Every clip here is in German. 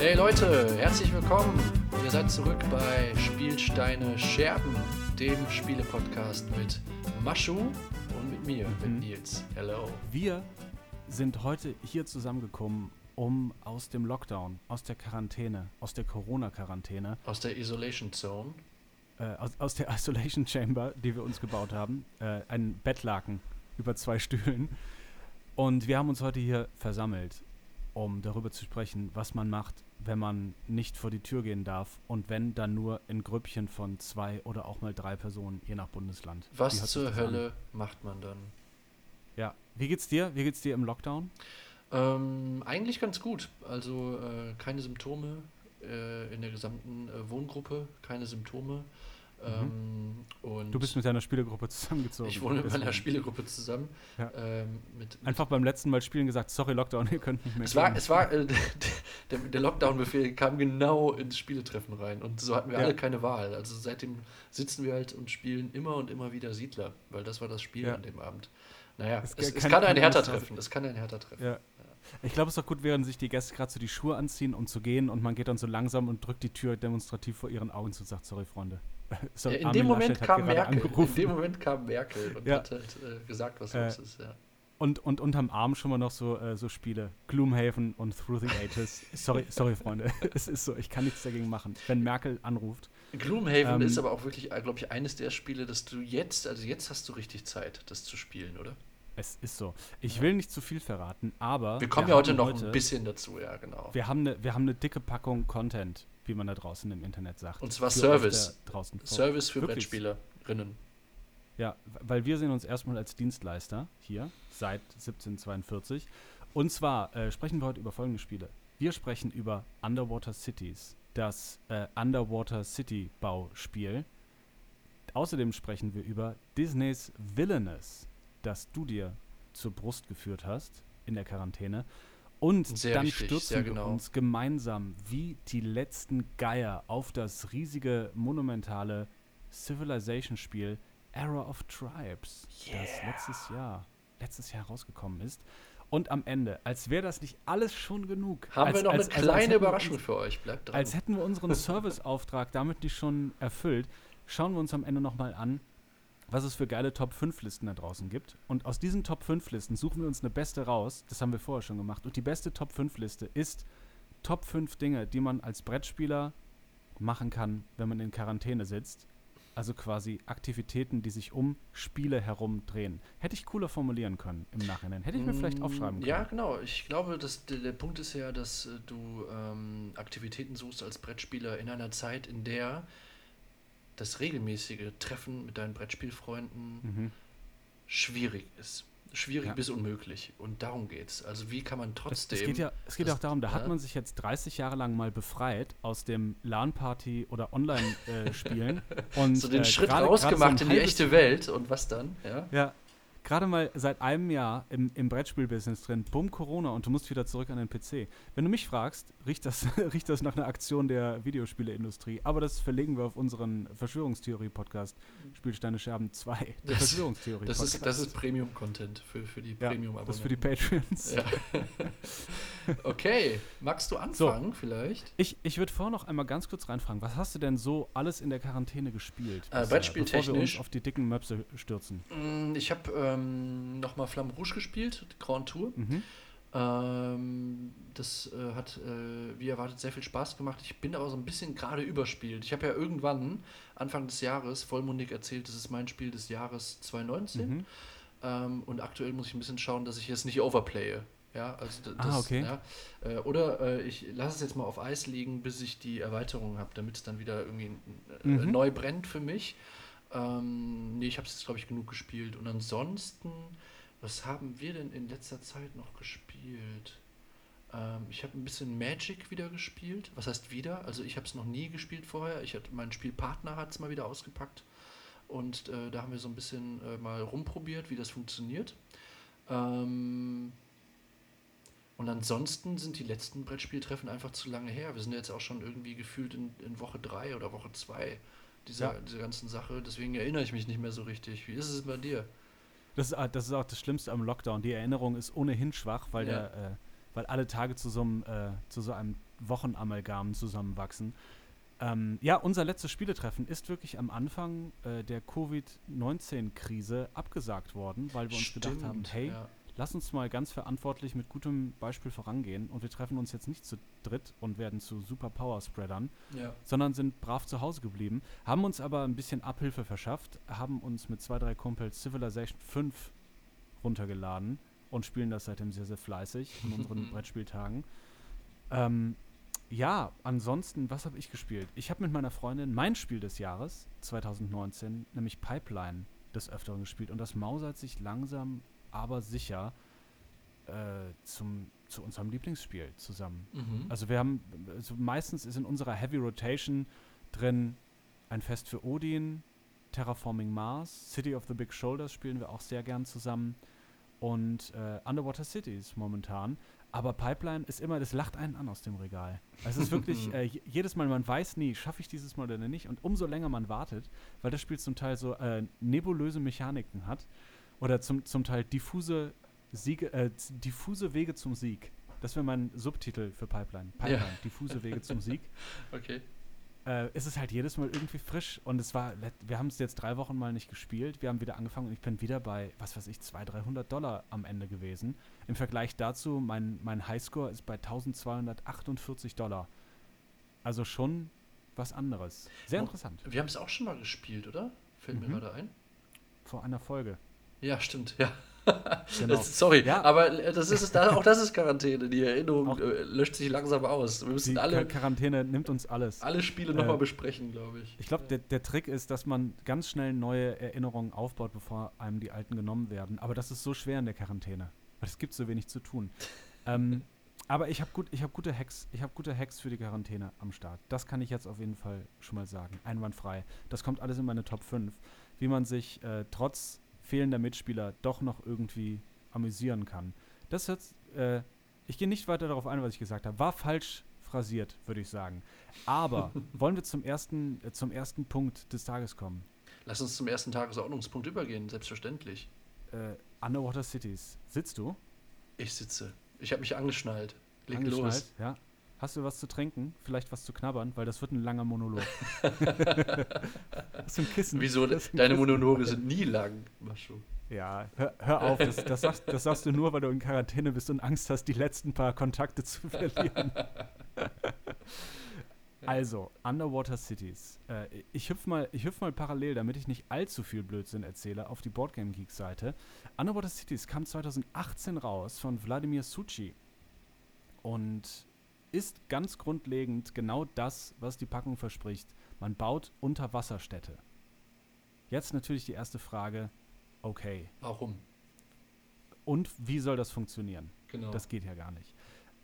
Hey Leute, herzlich willkommen. Ihr seid zurück bei Spielsteine Scherben, dem Spiele-Podcast mit Maschu und mit mir, mit Mhm. Nils. Hello. Wir sind heute hier zusammengekommen, um aus dem Lockdown, aus der Quarantäne, aus der Corona-Quarantäne, Aus der Isolation Zone. äh, aus, aus der Isolation Chamber, die wir uns gebaut haben, äh, einen Bettlaken über zwei Stühlen. Und wir haben uns heute hier versammelt, um darüber zu sprechen, was man macht, wenn man nicht vor die Tür gehen darf und wenn dann nur in Grüppchen von zwei oder auch mal drei Personen, je nach Bundesland. Was zur das an? Hölle macht man dann? Ja. Wie geht's dir? Wie geht's dir im Lockdown? Ähm, eigentlich ganz gut. Also äh, keine Symptome äh, in der gesamten äh, Wohngruppe, keine Symptome. Ähm, und Mhm. Du bist mit deiner Spielegruppe zusammengezogen. ich wohne mit meiner Deswegen. Spielegruppe zusammen. Ja. Ähm, mit, Einfach beim letzten Mal spielen gesagt, sorry Lockdown, ihr könnt nicht mehr Es war, es war äh, der, der Lockdown-Befehl kam genau ins Spieletreffen rein und so hatten wir Ja. alle keine Wahl. Also seitdem sitzen wir halt und spielen immer und immer wieder Siedler, weil das war das Spiel Ja. an dem Abend. Naja, Es es, es, kann- kann, kann ein Hertha alles sein. treffen. Es kann ein Hertha treffen. Ja. Ich glaube, es ist doch gut, während sich die Gäste gerade so die Schuhe anziehen, um zu gehen und man geht dann so langsam und drückt die Tür demonstrativ vor ihren Augen zu und sagt, sorry, Freunde. So, Ja, in dem Moment kam Merkel. In dem Moment kam Merkel und Ja. hat halt äh, gesagt, was Äh, los ist. Ja. Und, und unterm Arm schon mal noch so, äh, so Spiele. Gloomhaven und Through the Ages. sorry, sorry, Freunde. es ist so, ich kann nichts dagegen machen. Wenn Merkel anruft. Gloomhaven Ähm, ist aber auch wirklich, glaube ich, eines der Spiele, dass du jetzt, also jetzt hast du richtig Zeit, das zu spielen, oder? Es ist so. Ich will nicht zu viel verraten, aber. Wir kommen ja heute noch ein bisschen dazu, ja, genau. Wir haben, eine, wir haben eine dicke Packung Content, wie man da draußen im Internet sagt. Und zwar Für Service. Service für Wirklich. Brettspielerinnen. Ja, weil wir sehen uns erstmal als Dienstleister hier seit 1742. Und zwar äh, sprechen wir heute über folgende Spiele. Wir sprechen über Underwater Cities, das äh, Underwater City Bauspiel. Außerdem sprechen wir über Disneys Villainous, das du dir zur Brust geführt hast in der Quarantäne. Und Sehr dann wichtig, stürzen wir genau. uns gemeinsam wie die letzten Geier auf das riesige, monumentale Civilization-Spiel Era of Tribes, das letztes Jahr, letztes Jahr rausgekommen ist. Und am Ende, als wäre das nicht alles schon genug, Haben als, wir noch als, eine als kleine Überraschung uns- für euch. Bleibt dran. als hätten wir unseren Serviceauftrag damit nicht schon erfüllt, schauen wir uns am Ende nochmal an, was es für geile Top 5 Listen da draußen gibt. Und aus diesen Top 5 Listen suchen wir uns eine beste raus. Das haben wir vorher schon gemacht. Und die beste Top 5 Liste ist Top 5 Dinge, die man als Brettspieler machen kann, wenn man in Quarantäne sitzt. Also quasi Aktivitäten, die sich um Spiele herum drehen. Hätte ich cooler formulieren können im Nachhinein. Hätte ich mir vielleicht Mm, aufschreiben können. Ja, genau. Ich glaube, dass der, der Punkt ist ja, dass äh, du ähm, Aktivitäten suchst als Brettspieler in einer Zeit, in der das regelmäßige Treffen mit deinen Brettspielfreunden Mhm. schwierig ist. Schwierig Ja. bis unmöglich. Und darum geht's. Also wie kann man Es, trotzdem. es geht ja, es geht das- auch darum, da ja. hat man sich jetzt 30 Jahre lang mal befreit aus dem LAN-Party oder Online-Spielen. und so den äh, Schritt rausgemacht so in die echte Welt und was dann? Ja. Ja, gerade mal seit einem Jahr im, im Brettspiel-Business drin. Bumm, Corona und du musst wieder zurück an den PC. Wenn du mich fragst, riecht das, riecht das nach einer Aktion der Videospieleindustrie. Aber das verlegen wir auf unseren Verschwörungstheorie-Podcast Spielsteine Scherben 2. Der Das- Verschwörungstheorie-Podcast. Das ist, das ist Premium-Content für, für die ja, Premium-Abonnenten. das ist für die Patreons. Ja. okay, magst du anfangen vielleicht? Ich, ich würde vorher noch einmal ganz kurz reinfragen, was hast du denn so alles in der Quarantäne gespielt? Äh, Brettspieltechnisch? Bevor wir uns auf die dicken Möpse stürzen. Mm, Ich habe ähm, nochmal Flamme Rouge gespielt, Grand Tour. Mhm. Ähm, das äh, hat, äh, wie erwartet, sehr viel Spaß gemacht. Ich bin aber so ein bisschen gerade überspielt. Ich habe ja irgendwann, Anfang des Jahres, vollmundig erzählt, das ist mein Spiel des Jahres 2019. Mhm. Ähm, und aktuell muss ich ein bisschen schauen, dass ich es nicht overplaye. Ja, also Ah, das, okay. ja, äh, oder äh, ich lasse es jetzt mal auf Eis liegen, bis ich die Erweiterung habe, damit es dann wieder irgendwie äh, Mhm. neu brennt für mich. Ähm, nee, ich habe es jetzt, glaube ich, genug gespielt. Und ansonsten, was haben wir denn in letzter Zeit noch gespielt? Ähm, ich habe ein bisschen Magic wieder gespielt. Was heißt wieder? Also ich habe es noch nie gespielt vorher. Ich hatte, mein Spielpartner hat es mal wieder ausgepackt. Und äh, da haben wir so ein bisschen äh, mal rumprobiert, wie das funktioniert. Ähm, und ansonsten sind die letzten Brettspieltreffen einfach zu lange her. Wir sind jetzt auch schon irgendwie gefühlt in, in Woche 3 oder Woche 2 dieser, Ja. dieser ganzen Sache. Deswegen erinnere ich mich nicht mehr so richtig. Wie ist es bei dir? Das, ist, das ist auch das Schlimmste am Lockdown. Die Erinnerung ist ohnehin schwach, weil, Ja. der, äh, weil alle Tage zu so einem, äh, zu so einem Wochenamalgamen zusammenwachsen. Ähm, ja, unser letztes Spieletreffen ist wirklich am Anfang äh, der Covid-19-Krise abgesagt worden, weil wir uns Stimmt, gedacht haben, hey, ja. Lass uns mal ganz verantwortlich mit gutem Beispiel vorangehen und wir treffen uns jetzt nicht zu dritt und werden zu super Power-Spreadern, ja. sondern sind brav zu Hause geblieben, haben uns aber ein bisschen Abhilfe verschafft, haben uns mit zwei, drei Kumpels Civilization 5 runtergeladen und spielen das seitdem sehr, sehr fleißig in unseren Brettspieltagen. Ähm, ja, ansonsten, was habe ich gespielt? Ich habe mit meiner Freundin mein Spiel des Jahres 2019, nämlich Pipeline, des Öfteren gespielt und das mausert sich langsam, aber sicher äh, zum, zu unserem Lieblingsspiel zusammen. Mhm. Also wir haben, also meistens ist in unserer Heavy Rotation drin ein Fest für Odin, Terraforming Mars, City of the Big Shoulders spielen wir auch sehr gern zusammen und äh, Underwater Cities momentan. Aber Pipeline ist immer, das lacht einen an aus dem Regal. Also es ist wirklich, äh, je- jedes Mal, man weiß nie, schaffe ich dieses Mal oder nicht. Und umso länger man wartet, weil das Spiel zum Teil so äh, nebulöse Mechaniken hat oder zum, zum Teil diffuse, Siege, äh, diffuse Wege zum Sieg. Das wäre mein Subtitel für Pipeline. Pipeline, Ja. diffuse Wege zum Sieg. Okay. Äh, ist es halt jedes Mal irgendwie frisch. Und es war, wir haben es jetzt drei Wochen mal nicht gespielt. Wir haben wieder angefangen und ich bin wieder bei, was weiß ich, 200, 300 Dollar am Ende gewesen. Im Vergleich dazu, mein, mein Highscore ist bei 1248 Dollar. Also schon was anderes. Sehr interessant. Wir haben es auch schon mal gespielt, oder? Fällt Mhm. mir gerade ein. Vor einer Folge. Ja, stimmt, ja. Genau. Das, sorry, Ja. aber das ist auch das ist Quarantäne. Die Erinnerung Auch- äh, löscht sich langsam aus. Wir müssen alle, Quar- Quarantäne nimmt uns alles. alle Spiele äh, nochmal besprechen, glaube ich. Ich glaube, der, der Trick ist, dass man ganz schnell neue Erinnerungen aufbaut, bevor einem die alten genommen werden. Aber das ist so schwer in der Quarantäne, weil es gibt so wenig zu tun. ähm, aber ich habe gut, ich hab gute Hacks, ich habe gute Hacks für die Quarantäne am Start. Das kann ich jetzt auf jeden Fall schon mal sagen. Einwandfrei. Das kommt alles in meine Top 5. Wie man sich äh, trotz fehlender Mitspieler doch noch irgendwie amüsieren kann. Das jetzt, äh, ich gehe nicht weiter darauf ein, was ich gesagt habe. War falsch phrasiert, würde ich sagen. Aber wollen wir zum ersten, äh, zum ersten Punkt des Tages kommen? Lass uns zum ersten Tagesordnungspunkt übergehen, selbstverständlich. Äh, Underwater Cities. Sitzt du? Ich sitze. Ich habe mich angeschnallt. Leg Angeschnallt? los. Ja. Hast du was zu trinken? Vielleicht was zu knabbern? Weil das wird ein langer Monolog. Hast du ein Kissen? Wieso? Ein Deine Kissen. Monologe sind nie lang, Mascho. Ja, hör, hör auf. Das, das, sagst, das sagst du nur, weil du in Quarantäne bist und Angst hast, die letzten paar Kontakte zu verlieren. Also, Underwater Cities. Äh, ich hüpf mal, ich hüpf mal parallel, damit ich nicht allzu viel Blödsinn erzähle, auf die Boardgame Geek Seite. Underwater Cities kam 2018 raus von Wladimir Suchi und ist ganz grundlegend genau das, was die Packung verspricht. Man baut Unterwasserstädte. Jetzt natürlich die erste Frage. Okay. Warum? Und wie soll das funktionieren? Genau. Das geht ja gar nicht.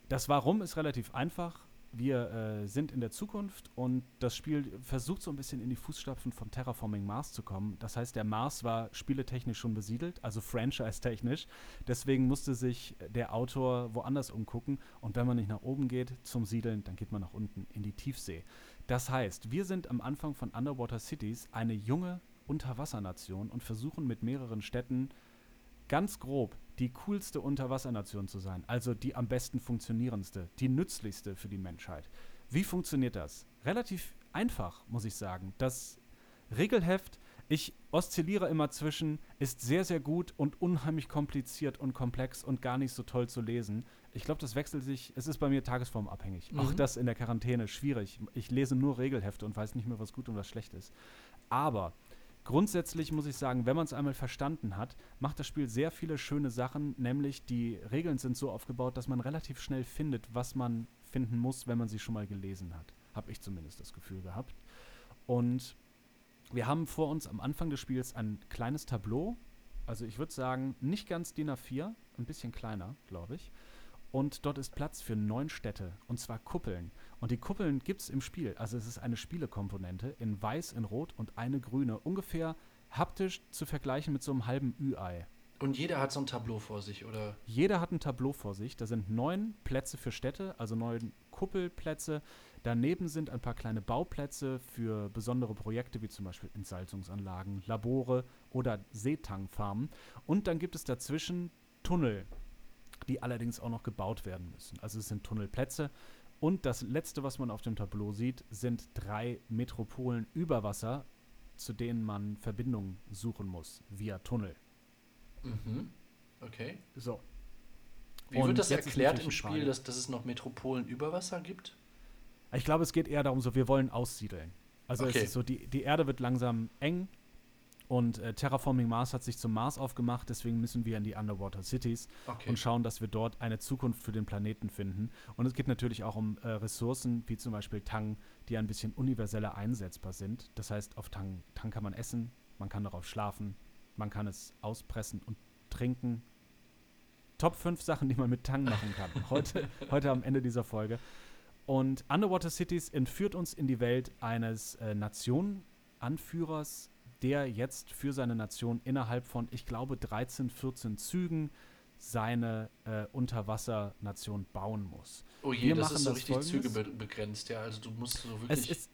Das Warum ist relativ einfach. Wir äh, sind in der Zukunft und das Spiel versucht so ein bisschen in die Fußstapfen von Terraforming Mars zu kommen. Das heißt, der Mars war spieletechnisch schon besiedelt, also franchise-technisch. Deswegen musste sich der Autor woanders umgucken. Und wenn man nicht nach oben geht zum Siedeln, dann geht man nach unten in die Tiefsee. Das heißt, wir sind am Anfang von Underwater Cities eine junge Unterwassernation und versuchen mit mehreren Städten ganz grob die coolste Unterwassernation zu sein, also die am besten funktionierendste, die nützlichste für die Menschheit. Wie funktioniert das? Relativ einfach, muss ich sagen. Das Regelheft, ich oszilliere immer zwischen, ist sehr, sehr gut und unheimlich kompliziert und komplex und gar nicht so toll zu lesen. Ich glaube, das wechselt sich, es ist bei mir tagesformabhängig. Mhm. Auch das in der Quarantäne, schwierig. Ich lese nur Regelhefte und weiß nicht mehr, was gut und was schlecht ist. Aber Grundsätzlich muss ich sagen, wenn man es einmal verstanden hat, macht das Spiel sehr viele schöne Sachen, nämlich die Regeln sind so aufgebaut, dass man relativ schnell findet, was man finden muss, wenn man sie schon mal gelesen hat. Habe ich zumindest das Gefühl gehabt. Und wir haben vor uns am Anfang des Spiels ein kleines Tableau. Also ich würde sagen, nicht ganz DIN A4, ein bisschen kleiner, glaube ich. Und dort ist Platz für neun Städte, und zwar Kuppeln. Und die Kuppeln gibt es im Spiel. Also es ist eine Spielekomponente in weiß, in rot und eine grüne. Ungefähr haptisch zu vergleichen mit so einem halben Ü-Ei. Und jeder hat so ein Tableau vor sich, oder? Jeder hat ein Tableau vor sich. Da sind neun Plätze für Städte, also neun Kuppelplätze. Daneben sind ein paar kleine Bauplätze für besondere Projekte, wie zum Beispiel Entsalzungsanlagen, Labore oder Seetangfarmen. Und dann gibt es dazwischen Tunnel, die allerdings auch noch gebaut werden müssen. Also es sind Tunnelplätze Und das letzte, was man auf dem Tableau sieht, sind drei Metropolen über Wasser, zu denen man Verbindungen suchen muss, via Tunnel. Mhm. Okay. So. Wie Und wird das erklärt im Spiel, dass, dass es noch Metropolen über Wasser gibt? Ich glaube, es geht eher darum, so, wir wollen aussiedeln. Also Okay. es ist so, die, die Erde wird langsam eng und äh, Terraforming Mars hat sich zum Mars aufgemacht, deswegen müssen wir in die Underwater Cities Okay. und schauen, dass wir dort eine Zukunft für den Planeten finden. Und es geht natürlich auch um äh, Ressourcen, wie zum Beispiel Tang, die ein bisschen universeller einsetzbar sind. Das heißt, auf Tang, Tang kann man essen, man kann darauf schlafen, man kann es auspressen und trinken. Top 5 Sachen, die man mit Tang machen kann. Heute, heute am Ende dieser Folge. Und Underwater Cities entführt uns in die Welt eines äh, Nationenanführers, der jetzt für seine Nation innerhalb von, ich glaube, 13, 14 Zügen seine äh, Unterwassernation bauen muss. oh je, wir das ist so das richtig Folgendes. Züge be begrenzt, ja. Also du musst so Es wirklich. ist,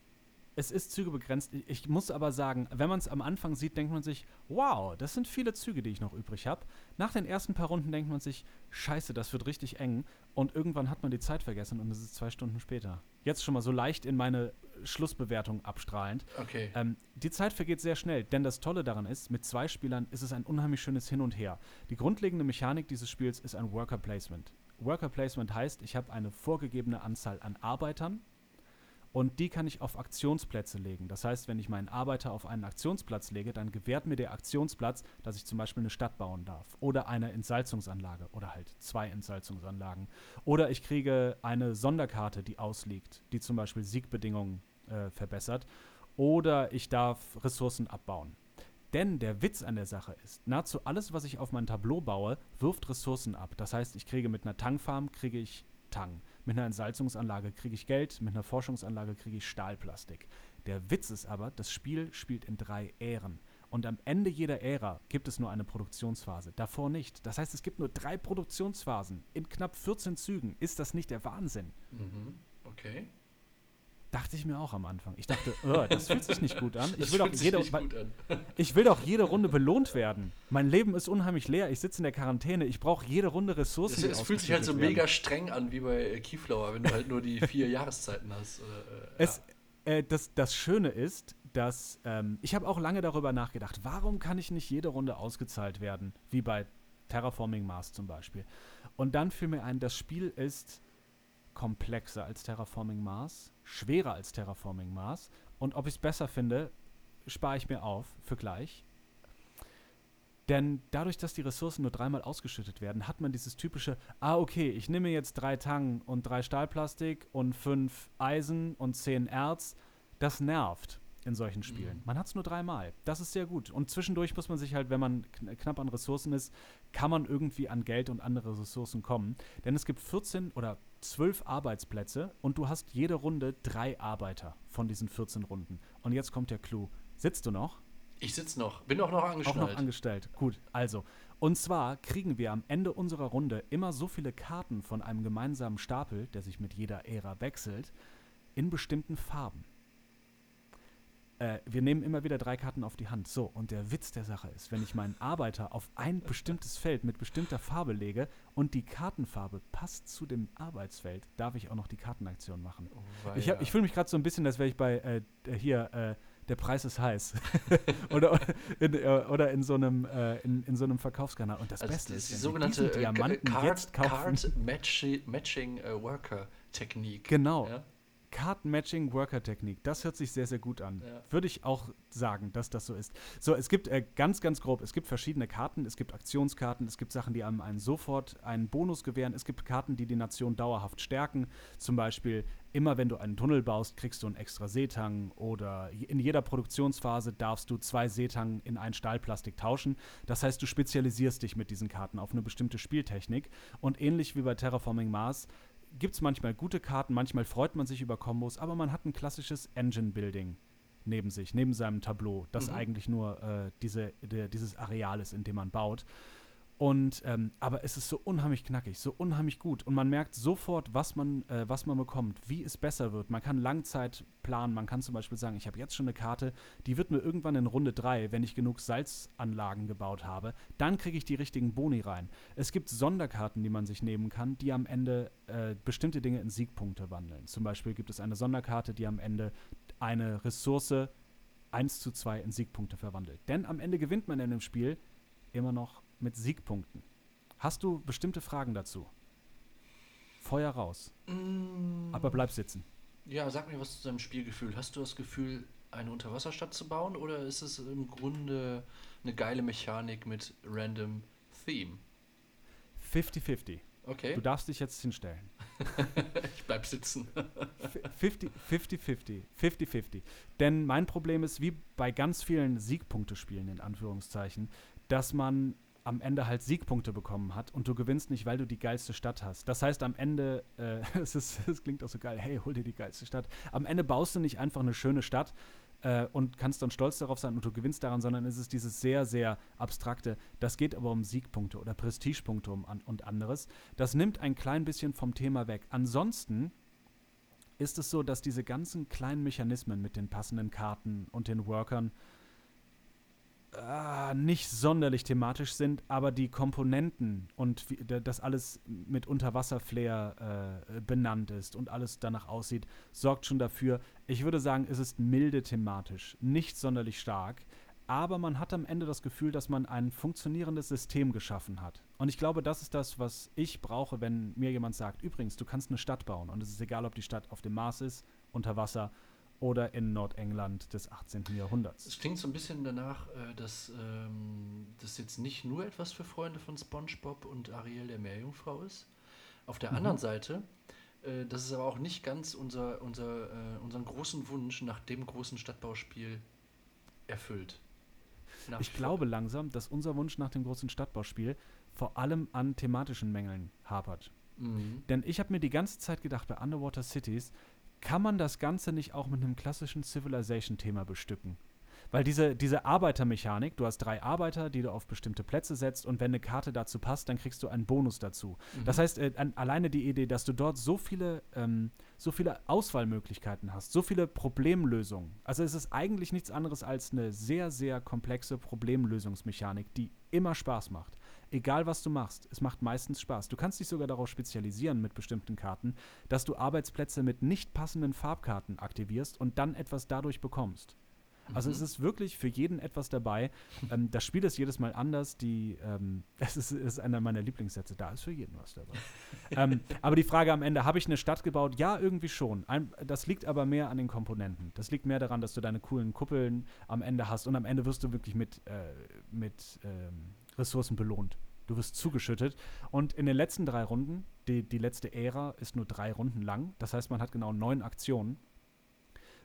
es ist Züge begrenzt. Ich- muss aber sagen, wenn man es am Anfang sieht, denkt man sich, wow, das sind viele Züge, die ich noch übrig habe. Nach den ersten paar Runden denkt man sich, scheiße, das wird richtig eng. Und irgendwann hat man die Zeit vergessen und es ist zwei Stunden später. Jetzt schon mal so leicht in meine Schlussbewertung abstrahlend. okay. Ähm, die Zeit vergeht sehr schnell, denn das Tolle daran ist, mit zwei Spielern ist es ein unheimlich schönes Hin und Her. Die grundlegende Mechanik dieses Spiels ist ein Worker Placement. Worker Placement heißt, ich habe eine vorgegebene Anzahl an Arbeitern und die kann ich auf Aktionsplätze legen. Das heißt, wenn ich meinen Arbeiter auf einen Aktionsplatz lege, dann gewährt mir der Aktionsplatz, dass ich zum Beispiel eine Stadt bauen darf oder eine Entsalzungsanlage oder halt zwei Entsalzungsanlagen. Oder ich kriege eine Sonderkarte, die ausliegt, die zum Beispiel Siegbedingungen äh, verbessert. Oder ich darf Ressourcen abbauen. Denn der Witz an der Sache ist, nahezu alles, was ich auf mein Tableau baue, wirft Ressourcen ab. Das heißt, ich kriege mit einer Tangfarm kriege ich Tang. Mit einer Entsalzungsanlage kriege ich Geld, mit einer Forschungsanlage kriege ich Stahlplastik. Der Witz ist aber, das Spiel spielt in drei Ähren. Und am Ende jeder Ära gibt es nur eine Produktionsphase, davor nicht. Das heißt, es gibt nur drei Produktionsphasen in knapp 14 Zügen. Ist das nicht der Wahnsinn? Mhm. Okay. Dachte ich mir auch am Anfang. Ich dachte, oh, das fühlt sich nicht gut an. Ich will, doch jede, nicht gut an. ich will doch jede Runde belohnt werden. Mein Leben ist unheimlich leer. Ich sitze in der Quarantäne. Ich brauche jede Runde Ressourcen. Es, es fühlt sich halt so ausgeschüttet mega werden. streng an wie bei äh, Keyflower, wenn du halt nur die vier Jahreszeiten hast. Oder, äh, Es, äh, das, das Schöne ist, dass ähm, ich habe auch lange darüber nachgedacht, warum kann ich nicht jede Runde ausgezahlt werden, wie bei Terraforming Mars zum Beispiel. Und dann fiel mir ein, das Spiel ist komplexer als Terraforming Mars, schwerer als Terraforming Mars. Und ob ich es besser finde, spare ich mir auf für gleich. Denn dadurch, dass die Ressourcen nur dreimal ausgeschüttet werden, hat man dieses typische, ah, okay, ich nehme jetzt drei Tang und drei Stahlplastik und fünf Eisen und zehn Erz. Das nervt in solchen Spielen. Mhm. Man hat es nur dreimal. Das ist sehr gut. Und zwischendurch muss man sich halt, wenn man kn knapp an Ressourcen ist, kann man irgendwie an Geld und andere Ressourcen kommen. Denn es gibt 14 oder 12 Arbeitsplätze und du hast jede Runde drei Arbeiter von diesen 14 Runden. Und jetzt kommt der Clou. Sitzt du noch? Ich sitze noch, bin auch noch Auch angeschnallt. noch angestellt. Gut, also. Und zwar kriegen wir am Ende unserer Runde immer so viele Karten von einem gemeinsamen Stapel, der sich mit jeder Ära wechselt, in bestimmten Farben. Äh, wir nehmen immer wieder drei Karten auf die Hand. So, und der Witz der Sache ist, wenn ich meinen Arbeiter auf ein bestimmtes Feld mit bestimmter Farbe lege und die Kartenfarbe passt zu dem Arbeitsfeld, darf ich auch noch die Kartenaktion machen. Oh, Ich, hab- ich fühle mich gerade so ein bisschen, als wäre ich bei äh, hier, äh, der Preis ist heiß. oder, in, äh, oder in so einem, äh, in, in so einem Verkaufskanal. Und das also Beste das ist, die sogenannte äh, Diamanten Card, jetzt kaufen. Card Matchi Matching äh, Worker Technik. Genau. Ja? Card-Matching-Worker-Technik. Das hört sich sehr, sehr gut an. Ja. Würde ich auch sagen, dass das so ist. So, es gibt äh, ganz, ganz grob, es gibt verschiedene Karten. Es gibt Aktionskarten, es gibt Sachen, die einem einen sofort einen Bonus gewähren. Es gibt Karten, die die Nation dauerhaft stärken. Zum Beispiel, immer wenn du einen Tunnel baust, kriegst du einen extra Seetang oder in jeder Produktionsphase darfst du zwei Seetang in ein Stahlplastik tauschen. Das heißt, du spezialisierst dich mit diesen Karten auf eine bestimmte Spieltechnik. Und ähnlich wie bei Terraforming Mars gibt es manchmal gute Karten, manchmal freut man sich über Kombos, aber man hat ein klassisches Engine-Building neben sich, neben seinem Tableau, das Mhm. eigentlich nur äh, diese, der, dieses Areal ist, in dem man baut. Und ähm, aber es ist so unheimlich knackig, so unheimlich gut. Und man merkt sofort, was man, äh, was man bekommt, wie es besser wird. Man kann Langzeit planen. Man kann zum Beispiel sagen, ich habe jetzt schon eine Karte, die wird mir irgendwann in Runde 3, wenn ich genug Salzanlagen gebaut habe, dann kriege ich die richtigen Boni rein. Es gibt Sonderkarten, die man sich nehmen kann, die am Ende äh, bestimmte Dinge in Siegpunkte wandeln. Zum Beispiel gibt es eine Sonderkarte, die am Ende eine Ressource 1 zu 2 in Siegpunkte verwandelt. Denn am Ende gewinnt man in dem Spiel immer noch mit Siegpunkten. Hast du bestimmte Fragen dazu? Feuer raus. Mm, Aber bleib sitzen. Ja, sag mir was zu deinem Spielgefühl. Hast du das Gefühl, eine Unterwasserstadt zu bauen oder ist es im Grunde eine geile Mechanik mit random Theme? 50-50. Okay, Du darfst dich jetzt hinstellen. ich bleib sitzen. 50 50-50. 50-50. Denn mein Problem ist, wie bei ganz vielen Siegpunktespielen, in Anführungszeichen, dass man am Ende halt Siegpunkte bekommen hat und du gewinnst nicht, weil du die geilste Stadt hast. Das heißt, am Ende, äh, es, ist, es klingt auch so geil, hey, hol dir die geilste Stadt. Am Ende baust du nicht einfach eine schöne Stadt äh, und kannst dann stolz darauf sein und du gewinnst daran, sondern es ist dieses sehr, sehr abstrakte. Das geht aber um Siegpunkte oder Prestigepunkte um, an, und anderes. Das nimmt ein klein bisschen vom Thema weg. Ansonsten ist es so, dass diese ganzen kleinen Mechanismen mit den passenden Karten und den Workern ah, nicht sonderlich thematisch sind, aber die Komponenten und wie, da- das alles mit Unterwasserflair äh, benannt ist und alles danach aussieht, sorgt schon dafür. Ich würde sagen, es ist milde thematisch, nicht sonderlich stark, aber man hat am Ende das Gefühl, dass man ein funktionierendes System geschaffen hat. Und ich glaube, das ist das, was ich brauche, wenn mir jemand sagt, übrigens, du kannst eine Stadt bauen und es ist egal, ob die Stadt auf dem Mars ist, unter Wasser oder in Nordengland des 18. Jahrhunderts. Es klingt so ein bisschen danach, äh, dass ähm, das jetzt nicht nur etwas für Freunde von SpongeBob und Ariel der Meerjungfrau ist. Auf der Mhm. anderen Seite, äh, das ist aber auch nicht ganz unser, unser, äh, unseren großen Wunsch nach dem großen Stadtbauspiel erfüllt. Nach Ich glaube langsam, dass unser Wunsch nach dem großen Stadtbauspiel vor allem an thematischen Mängeln hapert. Mhm. Denn ich habe mir die ganze Zeit gedacht, bei Underwater Cities kann man das Ganze nicht auch mit einem klassischen Civilization-Thema bestücken. Weil diese, diese Arbeitermechanik, du hast drei Arbeiter, die du auf bestimmte Plätze setzt und wenn eine Karte dazu passt, dann kriegst du einen Bonus dazu. Mhm. Das heißt, äh, an, alleine die Idee, dass du dort so viele, ähm, so viele Auswahlmöglichkeiten hast, so viele Problemlösungen. Also es ist eigentlich nichts anderes als eine sehr, sehr komplexe Problemlösungsmechanik, die immer Spaß macht. Egal was du machst, es macht meistens Spaß. Du kannst dich sogar darauf spezialisieren mit bestimmten Karten, dass du Arbeitsplätze mit nicht passenden Farbkarten aktivierst und dann etwas dadurch bekommst. Also Mhm. es ist wirklich für jeden etwas dabei. Ähm, das Spiel ist jedes Mal anders. Die, ähm, es ist, ist einer meiner Lieblingssätze. Da ist für jeden was dabei. ähm, aber die Frage am Ende, habe ich eine Stadt gebaut? Ja, irgendwie schon. Ein, das liegt aber mehr an den Komponenten. Das liegt mehr daran, dass du deine coolen Kuppeln am Ende hast und am Ende wirst du wirklich mit, äh, mit ähm, Ressourcen belohnt. Du wirst zugeschüttet. Und in den letzten drei Runden, die, die letzte Ära ist nur drei Runden lang. Das heißt, man hat genau neun Aktionen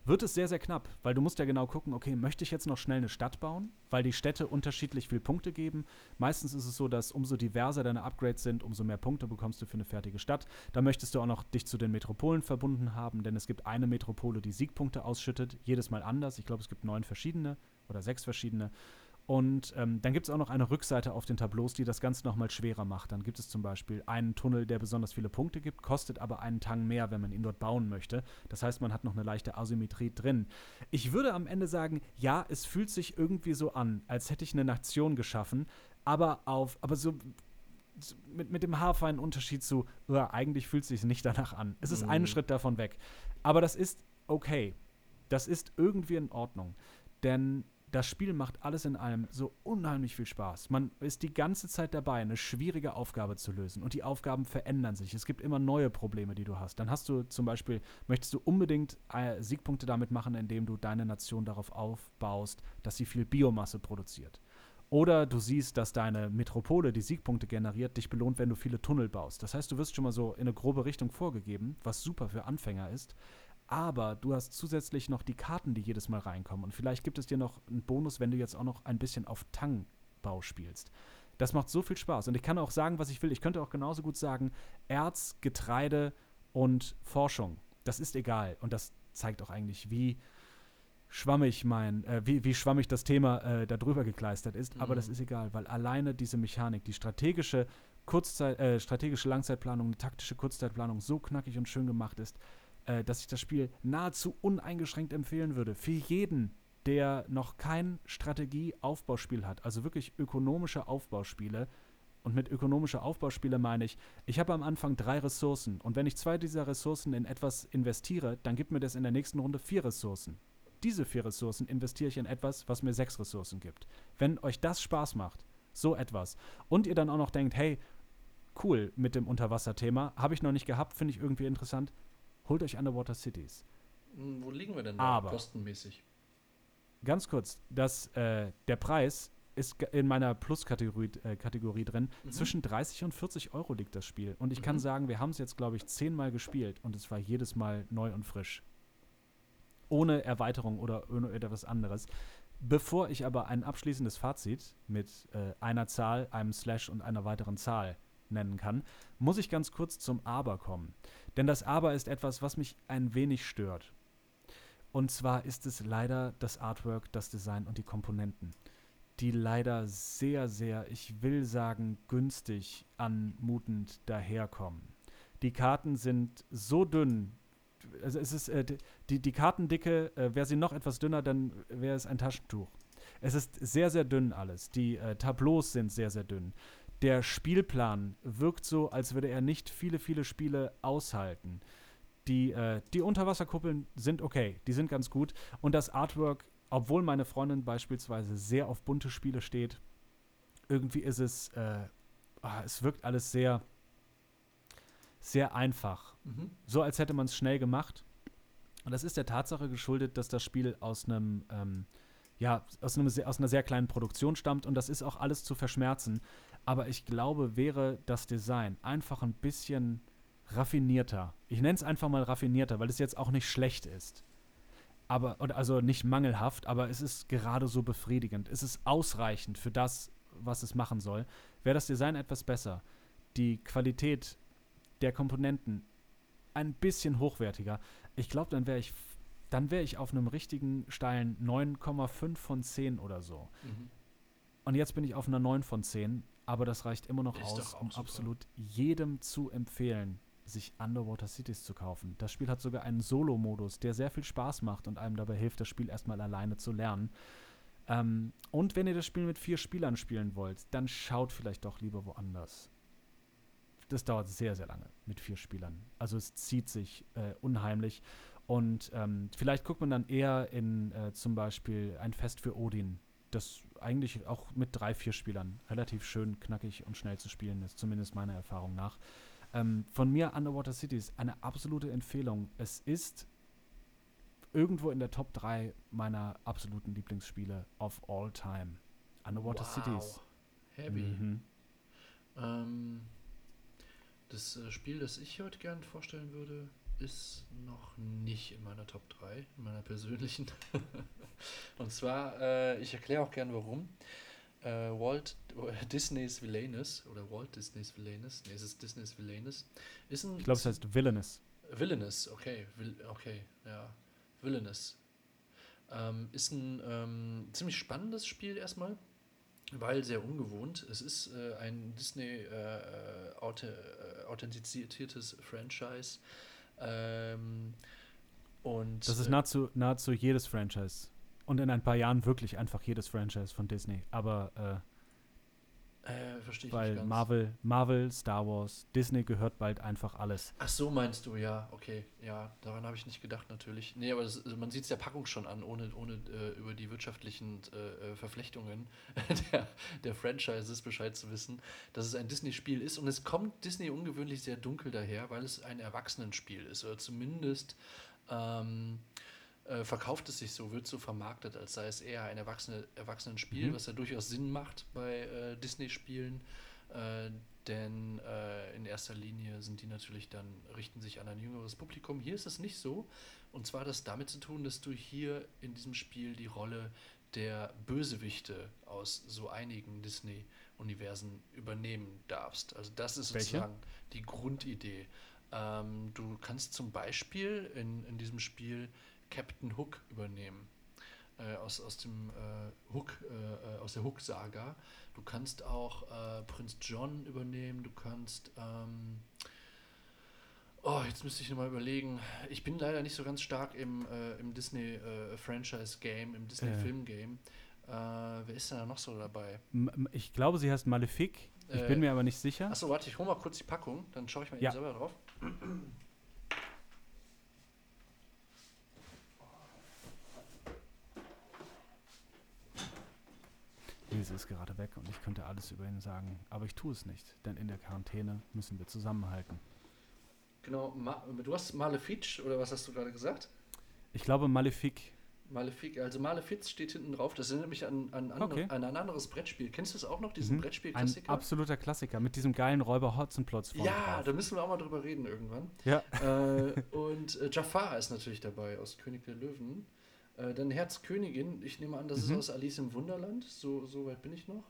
wird es sehr, sehr knapp, weil du musst ja genau gucken, okay, möchte ich jetzt noch schnell eine Stadt bauen, weil die Städte unterschiedlich viel Punkte geben. Meistens ist es so, dass umso diverser deine Upgrades sind, umso mehr Punkte bekommst du für eine fertige Stadt. Da möchtest du auch noch dich zu den Metropolen verbunden haben, denn es gibt eine Metropole, die Siegpunkte ausschüttet, jedes Mal anders. Ich glaube, es gibt neun verschiedene oder sechs verschiedene. Und ähm, dann gibt es auch noch eine Rückseite auf den Tableaus, die das Ganze nochmal schwerer macht. Dann gibt es zum Beispiel einen Tunnel, der besonders viele Punkte gibt, kostet aber einen Tang mehr, wenn man ihn dort bauen möchte. Das heißt, man hat noch eine leichte Asymmetrie drin. Ich würde am Ende sagen, ja, es fühlt sich irgendwie so an, als hätte ich eine Nation geschaffen, aber auf, aber so mit, mit dem haarfeinen Unterschied zu, "Uah, eigentlich fühlt es sich nicht danach an. Es ist einen Mhm. Schritt davon weg. Aber das ist okay. Das ist irgendwie in Ordnung. Denn das Spiel macht alles in allem so unheimlich viel Spaß. Man ist die ganze Zeit dabei, eine schwierige Aufgabe zu lösen. Und die Aufgaben verändern sich. Es gibt immer neue Probleme, die du hast. Dann hast du zum Beispiel, möchtest du unbedingt äh, Siegpunkte damit machen, indem du deine Nation darauf aufbaust, dass sie viel Biomasse produziert. Oder du siehst, dass deine Metropole, die Siegpunkte generiert, dich belohnt, wenn du viele Tunnel baust. Das heißt, du wirst schon mal so in eine grobe Richtung vorgegeben, was super für Anfänger ist. Aber du hast zusätzlich noch die Karten, die jedes Mal reinkommen. Und vielleicht gibt es dir noch einen Bonus, wenn du jetzt auch noch ein bisschen auf Tangbau spielst. Das macht so viel Spaß. Und ich kann auch sagen, was ich will. Ich könnte auch genauso gut sagen, Erz, Getreide und Forschung. Das ist egal. Und das zeigt auch eigentlich, wie, schwammig mein, äh, wie, wie schwammig das Thema äh, da drüber gekleistert ist, mhm. aber das mhm. ist egal, weil alleine diese Mechanik, die strategische Kurzzeit, äh, strategische Langzeitplanung, taktische Kurzzeitplanung so knackig und schön gemacht ist, äh, dass ich das Spiel nahezu uneingeschränkt empfehlen würde. Für jeden, der noch kein Strategieaufbauspiel hat, also wirklich ökonomische Aufbauspiele. Und mit ökonomischer Aufbauspiele meine ich, ich habe am Anfang drei Ressourcen und wenn ich zwei dieser Ressourcen in etwas investiere, dann gibt mir das in der nächsten Runde vier Ressourcen diese vier Ressourcen investiere ich in etwas, was mir sechs Ressourcen gibt. Wenn euch das Spaß macht, so etwas, und ihr dann auch noch denkt, hey, cool mit dem Unterwasserthema, habe ich noch nicht gehabt, finde ich irgendwie interessant, holt euch Underwater Cities. Hm, wo liegen wir denn da Aber, kostenmäßig? Ganz kurz, das, äh, der Preis ist in meiner Plus-Kategorie äh, Kategorie drin. Mhm. Zwischen 30 und 40 Euro liegt das Spiel. Und ich mhm. kann sagen, wir haben es jetzt, glaube ich, zehnmal gespielt und es war jedes Mal neu und frisch ohne Erweiterung oder ohne etwas anderes. Bevor ich aber ein abschließendes Fazit mit äh, einer Zahl, einem Slash und einer weiteren Zahl nennen kann, muss ich ganz kurz zum Aber kommen. Denn das Aber ist etwas, was mich ein wenig stört. Und zwar ist es leider das Artwork, das Design und die Komponenten, die leider sehr, sehr, ich will sagen, günstig anmutend daherkommen. Die Karten sind so dünn, also es ist äh, die, die Kartendicke, äh, wäre sie noch etwas dünner, dann wäre es ein Taschentuch. Es ist sehr, sehr dünn alles. Die äh, Tableaus sind sehr, sehr dünn. Der Spielplan wirkt so, als würde er nicht viele, viele Spiele aushalten. Die, äh, die Unterwasserkuppeln sind okay, die sind ganz gut. Und das Artwork, obwohl meine Freundin beispielsweise sehr auf bunte Spiele steht, irgendwie ist es, äh, ah, es wirkt alles sehr, sehr einfach. Mhm. So als hätte man es schnell gemacht. Und das ist der Tatsache geschuldet, dass das Spiel aus einem, ähm, ja, aus, einem, aus einer sehr kleinen Produktion stammt und das ist auch alles zu verschmerzen. Aber ich glaube, wäre das Design einfach ein bisschen raffinierter. Ich nenne es einfach mal raffinierter, weil es jetzt auch nicht schlecht ist. Aber, also nicht mangelhaft, aber es ist gerade so befriedigend. Es ist ausreichend für das, was es machen soll. Wäre das Design etwas besser, die Qualität der Komponenten ein bisschen hochwertiger, ich glaube, dann wäre ich dann wäre ich auf einem richtigen steilen 9,5 von 10 oder so. Mhm. Und jetzt bin ich auf einer 9 von 10, aber das reicht immer noch Ist aus, um super. absolut jedem zu empfehlen, sich Underwater Cities zu kaufen. Das Spiel hat sogar einen Solo-Modus, der sehr viel Spaß macht und einem dabei hilft, das Spiel erstmal alleine zu lernen. Ähm, und wenn ihr das Spiel mit vier Spielern spielen wollt, dann schaut vielleicht doch lieber woanders das dauert sehr, sehr lange mit vier Spielern. Also es zieht sich äh, unheimlich. Und ähm, vielleicht guckt man dann eher in äh, zum Beispiel ein Fest für Odin, das eigentlich auch mit drei, vier Spielern relativ schön, knackig und schnell zu spielen ist, zumindest meiner Erfahrung nach. Ähm, von mir Underwater Cities eine absolute Empfehlung. Es ist irgendwo in der Top 3 meiner absoluten Lieblingsspiele of all time. Underwater wow. Cities. Heavy. Mhm. Ähm, das äh, Spiel, das ich heute gern vorstellen würde, ist noch nicht in meiner Top 3, in meiner persönlichen. Und zwar, äh, ich erkläre auch gern warum. Äh, Walt Disney's Villainous oder Walt Disney's Villainous, nee, es ist Disney's Villainous, ist ein. Ich glaube, es heißt Villainous. Villainous, okay, Vil okay, ja, Villainous. Ähm, ist ein ähm, ziemlich spannendes Spiel erstmal weil sehr ungewohnt. Es ist äh, ein Disney äh, äh authentiziertes Franchise. Ähm, und, das ist äh, nahezu, nahezu jedes Franchise. Und in ein paar Jahren wirklich einfach jedes Franchise von Disney. Aber äh, äh, verstehe ich Weil nicht ganz. Marvel, Marvel, Star Wars, Disney gehört bald einfach alles. Ach so meinst du, ja, okay. Ja, daran habe ich nicht gedacht natürlich. Nee, aber das, also man sieht es der Packung schon an, ohne, ohne äh, über die wirtschaftlichen äh, äh Verflechtungen der, der Franchises Bescheid zu wissen, dass es ein Disney-Spiel ist. Und es kommt Disney ungewöhnlich sehr dunkel daher, weil es ein Erwachsenenspiel ist. Oder zumindest ähm, äh, verkauft es sich so, wird so vermarktet, als sei es eher ein Erwachsene, Erwachsenenspiel, mhm. was ja durchaus Sinn macht bei äh, Disney-Spielen. Äh, denn äh, in erster Linie sind die natürlich dann, richten sich an ein jüngeres Publikum. Hier ist es nicht so. Und zwar hat das damit zu tun, dass du hier in diesem Spiel die Rolle der Bösewichte aus so einigen Disney-Universen übernehmen darfst. Also das ist Welche? sozusagen die Grundidee. Ähm, du kannst zum Beispiel in, in diesem Spiel Captain Hook übernehmen. äh, aus, aus dem äh, Hook, äh, äh, aus der Hook-Saga. Du kannst auch äh, Prinz John übernehmen, du kannst ähm, Oh, jetzt müsste ich nochmal überlegen. Ich bin leider nicht so ganz stark im, äh, im Disney-Franchise-Game, im Disney-Film-Game. Wer ist denn da noch so dabei? Ich glaube, sie heißt Malefic. Ich bin mir aber nicht sicher. Achso, warte, ich hole mal kurz die Packung, dann schaue ich mal Ja. eben selber drauf. Ilse ist gerade weg und ich könnte alles über ihn sagen. Aber ich tue es nicht, denn in der Quarantäne müssen wir zusammenhalten. Genau, Ma du hast Malefic, oder was hast du gerade gesagt? Ich glaube, Malefic. Malefic, also Malefiz steht hinten drauf. Das erinnert mich an, an, an, Okay. an ein anderes Brettspiel. Kennst du es auch noch, diesen Mhm. Ein Brettspiel-Klassiker? absoluter Klassiker mit diesem geilen Räuber Hotzenplotz vorne Ja, drauf. da müssen wir auch mal drüber reden irgendwann. Ja. äh, und äh, Jafar ist natürlich dabei aus König der Löwen. Äh, dann Herzkönigin, ich nehme an, das Mhm. ist aus Alice im Wunderland. So, so weit bin ich noch.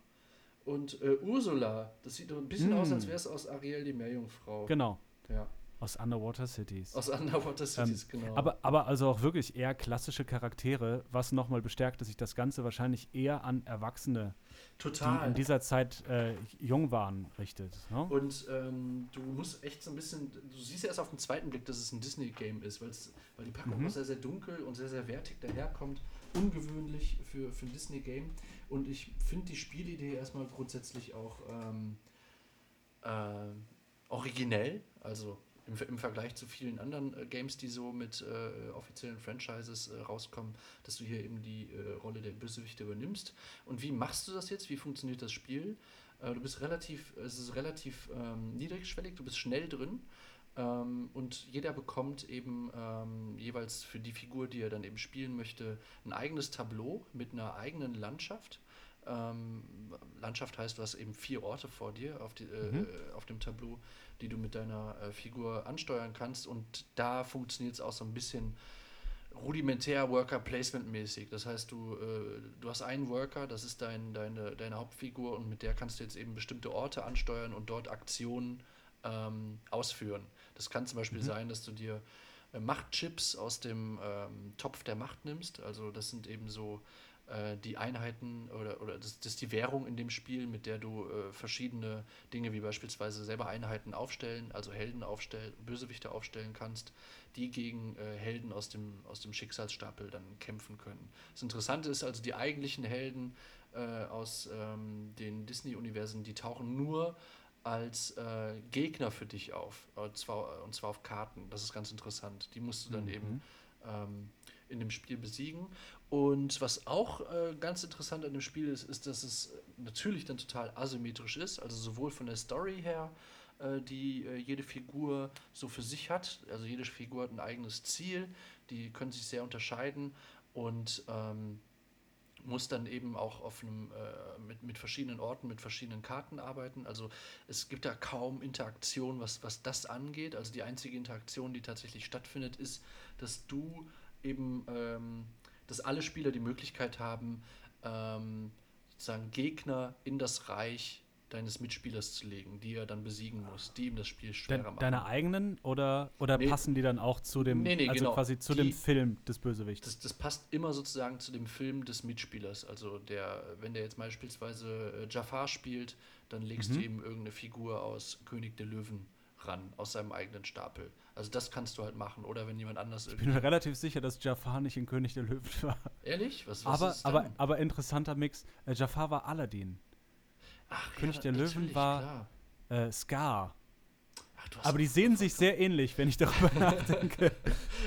Und äh, Ursula, das sieht doch ein bisschen Mm. aus, als wäre es aus Ariel die Meerjungfrau. Genau, Ja, aus Underwater Cities. aus Underwater Cities, genau. Aber, aber also auch wirklich eher klassische Charaktere, was nochmal bestärkt, dass sich das Ganze wahrscheinlich eher an Erwachsene, die Total. in dieser Zeit äh, jung waren, richtet. Ne? Und ähm, du musst echt so ein bisschen, du siehst ja erst auf den zweiten Blick, dass es ein Disney-Game ist, weil die Packung Mhm. auch sehr, sehr dunkel und sehr, sehr wertig daherkommt. Ungewöhnlich für, für ein Disney-Game. Und ich finde die Spielidee erstmal grundsätzlich auch ähm, äh, originell, also im, im Vergleich zu vielen anderen äh, Games, die so mit äh, offiziellen Franchises äh, rauskommen, dass du hier eben die äh, Rolle der Bösewichte übernimmst. Und wie machst du das jetzt? Wie funktioniert das Spiel? Äh, du bist relativ, es ist relativ ähm, niedrigschwellig, du bist schnell drin. Ähm, und jeder bekommt eben ähm, jeweils für die Figur, die er dann eben spielen möchte, ein eigenes Tableau mit einer eigenen Landschaft. Ähm, Landschaft heißt, du hast eben vier Orte vor dir auf, die, Mhm. äh, auf dem Tableau, die du mit deiner äh, Figur ansteuern kannst. Und da funktioniert es auch so ein bisschen rudimentär Worker Placement mäßig. Das heißt, du, äh, du hast einen Worker, das ist dein, deine, deine Hauptfigur und mit der kannst du jetzt eben bestimmte Orte ansteuern und dort Aktionen ähm, ausführen. Das kann zum Beispiel Mhm. sein, dass du dir äh, Machtchips aus dem ähm, Topf der Macht nimmst. Also das sind eben so äh, die Einheiten oder, oder das, das ist die Währung in dem Spiel, mit der du äh, verschiedene Dinge wie beispielsweise selber Einheiten aufstellen, also Helden aufstellen, Bösewichte aufstellen kannst, die gegen äh, Helden aus dem, aus dem Schicksalsstapel dann kämpfen können. Das Interessante ist also, die eigentlichen Helden äh, aus ähm, den Disney-Universen, die tauchen nur als äh, Gegner für dich auf, und zwar, und zwar auf Karten. Das ist ganz interessant. Die musst du dann Mhm. eben ähm, in dem Spiel besiegen. Und was auch äh, ganz interessant an dem Spiel ist, ist, dass es natürlich dann total asymmetrisch ist, also sowohl von der Story her, äh, die äh, jede Figur so für sich hat, also jede Figur hat ein eigenes Ziel, die können sich sehr unterscheiden und ähm, muss dann eben auch auf einem, äh, mit, mit verschiedenen Orten, mit verschiedenen Karten arbeiten. Also es gibt da kaum Interaktion, was, was das angeht. Also die einzige Interaktion, die tatsächlich stattfindet, ist, dass du eben, ähm, dass alle Spieler die Möglichkeit haben, ähm, sozusagen Gegner in das Reich deines Mitspielers zu legen, die er dann besiegen muss, die ihm das Spiel schwerer De machen. deine eigenen oder, oder Nee. passen die dann auch zu dem, Nee, nee, also genau. quasi zu Die- dem Film des Bösewichts? Das, das passt immer sozusagen zu dem Film des Mitspielers. Also der, wenn der jetzt beispielsweise äh, Jafar spielt, dann legst Mhm. du ihm irgendeine Figur aus König der Löwen ran, aus seinem eigenen Stapel. Also das kannst du halt machen. Oder wenn jemand anders Ich bin mir relativ sicher, dass Jafar nicht in König der Löwen war. Ehrlich? Was, was aber, ist aber, aber interessanter Mix. Äh, Jafar war Aladdin. Ach, König der natürlich, Löwen war-. Äh, Scar. Ach, Aber die sehen sich sehr ähnlich, wenn ich darüber nachdenke.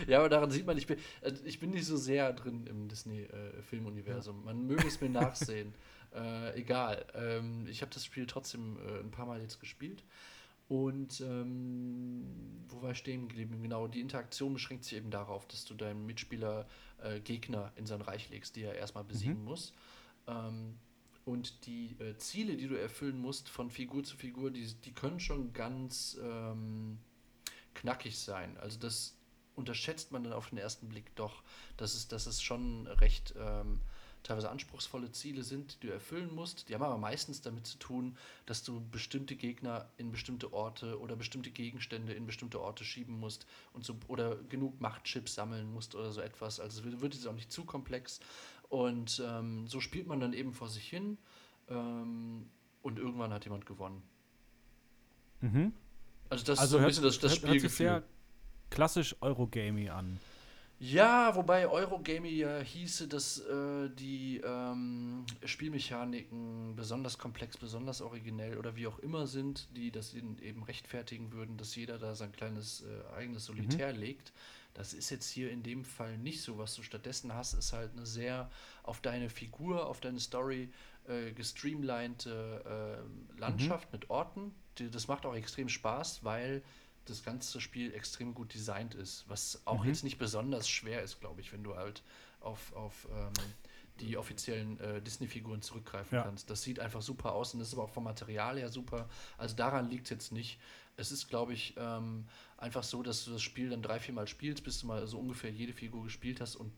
Ja, aber daran sieht man, ich bin, äh, ich bin nicht so sehr drin im Disney-Filmuniversum. Man möge es mir nachsehen. Äh, egal. Ähm, ich habe das Spiel trotzdem äh, ein paar Mal jetzt gespielt. Und ähm, wo war ich stehen geblieben? Genau, die Interaktion beschränkt sich eben darauf, dass du deinem Mitspieler äh, Gegner in sein Reich legst, die er erstmal besiegen muss. Ähm, und die äh, Ziele, die du erfüllen musst von Figur zu Figur, die, die können schon ganz ähm, knackig sein. Also das unterschätzt man dann auf den ersten Blick doch, dass es, dass es schon recht ähm, teilweise anspruchsvolle Ziele sind, die du erfüllen musst. Die haben aber meistens damit zu tun, dass du bestimmte Gegner in bestimmte Orte oder bestimmte Gegenstände in bestimmte Orte schieben musst und so oder genug Machtchips sammeln musst oder so etwas. Also wird wird jetzt auch nicht zu komplex. Und ähm, so spielt man dann eben vor sich hin ähm, und irgendwann hat jemand gewonnen. Mhm. Also das Also ist so ein hört, bisschen das, das hört, hört sich Spielgefühl. sehr klassisch Eurogamey an. Ja, wobei Eurogaming ja hieße, dass äh, die ähm, Spielmechaniken besonders komplex, besonders originell oder wie auch immer sind, die das eben rechtfertigen würden, dass jeder da sein kleines äh, eigenes Solitär legt. Das ist jetzt hier in dem Fall nicht so. Was du stattdessen hast, ist halt eine sehr auf deine Figur, auf deine Story äh, gestreamlinete äh, Landschaft mit Orten. Die, das macht auch extrem Spaß, weil das ganze Spiel extrem gut designt ist, was auch Mhm. jetzt nicht besonders schwer ist, glaube ich, wenn du halt auf, auf ähm, die offiziellen äh, Disney-Figuren zurückgreifen Ja. kannst. Das sieht einfach super aus und das ist aber auch vom Material her super. Also daran liegt es jetzt nicht. Es ist, glaube ich, ähm, einfach so, dass du das Spiel dann drei, vier Mal spielst, bis du mal so ungefähr jede Figur gespielt hast und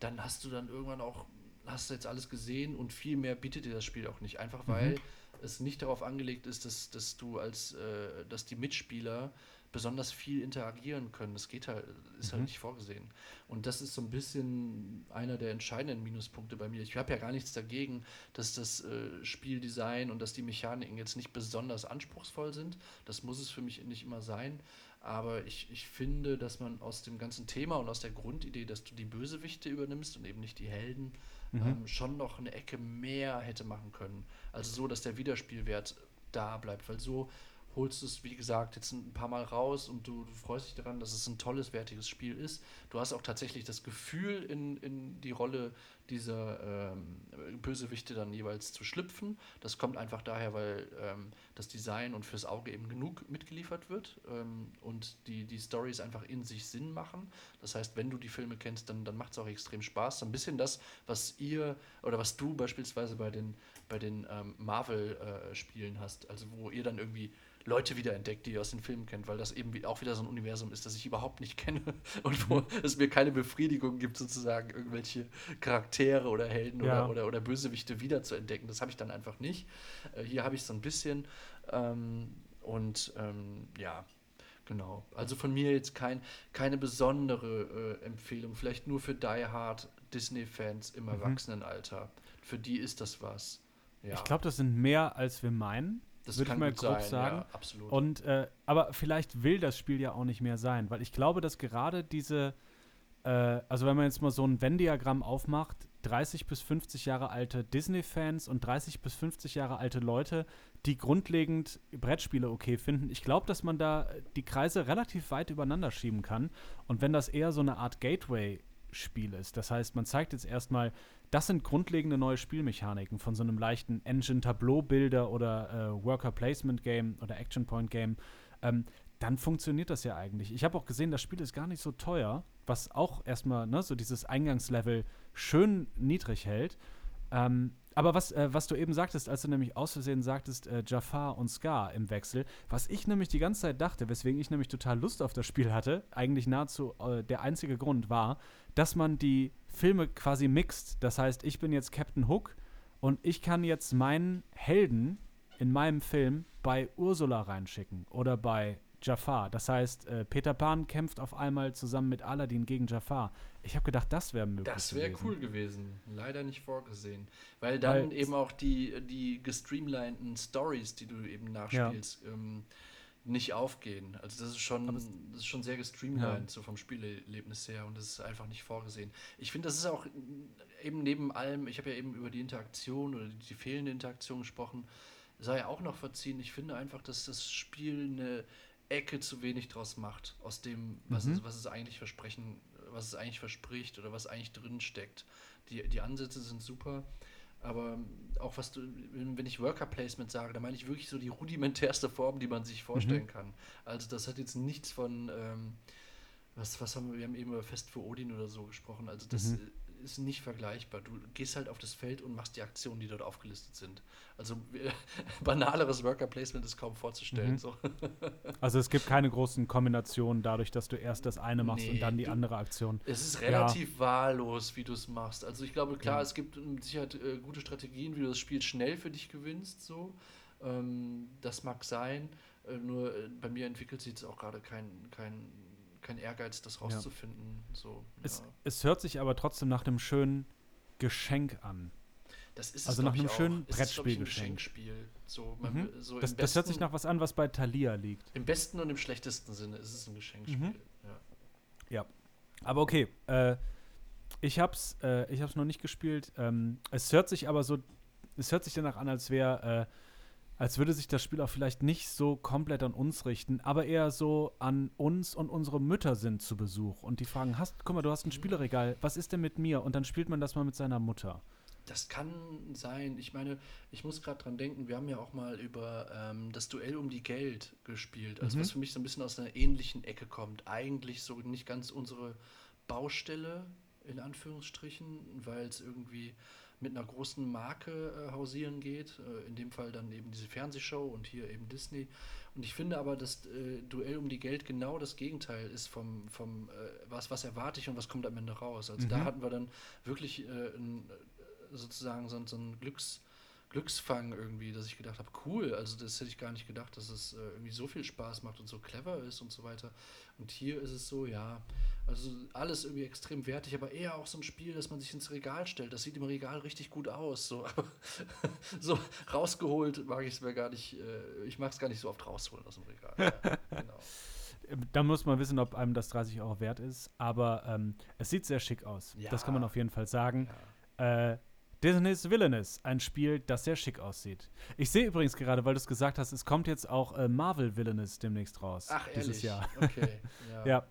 dann hast du dann irgendwann auch, hast du jetzt alles gesehen und viel mehr bietet dir das Spiel auch nicht. Einfach weil es nicht darauf angelegt ist, dass, dass du als, äh, dass die Mitspieler besonders viel interagieren können. Das geht halt, ist halt Mhm. nicht vorgesehen. Und das ist so ein bisschen einer der entscheidenden Minuspunkte bei mir. Ich habe ja gar nichts dagegen, dass das äh, Spieldesign und dass die Mechaniken jetzt nicht besonders anspruchsvoll sind. Das muss es für mich nicht immer sein. Aber ich, ich finde, dass man aus dem ganzen Thema und aus der Grundidee, dass du die Bösewichte übernimmst und eben nicht die Helden, ähm, schon noch eine Ecke mehr hätte machen können. Also so, dass der Wiederspielwert da bleibt. Weil so holst es, wie gesagt, jetzt ein paar Mal raus und du, du freust dich daran, dass es ein tolles, wertiges Spiel ist. Du hast auch tatsächlich das Gefühl, in, in die Rolle dieser ähm, Bösewichte dann jeweils zu schlüpfen. Das kommt einfach daher, weil ähm, das Design und fürs Auge eben genug mitgeliefert wird ähm, und die, die Stories einfach in sich Sinn machen. Das heißt, wenn du die Filme kennst, dann, dann macht es auch extrem Spaß. So ein bisschen das, was ihr oder was du beispielsweise bei den, bei den ähm, Marvel-Spielen hast, also wo ihr dann irgendwie Leute wiederentdeckt, die ihr aus den Filmen kennt, weil das eben auch wieder so ein Universum ist, das ich überhaupt nicht kenne und wo es mir keine Befriedigung gibt, sozusagen irgendwelche Charaktere oder Helden Ja. oder, oder, oder Bösewichte wieder zu entdecken. Das habe ich dann einfach nicht. Äh, hier habe ich so ein bisschen ähm, und ähm, ja, genau. Also von mir jetzt kein, keine besondere äh, Empfehlung, vielleicht nur für Die Hard Disney-Fans im Erwachsenenalter. Für die ist das was. Ja, Ich glaube, das sind mehr, als wir meinen. Das würde ich mal grob sein, sagen. Ja, absolut. Und äh, aber vielleicht will das Spiel ja auch nicht mehr sein, weil ich glaube, dass gerade diese, äh, also wenn man jetzt mal so ein Venn-Diagramm aufmacht, 30 bis 50 Jahre alte Disney-Fans und 30 bis 50 Jahre alte Leute, die grundlegend Brettspiele okay finden. Ich glaube, dass man da die Kreise relativ weit übereinander schieben kann. Und wenn das eher so eine Art Gateway-Spiel ist, das heißt, man zeigt jetzt erstmal, das sind grundlegende neue Spielmechaniken von so einem leichten Engine-Tableau-Bilder oder äh, Worker-Placement-Game oder Action-Point-Game, ähm, dann funktioniert das ja eigentlich. Ich habe auch gesehen, das Spiel ist gar nicht so teuer, was auch erstmal ne, so dieses Eingangslevel schön niedrig hält. Ähm, aber was, äh, was du eben sagtest, als du nämlich aus Versehen sagtest, äh, Jafar und Scar im Wechsel, was ich nämlich die ganze Zeit dachte, weswegen ich nämlich total Lust auf das Spiel hatte, eigentlich nahezu äh, der einzige Grund war, dass man die Filme quasi mixt. Das heißt, ich bin jetzt Captain Hook und ich kann jetzt meinen Helden in meinem Film bei Ursula reinschicken oder bei Jafar. Das heißt, äh, Peter Pan kämpft auf einmal zusammen mit Aladdin gegen Jafar. Ich habe gedacht, das wäre möglich. Das wäre cool gewesen. Leider nicht vorgesehen. Weil dann Weil- eben auch die, die gestreamlinten Stories, die du eben nachspielst, ähm, nicht aufgehen. Also das ist schon, das ist schon sehr gestreamlined, so vom Spielerlebnis her und das ist einfach nicht vorgesehen. Ich finde, das ist auch eben neben allem, ich habe ja eben über die Interaktion oder die, die fehlende Interaktion gesprochen, sei ja auch noch verziehen. Ich finde einfach, dass das Spiel eine Ecke zu wenig draus macht, aus dem, was, Mhm. es, was es eigentlich versprechen, was es eigentlich verspricht oder was eigentlich drin steckt. Die, die Ansätze sind super, aber auch was du, wenn ich Worker Placement sage, da meine ich wirklich so die rudimentärste Form, die man sich vorstellen kann. Also das hat jetzt nichts von, ähm, was, was haben wir, wir haben eben über Fest für Odin oder so gesprochen, also das Mhm. Ist nicht vergleichbar. Du gehst halt auf das Feld und machst die Aktionen, die dort aufgelistet sind. Also äh, banaleres Worker Placement ist kaum vorzustellen. Mhm. So. Also es gibt keine großen Kombinationen dadurch, dass du erst das eine machst Nee, und dann die du- andere Aktion. Es ist Ja. relativ wahllos, wie du es machst. Also ich glaube, klar, Ja. es gibt mit Sicherheit äh, gute Strategien, wie du das Spiel schnell für dich gewinnst. So. Ähm, das mag sein. Äh, nur äh, bei mir entwickelt sich jetzt auch gerade kein, kein, kein Ehrgeiz, das rauszufinden. So, Es, ja. es hört sich aber trotzdem nach einem schönen Geschenk an. Das ist Also es, nach einem schönen Brettspielgeschenk. So, Mhm. so Das, das hört sich nach was an, was bei Thalia liegt. im besten und im schlechtesten Sinne ist es ein Geschenkspiel. Mhm. Ja. Aber okay, äh, ich hab's, äh, ich hab's noch nicht gespielt. Ähm, es hört sich aber so, es hört sich danach an, als wäre, äh, als würde sich das Spiel auch vielleicht nicht so komplett an uns richten, aber eher so an uns und unsere Mütter sind zu Besuch und die fragen, hast, guck mal, du hast ein. Spieleregal, was ist denn mit mir? Und dann spielt man das mal mit seiner Mutter. Das kann sein. Ich meine, ich muss gerade dran denken, wir haben ja auch mal über ähm, das Duell um die Geld gespielt. Also Mhm. was für mich so ein bisschen aus einer ähnlichen Ecke kommt. Eigentlich so nicht ganz unsere Baustelle, in Anführungsstrichen, weil es irgendwie mit einer großen Marke äh, hausieren geht. Äh, in dem Fall dann eben diese Fernsehshow und hier eben Disney. Und ich finde aber, dass äh, Duell um die Geld genau das Gegenteil ist vom, vom äh, was, was erwarte ich und was kommt am Ende raus. Also da Mhm. hatten wir dann wirklich äh, ein, äh, sozusagen so, so ein Glücks, Glücksfang irgendwie, dass ich gedacht habe, cool, also das hätte ich gar nicht gedacht, dass es äh, irgendwie so viel Spaß macht und so clever ist und so weiter. Und hier ist es so, ja, also alles irgendwie extrem wertig, aber eher auch so ein Spiel, dass man sich ins Regal stellt. Das sieht im Regal richtig gut aus. So, so rausgeholt mag ich es mir gar nicht, äh, ich mag es gar nicht so oft rausholen aus dem Regal. Ja, genau. Äh, Da muss man wissen, ob einem das 30 Euro wert ist, aber ähm, es sieht sehr schick aus. Ja. Das kann man auf jeden Fall sagen. Ja. Äh, Disney's Villainous, ein Spiel, das sehr schick aussieht. Ich sehe übrigens gerade, weil du es gesagt hast, es kommt jetzt auch äh, Marvel Villainous demnächst raus. Ach, ehrlich? Dieses Jahr. Okay, ja. Ja,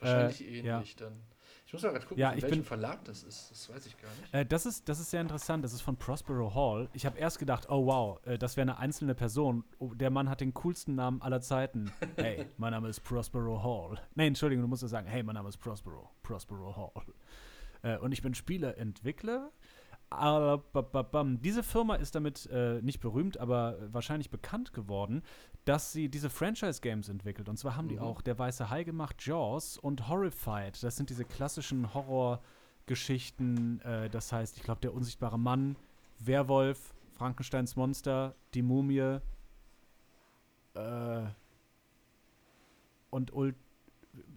Wahrscheinlich äh, ähnlich dann. Ich muss mal gerade gucken, Ja, ich welchem bin- Verlag das ist. Das weiß ich gar nicht. äh, das, ist, das ist sehr interessant. Das ist von Prospero Hall. Ich habe erst gedacht, oh wow, äh, das wäre eine einzelne Person. Oh, der Mann hat den coolsten Namen aller Zeiten. Hey, mein Name ist Prospero Hall. Nee, Entschuldigung, du musst ja sagen, hey, mein Name ist Prospero. Prospero Hall. Äh, und ich bin Spieleentwickler. Diese Firma ist damit äh, nicht berühmt, aber wahrscheinlich bekannt geworden, dass sie diese Franchise-Games entwickelt. Und zwar haben die Mhm. auch Der Weiße Hai gemacht, Jaws und Horrified. Das sind diese klassischen Horrorgeschichten. Äh, das heißt, ich glaube, Der unsichtbare Mann, Werwolf, Frankensteins Monster, die Mumie äh, und Ult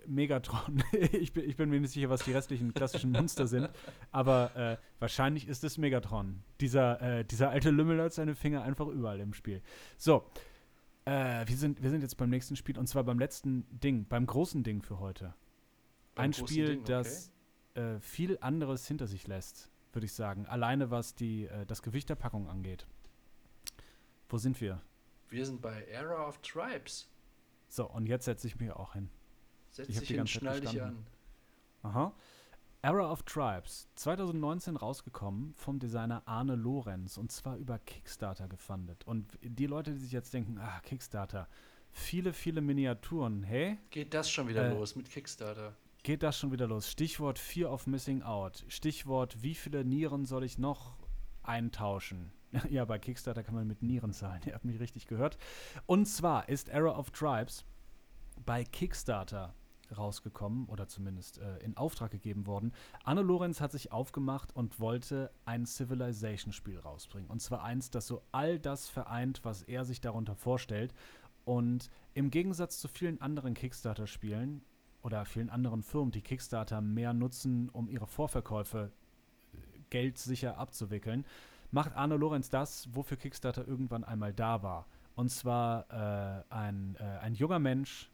Megatron. ich, bin, ich bin mir nicht sicher, was die restlichen klassischen Monster sind. Aber äh, wahrscheinlich ist es Megatron. Dieser, äh, dieser alte Lümmel hat seine Finger einfach überall im Spiel. So. Äh, wir, sind, wir sind jetzt beim nächsten Spiel und zwar beim letzten Ding, beim großen Ding für heute. Beim Ein Spiel, Ding, okay. das äh, viel anderes hinter sich lässt, würde ich sagen. Alleine was die, äh, das Gewicht der Packung angeht. Wo sind wir? Wir sind bei Era of Tribes. So, und jetzt setze ich mich auch hin. Setz Ich dich die hin, schnall dich an. Aha. Era of Tribes, 2019 rausgekommen vom Designer Arne Lorenz und zwar über Kickstarter gefundet. Und die Leute, die sich jetzt denken, ah, Kickstarter, viele, viele Miniaturen, hey, Geht das schon wieder Äh, los mit Kickstarter? geht das schon wieder los? Stichwort Fear of Missing Out. Stichwort, wie viele Nieren soll ich noch eintauschen? ja, bei Kickstarter kann man mit Nieren zahlen. Ihr habt mich richtig gehört. Und zwar ist Era of Tribes bei Kickstarter rausgekommen oder zumindest äh, in Auftrag gegeben worden. Anne Lorenz hat sich aufgemacht und wollte ein Civilization-Spiel rausbringen. Und zwar eins, das so all das vereint, was er sich darunter vorstellt. Und im Gegensatz zu vielen anderen Kickstarter-Spielen oder vielen anderen Firmen, die Kickstarter mehr nutzen, um ihre Vorverkäufe äh, geldsicher abzuwickeln, macht Arne Lorenz das, wofür Kickstarter irgendwann einmal da war. Und zwar äh, ein, äh, ein junger Mensch,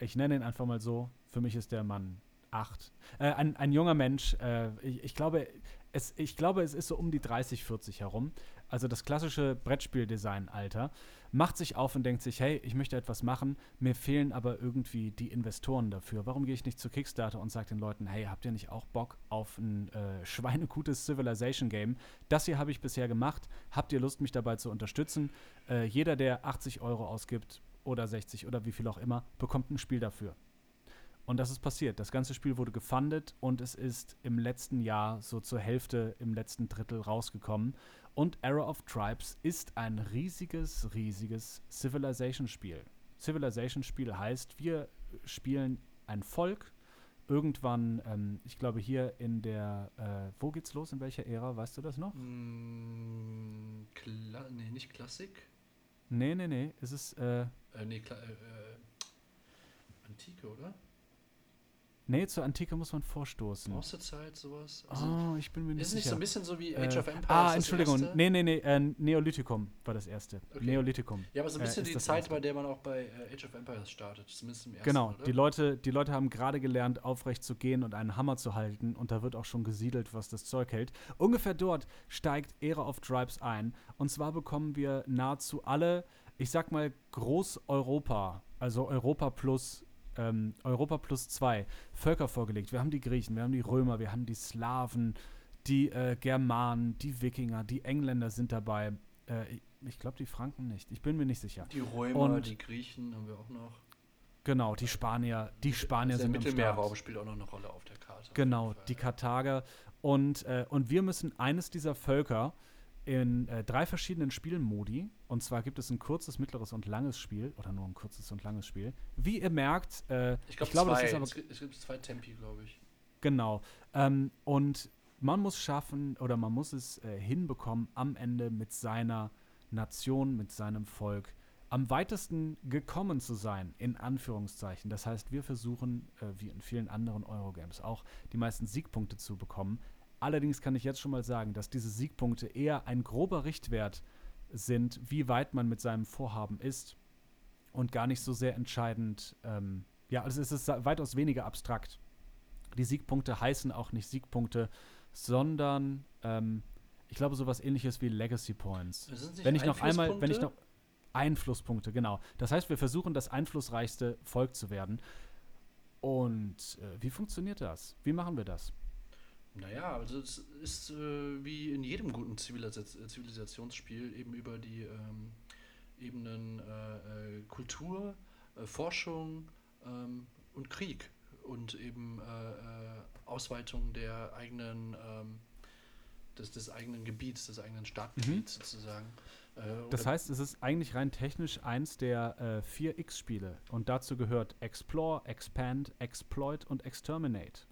ich nenne ihn einfach mal so, für mich ist der Mann acht. Äh, ein, ein junger Mensch, äh, ich, ich, glaube, es, ich glaube, es ist so um die 30, 40 herum. Also das klassische Brettspieldesign-Alter. Macht sich auf und denkt sich, hey, ich möchte etwas machen, mir fehlen aber irgendwie die Investoren dafür. Warum gehe ich nicht zu Kickstarter und sage den Leuten, hey, habt ihr nicht auch Bock auf ein äh, schweinegutes Civilization-Game? Das hier habe ich bisher gemacht. Habt ihr Lust, mich dabei zu unterstützen? Äh, jeder, der 80 Euro ausgibt oder 60 oder wie viel auch immer, bekommt ein Spiel dafür. Und das ist passiert. Das ganze Spiel wurde gefundet und es ist im letzten Jahr so zur Hälfte, im letzten Drittel rausgekommen. Und Era of Tribes ist ein riesiges, riesiges Civilization-Spiel. Civilization-Spiel heißt, wir spielen ein Volk. Irgendwann, ähm, ich glaube hier in der, äh, wo geht's los? In welcher Ära? Weißt du das noch? Mm, Kla nee, nicht Klassik. Nee, nee, nee. Es ist, äh, Äh, nee, Kla äh, äh, Antike, oder? Nee, zur Antike muss man vorstoßen. Bronzezeit, sowas? Also, oh, ich bin mir nicht ist es nicht sicher. so ein bisschen so wie Äh, Age of Empires? ah, das Entschuldigung. erste? Nee, nee, nee. Äh, Neolithikum war das erste. Okay. Neolithikum. Ja, aber so ein äh, bisschen ist die das Zeit, erste. bei der man auch bei äh, Age of Empires startet. Zumindest im ersten, Genau, oder? die Leute, die Leute haben gerade gelernt, aufrecht zu gehen und einen Hammer zu halten und da wird auch schon gesiedelt, was das Zeug hält. Ungefähr dort steigt Ära of Tribes ein und zwar bekommen wir nahezu alle, ich sag mal Groß-Europa, also Europa plus ähm, Europa plus zwei Völker vorgelegt. Wir haben die Griechen, wir haben die Römer, wir haben die Slawen, die äh, Germanen, die Wikinger, die Engländer sind dabei. Äh, ich- glaube die Franken nicht. Ich bin mir nicht sicher. Die Römer, Und- die Griechen haben wir auch noch. Genau, die Spanier, die Spanier Also sind Start. Mittelmeerraum spielt auch noch eine Rolle auf der Karte. Genau, die Karthager. Und, äh, und wir müssen eines dieser Völker in äh, drei verschiedenen Spielmodi, und zwar gibt es ein kurzes, mittleres und langes Spiel, oder nur ein kurzes und langes Spiel. Wie ihr merkt, äh, Ich, glaub, glaube, das zwei. ist aber es, gibt, es gibt zwei Tempi, glaube ich. Genau. Ähm, und man muss schaffen oder man muss es äh, hinbekommen, am Ende mit seiner Nation, mit seinem Volk am weitesten gekommen zu sein, in Anführungszeichen. Das heißt, wir versuchen, äh, wie in vielen anderen Eurogames auch, die meisten Siegpunkte zu bekommen. Allerdings kann ich jetzt schon mal sagen, dass diese Siegpunkte eher ein grober Richtwert sind, wie weit man mit seinem Vorhaben ist und gar nicht so sehr entscheidend. Ähm, ja, also es ist weitaus weniger abstrakt. Die Siegpunkte heißen auch nicht Siegpunkte, sondern ähm, ich glaube sowas ähnliches wie Legacy Points. Wenn ich noch einmal, wenn ich noch Einflusspunkte? Einflusspunkte, genau. Das heißt, wir versuchen das einflussreichste Volk zu werden. Und äh, wie funktioniert das? Wie machen wir das? Naja, also es ist äh, wie in jedem guten Zivilis Zivilisationsspiel eben über die ähm, Ebenen äh, äh, Kultur, äh, Forschung ähm, und Krieg und eben äh, äh, Ausweitung der eigenen ähm, des, des eigenen Gebiets, des eigenen Staatengebiets sozusagen. Äh, Mhm. Das oder- heißt, es ist eigentlich rein technisch eins der äh, vier X-Spiele. Und dazu gehört Explore, Expand, Exploit und Exterminate.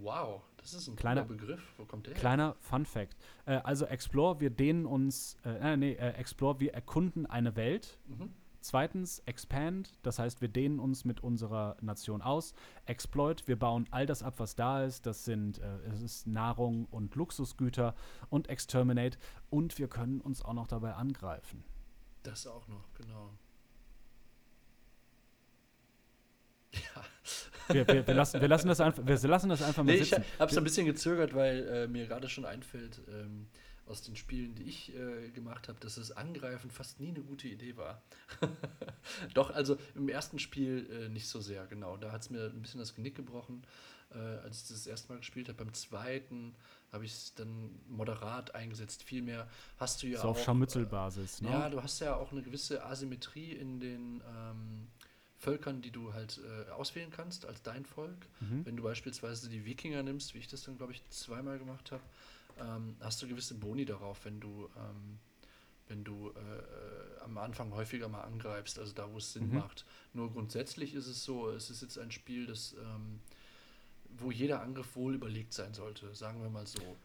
Wow, das ist ein Kleiner- Begriff. Wo kommt der her? Kleiner Fun Fact. Äh, also Explore, wir dehnen uns, äh, äh, nee, äh, Explore, wir erkunden eine Welt. Mhm. Zweitens, Expand, das heißt, wir dehnen uns mit unserer Nation aus. Exploit, wir bauen all das ab, was da ist. Das sind äh, es ist Nahrung und Luxusgüter. Und Exterminate. Und wir können uns auch noch dabei angreifen. Das auch noch, genau. Ja. Wir, wir, wir, lassen, wir, lassen das einfach, wir lassen das einfach mal Nee, ich sitzen. habe es ein bisschen gezögert, weil äh, mir gerade schon einfällt, ähm, aus den Spielen, die ich äh, gemacht habe, dass das Angreifen fast nie eine gute Idee war. Doch, also im ersten Spiel äh, nicht so sehr, genau. Da hat es mir ein bisschen das Genick gebrochen, äh, als ich das, das erste Mal gespielt habe. Beim zweiten habe ich es dann moderat eingesetzt. Vielmehr hast du ja so auch. auf Scharmützelbasis. Ne? Ja, du hast ja auch eine gewisse Asymmetrie in den ähm, Völkern, die du halt äh, auswählen kannst als dein Volk. Mhm. Wenn du beispielsweise die Wikinger nimmst, wie ich das dann, glaube ich, zweimal gemacht habe, ähm, hast du gewisse Boni darauf, wenn du, ähm, wenn du äh, äh, am Anfang häufiger mal angreifst, also da, wo es Sinn Mhm. macht. Nur grundsätzlich ist es so, es ist jetzt ein Spiel, das, ähm, wo jeder Angriff wohl überlegt sein sollte, sagen wir mal so.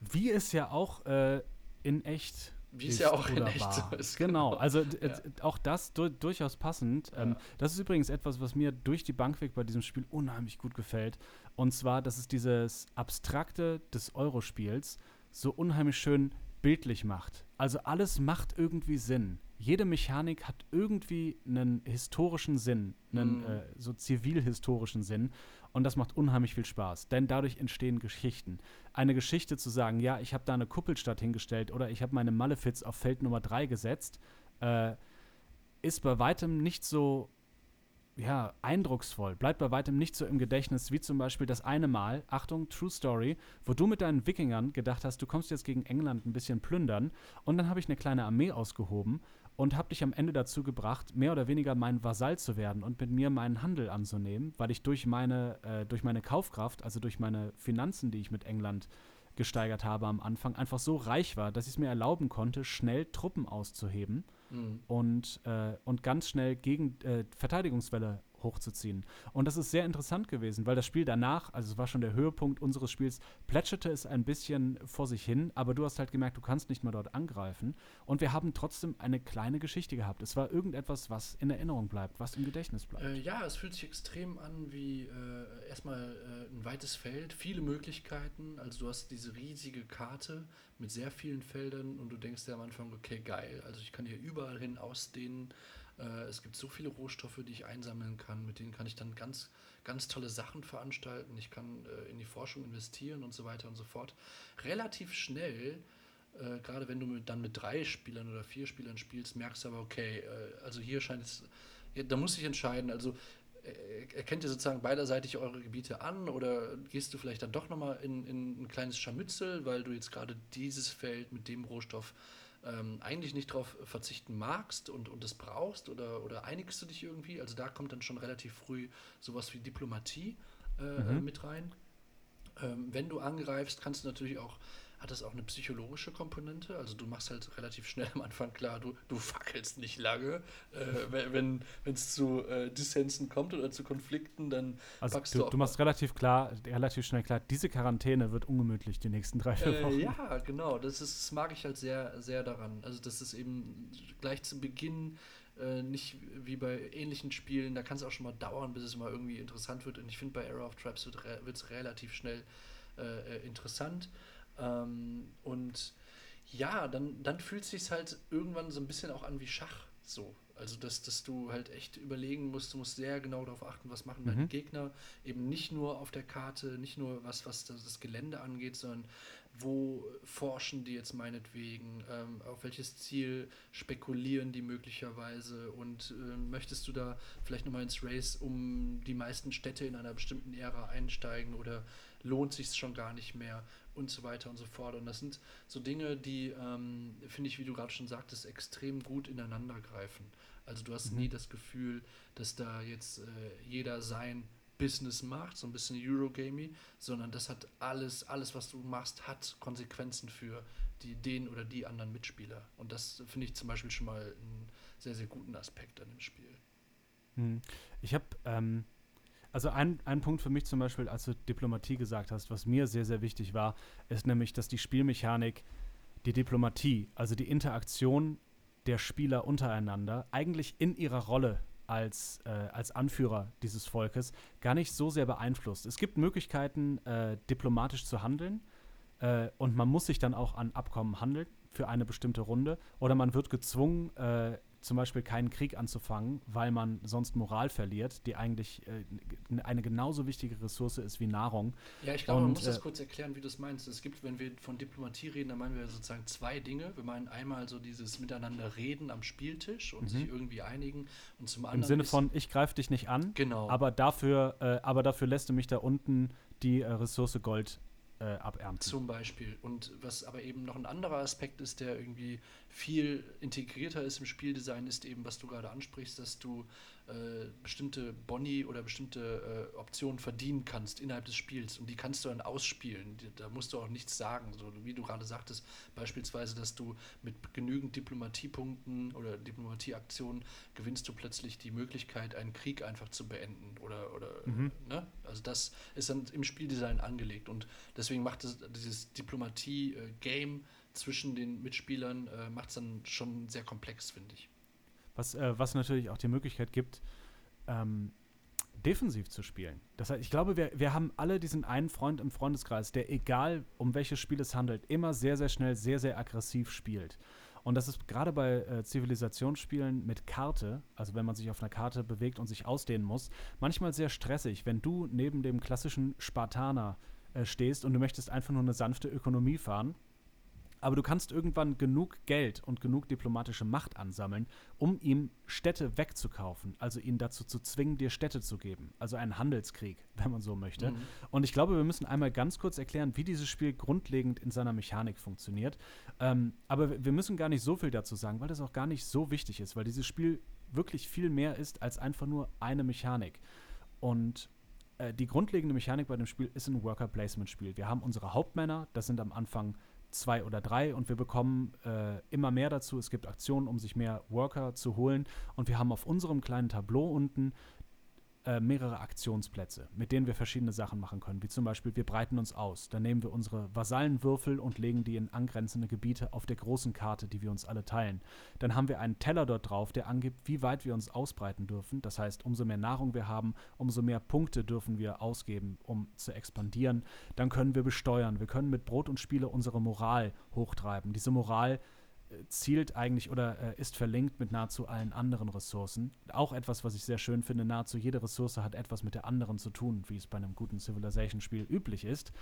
Wie es ja auch äh, in echt Wie es ja auch in echt so ist, Genau, genau. also d- auch das du durchaus passend. Ähm, Ja. das ist übrigens etwas, was mir durch die Bank weg bei diesem Spiel unheimlich gut gefällt. Und zwar, dass es dieses Abstrakte des Eurospiels so unheimlich schön bildlich macht. Also alles macht irgendwie Sinn. Jede Mechanik hat irgendwie einen historischen Sinn, einen Mhm. äh, so zivilhistorischen Sinn. Und das macht unheimlich viel Spaß, denn dadurch entstehen Geschichten. Eine Geschichte zu sagen, ja, ich habe da eine Kuppelstadt hingestellt oder ich habe meine Malefiz auf Feld Nummer 3 gesetzt, äh, ist bei weitem nicht so ja, eindrucksvoll, bleibt bei weitem nicht so im Gedächtnis wie zum Beispiel das eine Mal, Achtung, True Story, wo du mit deinen Wikingern gedacht hast, du kommst jetzt gegen England ein bisschen plündern und dann habe ich eine kleine Armee ausgehoben und habe dich am Ende dazu gebracht, mehr oder weniger mein Vasall zu werden und mit mir meinen Handel anzunehmen, weil ich durch meine, äh, durch meine Kaufkraft, also durch meine Finanzen, die ich mit England gesteigert habe am Anfang, einfach so reich war, dass ich es mir erlauben konnte, schnell Truppen auszuheben Mhm. und, äh, und ganz schnell gegen äh, Verteidigungswelle hochzuziehen. Und das ist sehr interessant gewesen, weil das Spiel danach, also es war schon der Höhepunkt unseres Spiels, plätscherte es ein bisschen vor sich hin, aber du hast halt gemerkt, du kannst nicht mehr dort angreifen. Und wir haben trotzdem eine kleine Geschichte gehabt. Es war irgendetwas, was in Erinnerung bleibt, was im Gedächtnis bleibt. Äh, ja, es fühlt sich extrem an wie äh, erstmal äh, ein weites Feld, viele Möglichkeiten. Also du hast diese riesige Karte mit sehr vielen Feldern und du denkst dir am Anfang, okay, geil, also ich kann hier überall hin ausdehnen. Äh, es gibt so viele Rohstoffe, die ich einsammeln kann, mit denen kann ich dann ganz, ganz tolle Sachen veranstalten. Ich kann äh, in die Forschung investieren und so weiter und so fort. Relativ schnell, äh, gerade wenn du dann mit drei Spielern oder vier Spielern spielst, merkst du aber, okay, also hier scheint es, da muss ich entscheiden. Also erkennt ihr sozusagen beiderseitig eure Gebiete an oder gehst du vielleicht dann doch nochmal in, in ein kleines Scharmützel, weil du jetzt gerade dieses Feld mit dem Rohstoff ähm, eigentlich nicht darauf verzichten magst und, und das brauchst oder, oder einigst du dich irgendwie? Also da kommt dann schon relativ früh sowas wie Diplomatie äh, mhm. Mit rein. Ähm, wenn du angreifst, kannst du natürlich auch hat das auch eine psychologische Komponente. Also du machst halt relativ schnell am Anfang klar, du, du fackelst nicht lange. Äh, wenn es zu äh, Dissensen kommt oder zu Konflikten, dann also packst du, du, du machst relativ klar, relativ schnell klar, diese Quarantäne wird ungemütlich die nächsten drei, vier äh, Wochen. ja, genau. Das, ist, das mag ich halt sehr, sehr daran. Also das ist eben gleich zu Beginn äh, nicht wie bei ähnlichen Spielen, da kann es auch schon mal dauern, bis es mal irgendwie interessant wird. Und ich finde, bei Era of Traps wird es re relativ schnell äh, äh, interessant. Ähm, und ja, dann, dann fühlt es sich halt irgendwann so ein bisschen auch an wie Schach. So. Also, dass, dass du halt echt überlegen musst, du musst sehr genau darauf achten, was machen deine mhm. Gegner. Eben nicht nur auf der Karte, nicht nur was, was das, das Gelände angeht, sondern wo forschen die jetzt meinetwegen, ähm, auf welches Ziel spekulieren die möglicherweise und äh, möchtest du da vielleicht nochmal ins Race um die meisten Städte in einer bestimmten Ära einsteigen oder lohnt sich schon gar nicht mehr und so weiter und so fort. Und das sind so Dinge, die, ähm, finde ich, wie du gerade schon sagtest, extrem gut ineinander greifen. Also du hast mhm. nie das Gefühl, dass da jetzt äh, jeder sein Business macht, so ein bisschen Eurogaming, sondern das hat alles, alles, was du machst, hat Konsequenzen für die, den oder die anderen Mitspieler. Und das finde ich zum Beispiel schon mal einen sehr, sehr guten Aspekt an dem Spiel. Hm. Ich habe ähm, also ein, ein Punkt für mich zum Beispiel, als du Diplomatie gesagt hast, was mir sehr, sehr wichtig war, ist nämlich, dass die Spielmechanik die Diplomatie, also die Interaktion der Spieler untereinander, eigentlich in ihrer Rolle als, äh, als Anführer dieses Volkes gar nicht so sehr beeinflusst. Es gibt Möglichkeiten, äh, diplomatisch zu handeln äh, und man muss sich dann auch an Abkommen handeln für eine bestimmte Runde oder man wird gezwungen, äh, zum Beispiel keinen Krieg anzufangen, weil man sonst Moral verliert, die eigentlich äh, eine genauso wichtige Ressource ist wie Nahrung. Ja, ich glaube, man muss äh, das kurz erklären, wie du es meinst. Es gibt, wenn wir von Diplomatie reden, dann meinen wir sozusagen zwei Dinge. Wir meinen einmal so dieses Miteinander reden am Spieltisch und mhm. sich irgendwie einigen. Und zum anderen. Im Sinne von, ich greife dich nicht an, genau. aber, dafür, äh, aber dafür lässt du mich da unten die äh, Ressource Gold äh, abernten. Zum Beispiel. Und was aber eben noch ein anderer Aspekt ist, der irgendwie viel integrierter ist im Spieldesign, ist eben, was du gerade ansprichst, dass du äh, bestimmte Boni oder bestimmte äh, Optionen verdienen kannst innerhalb des Spiels. Und die kannst du dann ausspielen. Da musst du auch nichts sagen. So wie du gerade sagtest, beispielsweise, dass du mit genügend Diplomatiepunkten oder Diplomatieaktionen gewinnst du plötzlich die Möglichkeit, einen Krieg einfach zu beenden. Oder, oder mhm. ne? Also das ist dann im Spieldesign angelegt. Und deswegen macht es dieses Diplomatie-Game zwischen den Mitspielern, äh, macht es dann schon sehr komplex, finde ich. Was, äh, was natürlich auch die Möglichkeit gibt, ähm, defensiv zu spielen. Das heißt, ich glaube, wir, wir haben alle diesen einen Freund im Freundeskreis, der egal um welches Spiel es handelt, immer sehr, sehr schnell, sehr, sehr aggressiv spielt. Und das ist gerade bei äh, Zivilisationsspielen mit Karte, also wenn man sich auf einer Karte bewegt und sich ausdehnen muss, manchmal sehr stressig, wenn du neben dem klassischen Spartaner äh, stehst und du möchtest einfach nur eine sanfte Ökonomie fahren aber du kannst irgendwann genug Geld und genug diplomatische Macht ansammeln, um ihm Städte wegzukaufen, also ihn dazu zu zwingen, dir Städte zu geben. Also einen Handelskrieg, wenn man so möchte. Mhm. Und ich glaube, wir müssen einmal ganz kurz erklären, wie dieses Spiel grundlegend in seiner Mechanik funktioniert. Ähm, aber wir müssen gar nicht so viel dazu sagen, weil das auch gar nicht so wichtig ist, weil dieses Spiel wirklich viel mehr ist als einfach nur eine Mechanik. Und äh, die grundlegende Mechanik bei dem Spiel ist ein Worker-Placement-Spiel. Wir haben unsere Hauptmänner, das sind am Anfang zwei oder drei und wir bekommen äh, immer mehr dazu. Es gibt Aktionen, um sich mehr Worker zu holen und wir haben auf unserem kleinen Tableau unten äh, mehrere Aktionsplätze, mit denen wir verschiedene Sachen machen können. Wie zum Beispiel, wir breiten uns aus. Dann nehmen wir unsere Vasallenwürfel und legen die in angrenzende Gebiete auf der großen Karte, die wir uns alle teilen. Dann haben wir einen Teller dort drauf, der angibt, wie weit wir uns ausbreiten dürfen. Das heißt, umso mehr Nahrung wir haben, umso mehr Punkte dürfen wir ausgeben, um zu expandieren. Dann können wir besteuern. Wir können mit Brot und Spiele unsere Moral hochtreiben. Diese Moral zielt eigentlich oder äh, ist verlinkt mit nahezu allen anderen Ressourcen. Auch etwas, was ich sehr schön finde, nahezu jede Ressource hat etwas mit der anderen zu tun, wie es bei einem guten Civilization-Spiel üblich ist.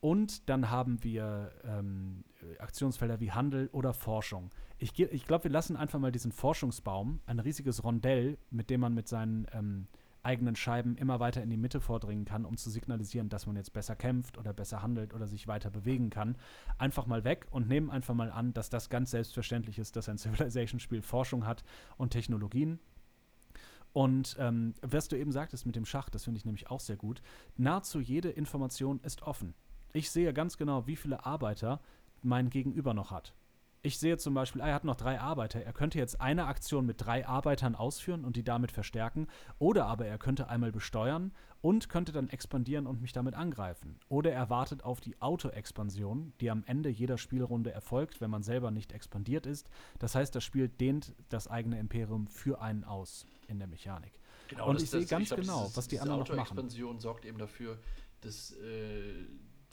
Und dann haben wir ähm, Aktionsfelder wie Handel oder Forschung. Ich, ich glaube, wir lassen einfach mal diesen Forschungsbaum, ein riesiges Rondell, mit dem man mit seinen ähm, eigenen Scheiben immer weiter in die Mitte vordringen kann, um zu signalisieren, dass man jetzt besser kämpft oder besser handelt oder sich weiter bewegen kann, einfach mal weg und nehmen einfach mal an, dass das ganz selbstverständlich ist, dass ein Civilization-Spiel Forschung hat und Technologien. Und ähm, was du eben sagtest mit dem Schach, das finde ich nämlich auch sehr gut. Nahezu jede Information ist offen. Ich sehe ganz genau, wie viele Arbeiter mein Gegenüber noch hat. Ich sehe zum Beispiel, er hat noch drei Arbeiter. Er könnte jetzt eine Aktion mit drei Arbeitern ausführen und die damit verstärken. Oder aber er könnte einmal besteuern und könnte dann expandieren und mich damit angreifen. Oder er wartet auf die Auto-Expansion, die am Ende jeder Spielrunde erfolgt, wenn man selber nicht expandiert ist. Das heißt, das Spiel dehnt das eigene Imperium für einen aus in der Mechanik. Genau, und das, ich sehe ganz glaub, genau, dieses, was die anderen noch machen. Auto-Expansion sorgt eben dafür, dass äh,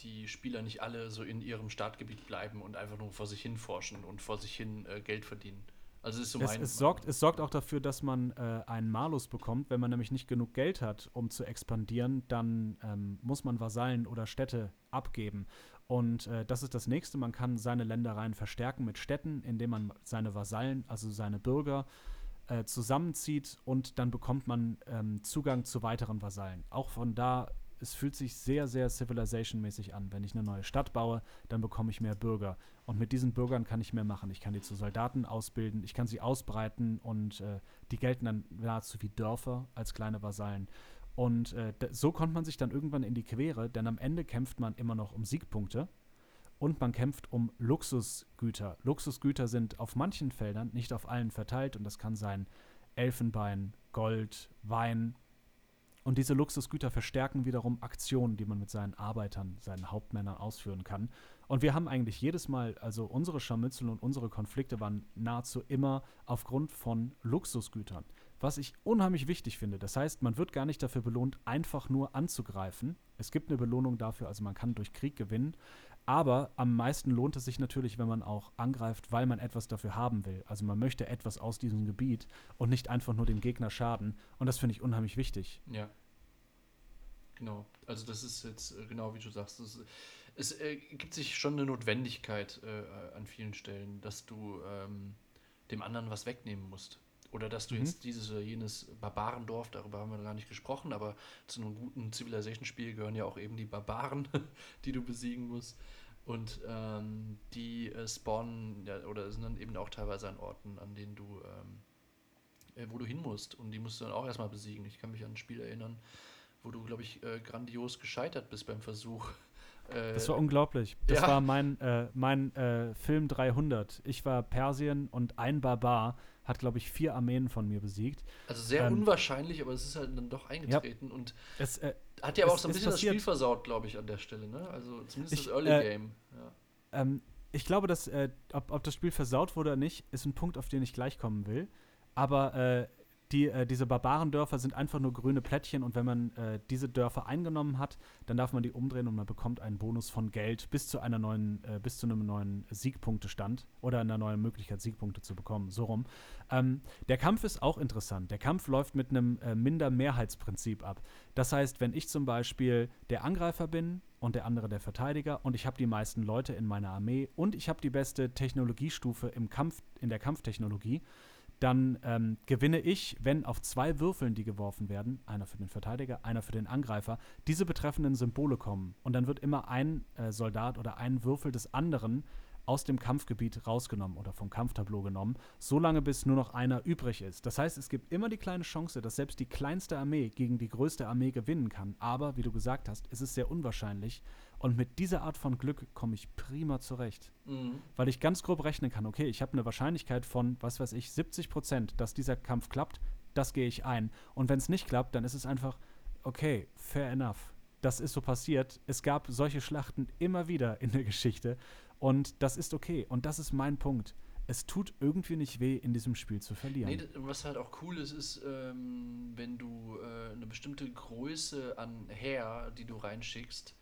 die Spieler nicht alle so in ihrem Startgebiet bleiben und einfach nur vor sich hin forschen und vor sich hin äh, Geld verdienen. Also ist so es, es, sorgt, es sorgt auch dafür, dass man äh, einen Malus bekommt. Wenn man nämlich nicht genug Geld hat, um zu expandieren, dann ähm, muss man Vasallen oder Städte abgeben. Und äh, das ist das nächste. Man kann seine Ländereien verstärken mit Städten, indem man seine Vasallen, also seine Bürger, äh, zusammenzieht und dann bekommt man ähm, Zugang zu weiteren Vasallen. Auch von da es fühlt sich sehr, sehr Civilization-mäßig an. Wenn ich eine neue Stadt baue, dann bekomme ich mehr Bürger. Und mit diesen Bürgern kann ich mehr machen. Ich kann die zu Soldaten ausbilden, ich kann sie ausbreiten und äh, die gelten dann nahezu wie Dörfer als kleine Vasallen. Und äh, so kommt man sich dann irgendwann in die Quere, denn am Ende kämpft man immer noch um Siegpunkte und man kämpft um Luxusgüter. Luxusgüter sind auf manchen Feldern, nicht auf allen verteilt und das kann sein Elfenbein, Gold, Wein, und diese Luxusgüter verstärken wiederum Aktionen, die man mit seinen Arbeitern, seinen Hauptmännern ausführen kann. Und wir haben eigentlich jedes Mal, also unsere Scharmützel und unsere Konflikte waren nahezu immer aufgrund von Luxusgütern. Was ich unheimlich wichtig finde. Das heißt, man wird gar nicht dafür belohnt, einfach nur anzugreifen. Es gibt eine Belohnung dafür, also man kann durch Krieg gewinnen. Aber am meisten lohnt es sich natürlich, wenn man auch angreift, weil man etwas dafür haben will. Also man möchte etwas aus diesem Gebiet und nicht einfach nur dem Gegner schaden. Und das finde ich unheimlich wichtig. Ja. Genau. Also das ist jetzt äh, genau wie du sagst. Es, es äh, gibt sich schon eine Notwendigkeit äh, an vielen Stellen, dass du ähm, dem anderen was wegnehmen musst. Oder dass du mhm. jetzt dieses oder jenes Barbarendorf, darüber haben wir gar nicht gesprochen, aber zu einem guten Civilization-Spiel gehören ja auch eben die Barbaren, die du besiegen musst. Und ähm, die äh, spawnen ja, oder sind dann eben auch teilweise an Orten, an denen du, ähm, äh, wo du hin musst. Und die musst du dann auch erstmal besiegen. Ich kann mich an ein Spiel erinnern, wo du, glaube ich, äh, grandios gescheitert bist beim Versuch. Äh, das war unglaublich. Das ja. war mein, äh, mein äh, Film 300. Ich war Persien und ein Barbar hat, glaube ich, vier Armeen von mir besiegt. Also sehr ähm, unwahrscheinlich, aber es ist halt dann doch eingetreten ja. und es, äh, hat ja aber auch so ein bisschen das Spiel versaut, glaube ich, an der Stelle. Ne? Also zumindest ich, das Early äh, Game. Ja. Ähm, ich glaube, dass, ob, ob, das Spiel versaut wurde oder nicht, ist ein Punkt, auf den ich gleich kommen will. Aber die, äh, diese Barbarendörfer sind einfach nur grüne Plättchen und wenn man äh, diese Dörfer eingenommen hat, dann darf man die umdrehen und man bekommt einen Bonus von Geld bis zu einer neuen, äh, bis zu einem neuen Siegpunktestand oder einer neuen Möglichkeit, Siegpunkte zu bekommen. So rum. Ähm, der Kampf ist auch interessant. Der Kampf läuft mit einem äh, Minder-Mehrheitsprinzip ab. Das heißt, wenn ich zum Beispiel der Angreifer bin und der andere der Verteidiger und ich habe die meisten Leute in meiner Armee und ich habe die beste Technologiestufe im Kampf, in der Kampftechnologie, dann ähm, gewinne ich, wenn auf zwei Würfeln, die geworfen werden, einer für den Verteidiger, einer für den Angreifer, diese betreffenden Symbole kommen. Und dann wird immer ein äh, Soldat oder ein Würfel des anderen aus dem Kampfgebiet rausgenommen oder vom Kampftableau genommen, solange bis nur noch einer übrig ist. Das heißt, es gibt immer die kleine Chance, dass selbst die kleinste Armee gegen die größte Armee gewinnen kann. Aber, wie du gesagt hast, es ist sehr unwahrscheinlich. Und mit dieser Art von Glück komme ich prima zurecht. Mhm. Weil ich ganz grob rechnen kann, okay, ich habe eine Wahrscheinlichkeit von, was weiß ich, 70 Prozent, dass dieser Kampf klappt. das gehe ich ein. Und wenn es nicht klappt, dann ist es einfach, okay, fair enough. Das ist so passiert. Es gab solche Schlachten immer wieder in der Geschichte und das ist okay. Und das ist mein Punkt. Es tut irgendwie nicht weh, in diesem Spiel zu verlieren. Nee, was halt auch cool ist, ist, ähm, wenn du äh, eine bestimmte Größe an Heer, die du reinschickst,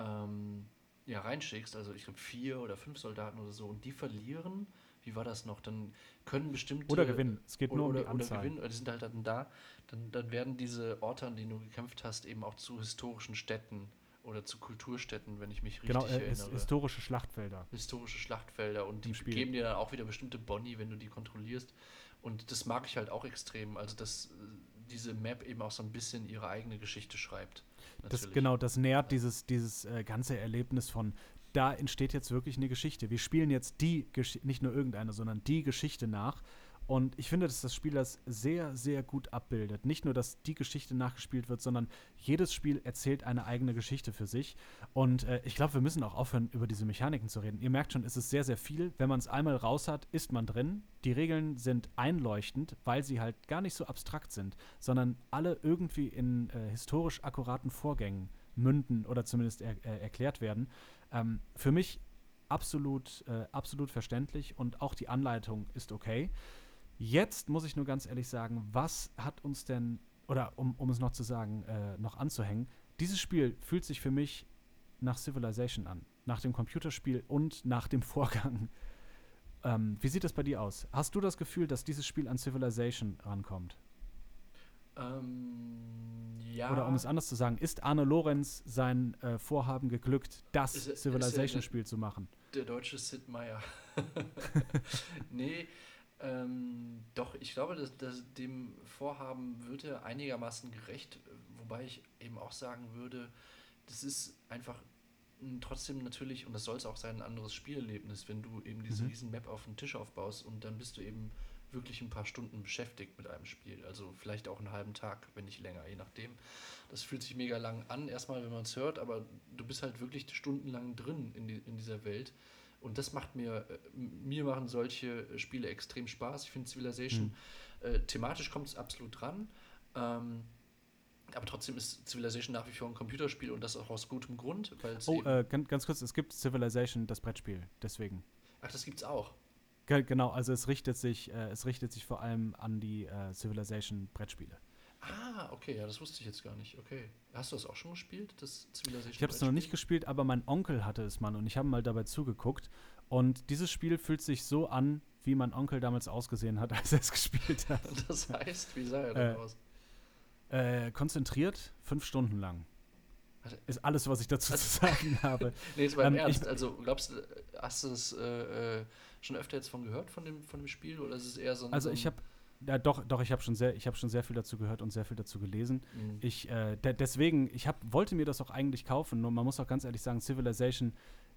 ähm, ja, reinschickst, also ich glaube vier oder fünf Soldaten oder so, und die verlieren, wie war das noch? Dann können bestimmte. Oder gewinnen. Es geht oder, nur um die oder, Anzahl. Oder gewinnen, die sind halt dann da. Dann, dann werden diese Orte, an denen du gekämpft hast, eben auch zu historischen Städten oder zu Kulturstätten, wenn ich mich richtig genau, äh, erinnere. historische Schlachtfelder. Historische Schlachtfelder und die geben dir dann auch wieder bestimmte Boni, wenn du die kontrollierst. Und das mag ich halt auch extrem. Also, dass äh, diese Map eben auch so ein bisschen ihre eigene Geschichte schreibt. Das, genau, das nährt dieses, dieses äh, ganze Erlebnis von, da entsteht jetzt wirklich eine Geschichte. Wir spielen jetzt die Geschichte, nicht nur irgendeine, sondern die Geschichte nach. Und ich finde, dass das Spiel das sehr, sehr gut abbildet. Nicht nur, dass die Geschichte nachgespielt wird, sondern jedes Spiel erzählt eine eigene Geschichte für sich. Und äh, ich glaube, wir müssen auch aufhören, über diese Mechaniken zu reden. Ihr merkt schon, es ist sehr, sehr viel. Wenn man es einmal raus hat, ist man drin. Die Regeln sind einleuchtend, weil sie halt gar nicht so abstrakt sind, sondern alle irgendwie in äh, historisch akkuraten Vorgängen münden oder zumindest er, äh, erklärt werden. Ähm, für mich absolut, äh, absolut verständlich und auch die Anleitung ist okay. Jetzt muss ich nur ganz ehrlich sagen, was hat uns denn, oder um, um es noch zu sagen, äh, noch anzuhängen, dieses Spiel fühlt sich für mich nach Civilization an, nach dem Computerspiel und nach dem Vorgang. Ähm, wie sieht das bei dir aus? Hast du das Gefühl, dass dieses Spiel an Civilization rankommt? Ähm, ja. Oder um es anders zu sagen, ist Arne Lorenz sein äh, Vorhaben geglückt, das Civilization-Spiel zu machen? Der deutsche Sid Meier. nee, ähm, doch, ich glaube, dass, dass dem Vorhaben wird er einigermaßen gerecht, wobei ich eben auch sagen würde, das ist einfach trotzdem natürlich, und das soll es auch sein, ein anderes Spielerlebnis, wenn du eben diese Mhm. riesen Map auf den Tisch aufbaust und dann bist du eben wirklich ein paar Stunden beschäftigt mit einem Spiel. Also vielleicht auch einen halben Tag, wenn nicht länger, je nachdem. Das fühlt sich mega lang an, erstmal, wenn man es hört, aber du bist halt wirklich stundenlang drin in, die, in dieser Welt. Und das macht mir, äh, mir machen solche äh, Spiele extrem Spaß. Ich finde Civilization, äh, thematisch kommt es absolut dran. Ähm, aber trotzdem ist Civilization nach wie vor ein Computerspiel und das auch aus gutem Grund, Oh, äh, ganz, kurz, es gibt Civilization, das Brettspiel, deswegen. ach, das gibt's auch. Ge genau, also es richtet sich, äh, es richtet sich vor allem an die äh, Civilization-Brettspiele. Ah, okay, ja, das wusste ich jetzt gar nicht. Okay. Hast du das auch schon gespielt, das Civilization? Ich habe es noch nicht gespielt, aber mein Onkel hatte es mal und ich habe mal dabei zugeguckt. Und dieses Spiel fühlt sich so an, wie mein Onkel damals ausgesehen hat, als er es gespielt hat. Das heißt, wie sah er denn Äh, aus? Äh, konzentriert, fünf Stunden lang. Ist alles, was ich dazu zu sagen habe. Nee, jetzt mal im ähm, ich- Ernst. Also, glaubst du, hast du es äh, äh, schon öfter jetzt von gehört, von dem, von dem Spiel? Oder ist es eher so ein. Also so ein, ich habe, ja, doch, doch, ich habe schon sehr, ich habe schon sehr viel dazu gehört und sehr viel dazu gelesen. Mhm. Ich, äh, de deswegen, ich hab, wollte mir das auch eigentlich kaufen, nur man muss auch ganz ehrlich sagen, Civilization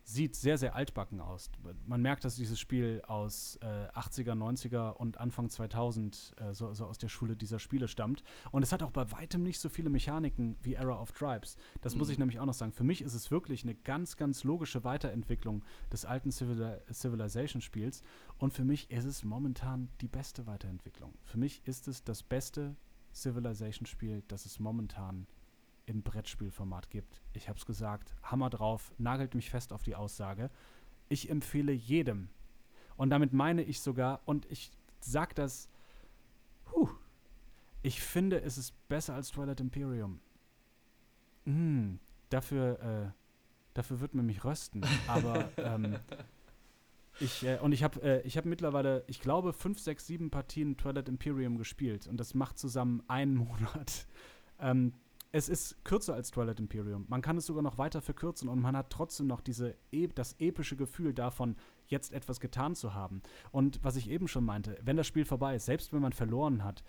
sieht sehr, sehr altbacken aus. Man merkt, dass dieses Spiel aus äh, 80er, 90er und Anfang 2000 äh, so, so aus der Schule dieser Spiele stammt. Und es hat auch bei weitem nicht so viele Mechaniken wie Era of Tribes. Das muss Mhm. ich nämlich auch noch sagen. Für mich ist es wirklich eine ganz, ganz logische Weiterentwicklung des alten Civili Civilization-Spiels. Und für mich ist es momentan die beste Weiterentwicklung. Für mich ist es das beste Civilization-Spiel, das es momentan im Brettspielformat gibt. Ich habe es gesagt, Hammer drauf, nagelt mich fest auf die Aussage. Ich empfehle jedem, und damit meine ich sogar, und ich sag das, huh, ich finde, es ist besser als Twilight Imperium. Hm, dafür, äh, dafür wird man mich rösten, aber ähm, ich, äh, und ich habe äh, ich hab mittlerweile, ich glaube, fünf, sechs, sieben Partien Twilight Imperium gespielt und das macht zusammen einen Monat. Ähm, es ist kürzer als Twilight Imperium. Man kann es sogar noch weiter verkürzen und man hat trotzdem noch diese, e das epische Gefühl davon, jetzt etwas getan zu haben. Und was ich eben schon meinte, wenn das Spiel vorbei ist, selbst wenn man verloren hat,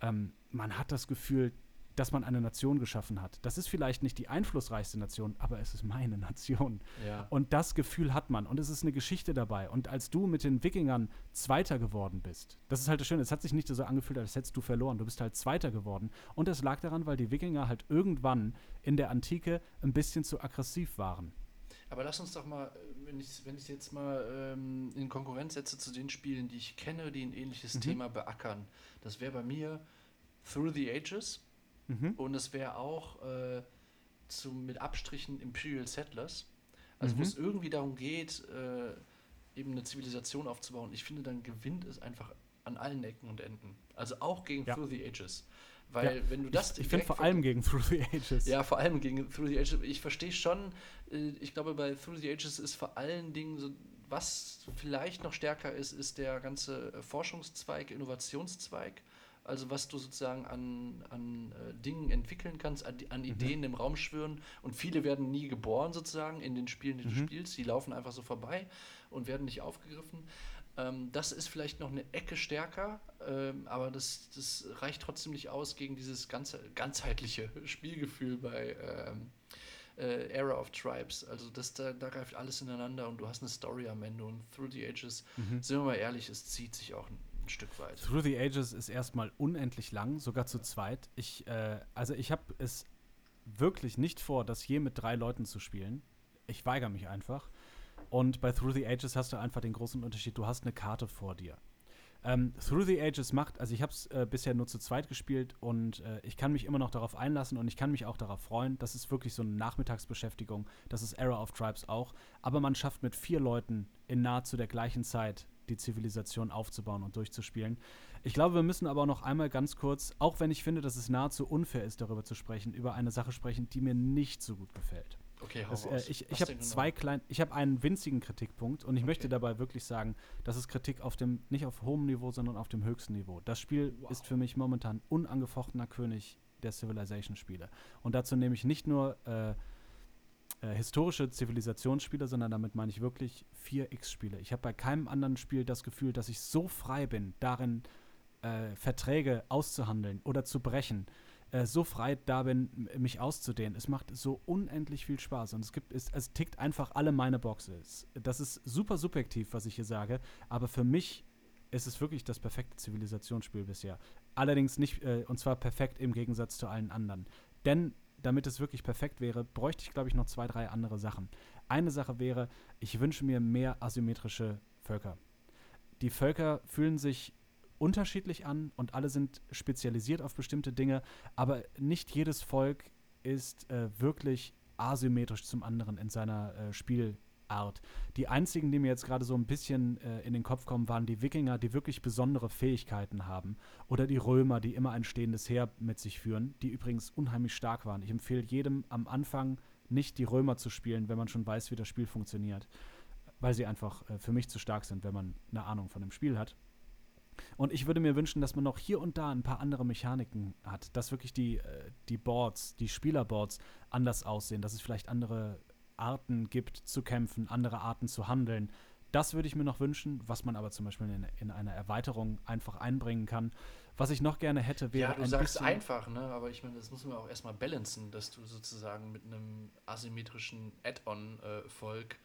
ähm, man hat das Gefühl, dass man eine Nation geschaffen hat. Das ist vielleicht nicht die einflussreichste Nation, aber es ist meine Nation. ja. Und das Gefühl hat man. Und es ist eine Geschichte dabei. Und als du mit den Wikingern Zweiter geworden bist, das ist halt das Schöne, es hat sich nicht so angefühlt, als hättest du verloren. Du bist halt Zweiter geworden. Und das lag daran, weil die Wikinger halt irgendwann in der Antike ein bisschen zu aggressiv waren. Aber lass uns doch mal, wenn ich ich jetzt mal ähm, in Konkurrenz setze zu den Spielen, die ich kenne, die ein ähnliches Mhm. Thema beackern. Das wäre bei mir Through the Ages Mhm. und es wäre auch äh, zu, mit Abstrichen Imperial Settlers. Also wo Mhm. es irgendwie darum geht, äh, eben eine Zivilisation aufzubauen. Ich finde, dann gewinnt es einfach an allen Ecken und Enden. Also auch gegen Ja. Through the Ages. Weil wenn du das ich ich finde vor allem gegen Through the Ages. ja, vor allem gegen Through the Ages. Ich verstehe schon, äh, ich glaube, bei Through the Ages ist vor allen Dingen so, was vielleicht noch stärker ist, ist der ganze Forschungszweig, Innovationszweig. Also was du sozusagen an, an äh, Dingen entwickeln kannst, an, an Ideen im Raum schwören. Und viele werden nie geboren sozusagen in den Spielen, die du Mhm. spielst. Die laufen einfach so vorbei und werden nicht aufgegriffen. Ähm, das ist vielleicht noch eine Ecke stärker, ähm, aber das, das reicht trotzdem nicht aus gegen dieses ganze, ganzheitliche Spielgefühl bei ähm, äh, Era of Tribes. Also das, da, da greift alles ineinander und du hast eine Story am Ende und Through the Ages, Mhm. sind wir mal ehrlich, es zieht sich auch ein, Stück weit. Through the Ages ist erstmal unendlich lang, sogar zu zweit. Ich, äh, also ich habe es wirklich nicht vor, das je mit drei Leuten zu spielen. Ich weigere mich einfach. Und bei Through the Ages hast du einfach den großen Unterschied, du hast eine Karte vor dir. Ähm, Through the Ages macht, also ich habe es äh, bisher nur zu zweit gespielt und äh, ich kann mich immer noch darauf einlassen und ich kann mich auch darauf freuen. Das ist wirklich so eine Nachmittagsbeschäftigung. Das ist Era of Tribes auch. Aber man schafft mit vier Leuten in nahezu der gleichen Zeit die Zivilisation aufzubauen und durchzuspielen. Ich glaube, wir müssen aber noch einmal ganz kurz, auch wenn ich finde, dass es nahezu unfair ist, darüber zu sprechen, über eine Sache sprechen, die mir nicht so gut gefällt. Okay, hau Das, äh, ich ich habe zwei kleine, ich habe einen winzigen Kritikpunkt und ich möchte Okay. dabei wirklich sagen, das ist Kritik auf dem, nicht auf hohem Niveau, sondern auf dem höchsten Niveau. Das Spiel Wow. ist für mich momentan unangefochtener König der Civilization-Spiele. Und dazu nehme ich nicht nur äh, äh, historische Zivilisationsspiele, sondern damit meine ich wirklich 4X-Spiele. Ich habe bei keinem anderen Spiel das Gefühl, dass ich so frei bin, darin äh, Verträge auszuhandeln oder zu brechen, äh, so frei da bin, mich auszudehnen. Es macht so unendlich viel Spaß und es gibt, es, es tickt einfach alle meine Boxes. Das ist super subjektiv, was ich hier sage, aber für mich ist es wirklich das perfekte Zivilisationsspiel bisher. Allerdings nicht, äh, und zwar perfekt im Gegensatz zu allen anderen. Denn damit es wirklich perfekt wäre, bräuchte ich, glaube ich, noch zwei, drei andere Sachen. Eine Sache wäre, ich wünsche mir mehr asymmetrische Völker. Die Völker fühlen sich unterschiedlich an und alle sind spezialisiert auf bestimmte Dinge, aber nicht jedes Volk ist äh, wirklich asymmetrisch zum anderen in seiner äh, Spielart. Die einzigen, die mir jetzt gerade so ein bisschen äh, in den Kopf kommen, waren die Wikinger, die wirklich besondere Fähigkeiten haben. Oder die Römer, die immer ein stehendes Heer mit sich führen, die übrigens unheimlich stark waren. Ich empfehle jedem am Anfang nicht die Römer zu spielen, wenn man schon weiß, wie das Spiel funktioniert. Weil sie einfach äh, für mich zu stark sind, wenn man eine Ahnung von dem Spiel hat. Und ich würde mir wünschen, dass man noch hier und da ein paar andere Mechaniken hat, dass wirklich die, äh, die Boards, die Spielerboards anders aussehen, dass es vielleicht andere Arten gibt zu kämpfen, andere Arten zu handeln. Das würde ich mir noch wünschen, was man aber zum Beispiel in, in einer Erweiterung einfach einbringen kann. Was ich noch gerne hätte, wäre Ja, du ein sagst bisschen einfach, ne? aber ich meine, das muss man auch erstmal balancen, dass du sozusagen mit einem asymmetrischen Add-on-Volk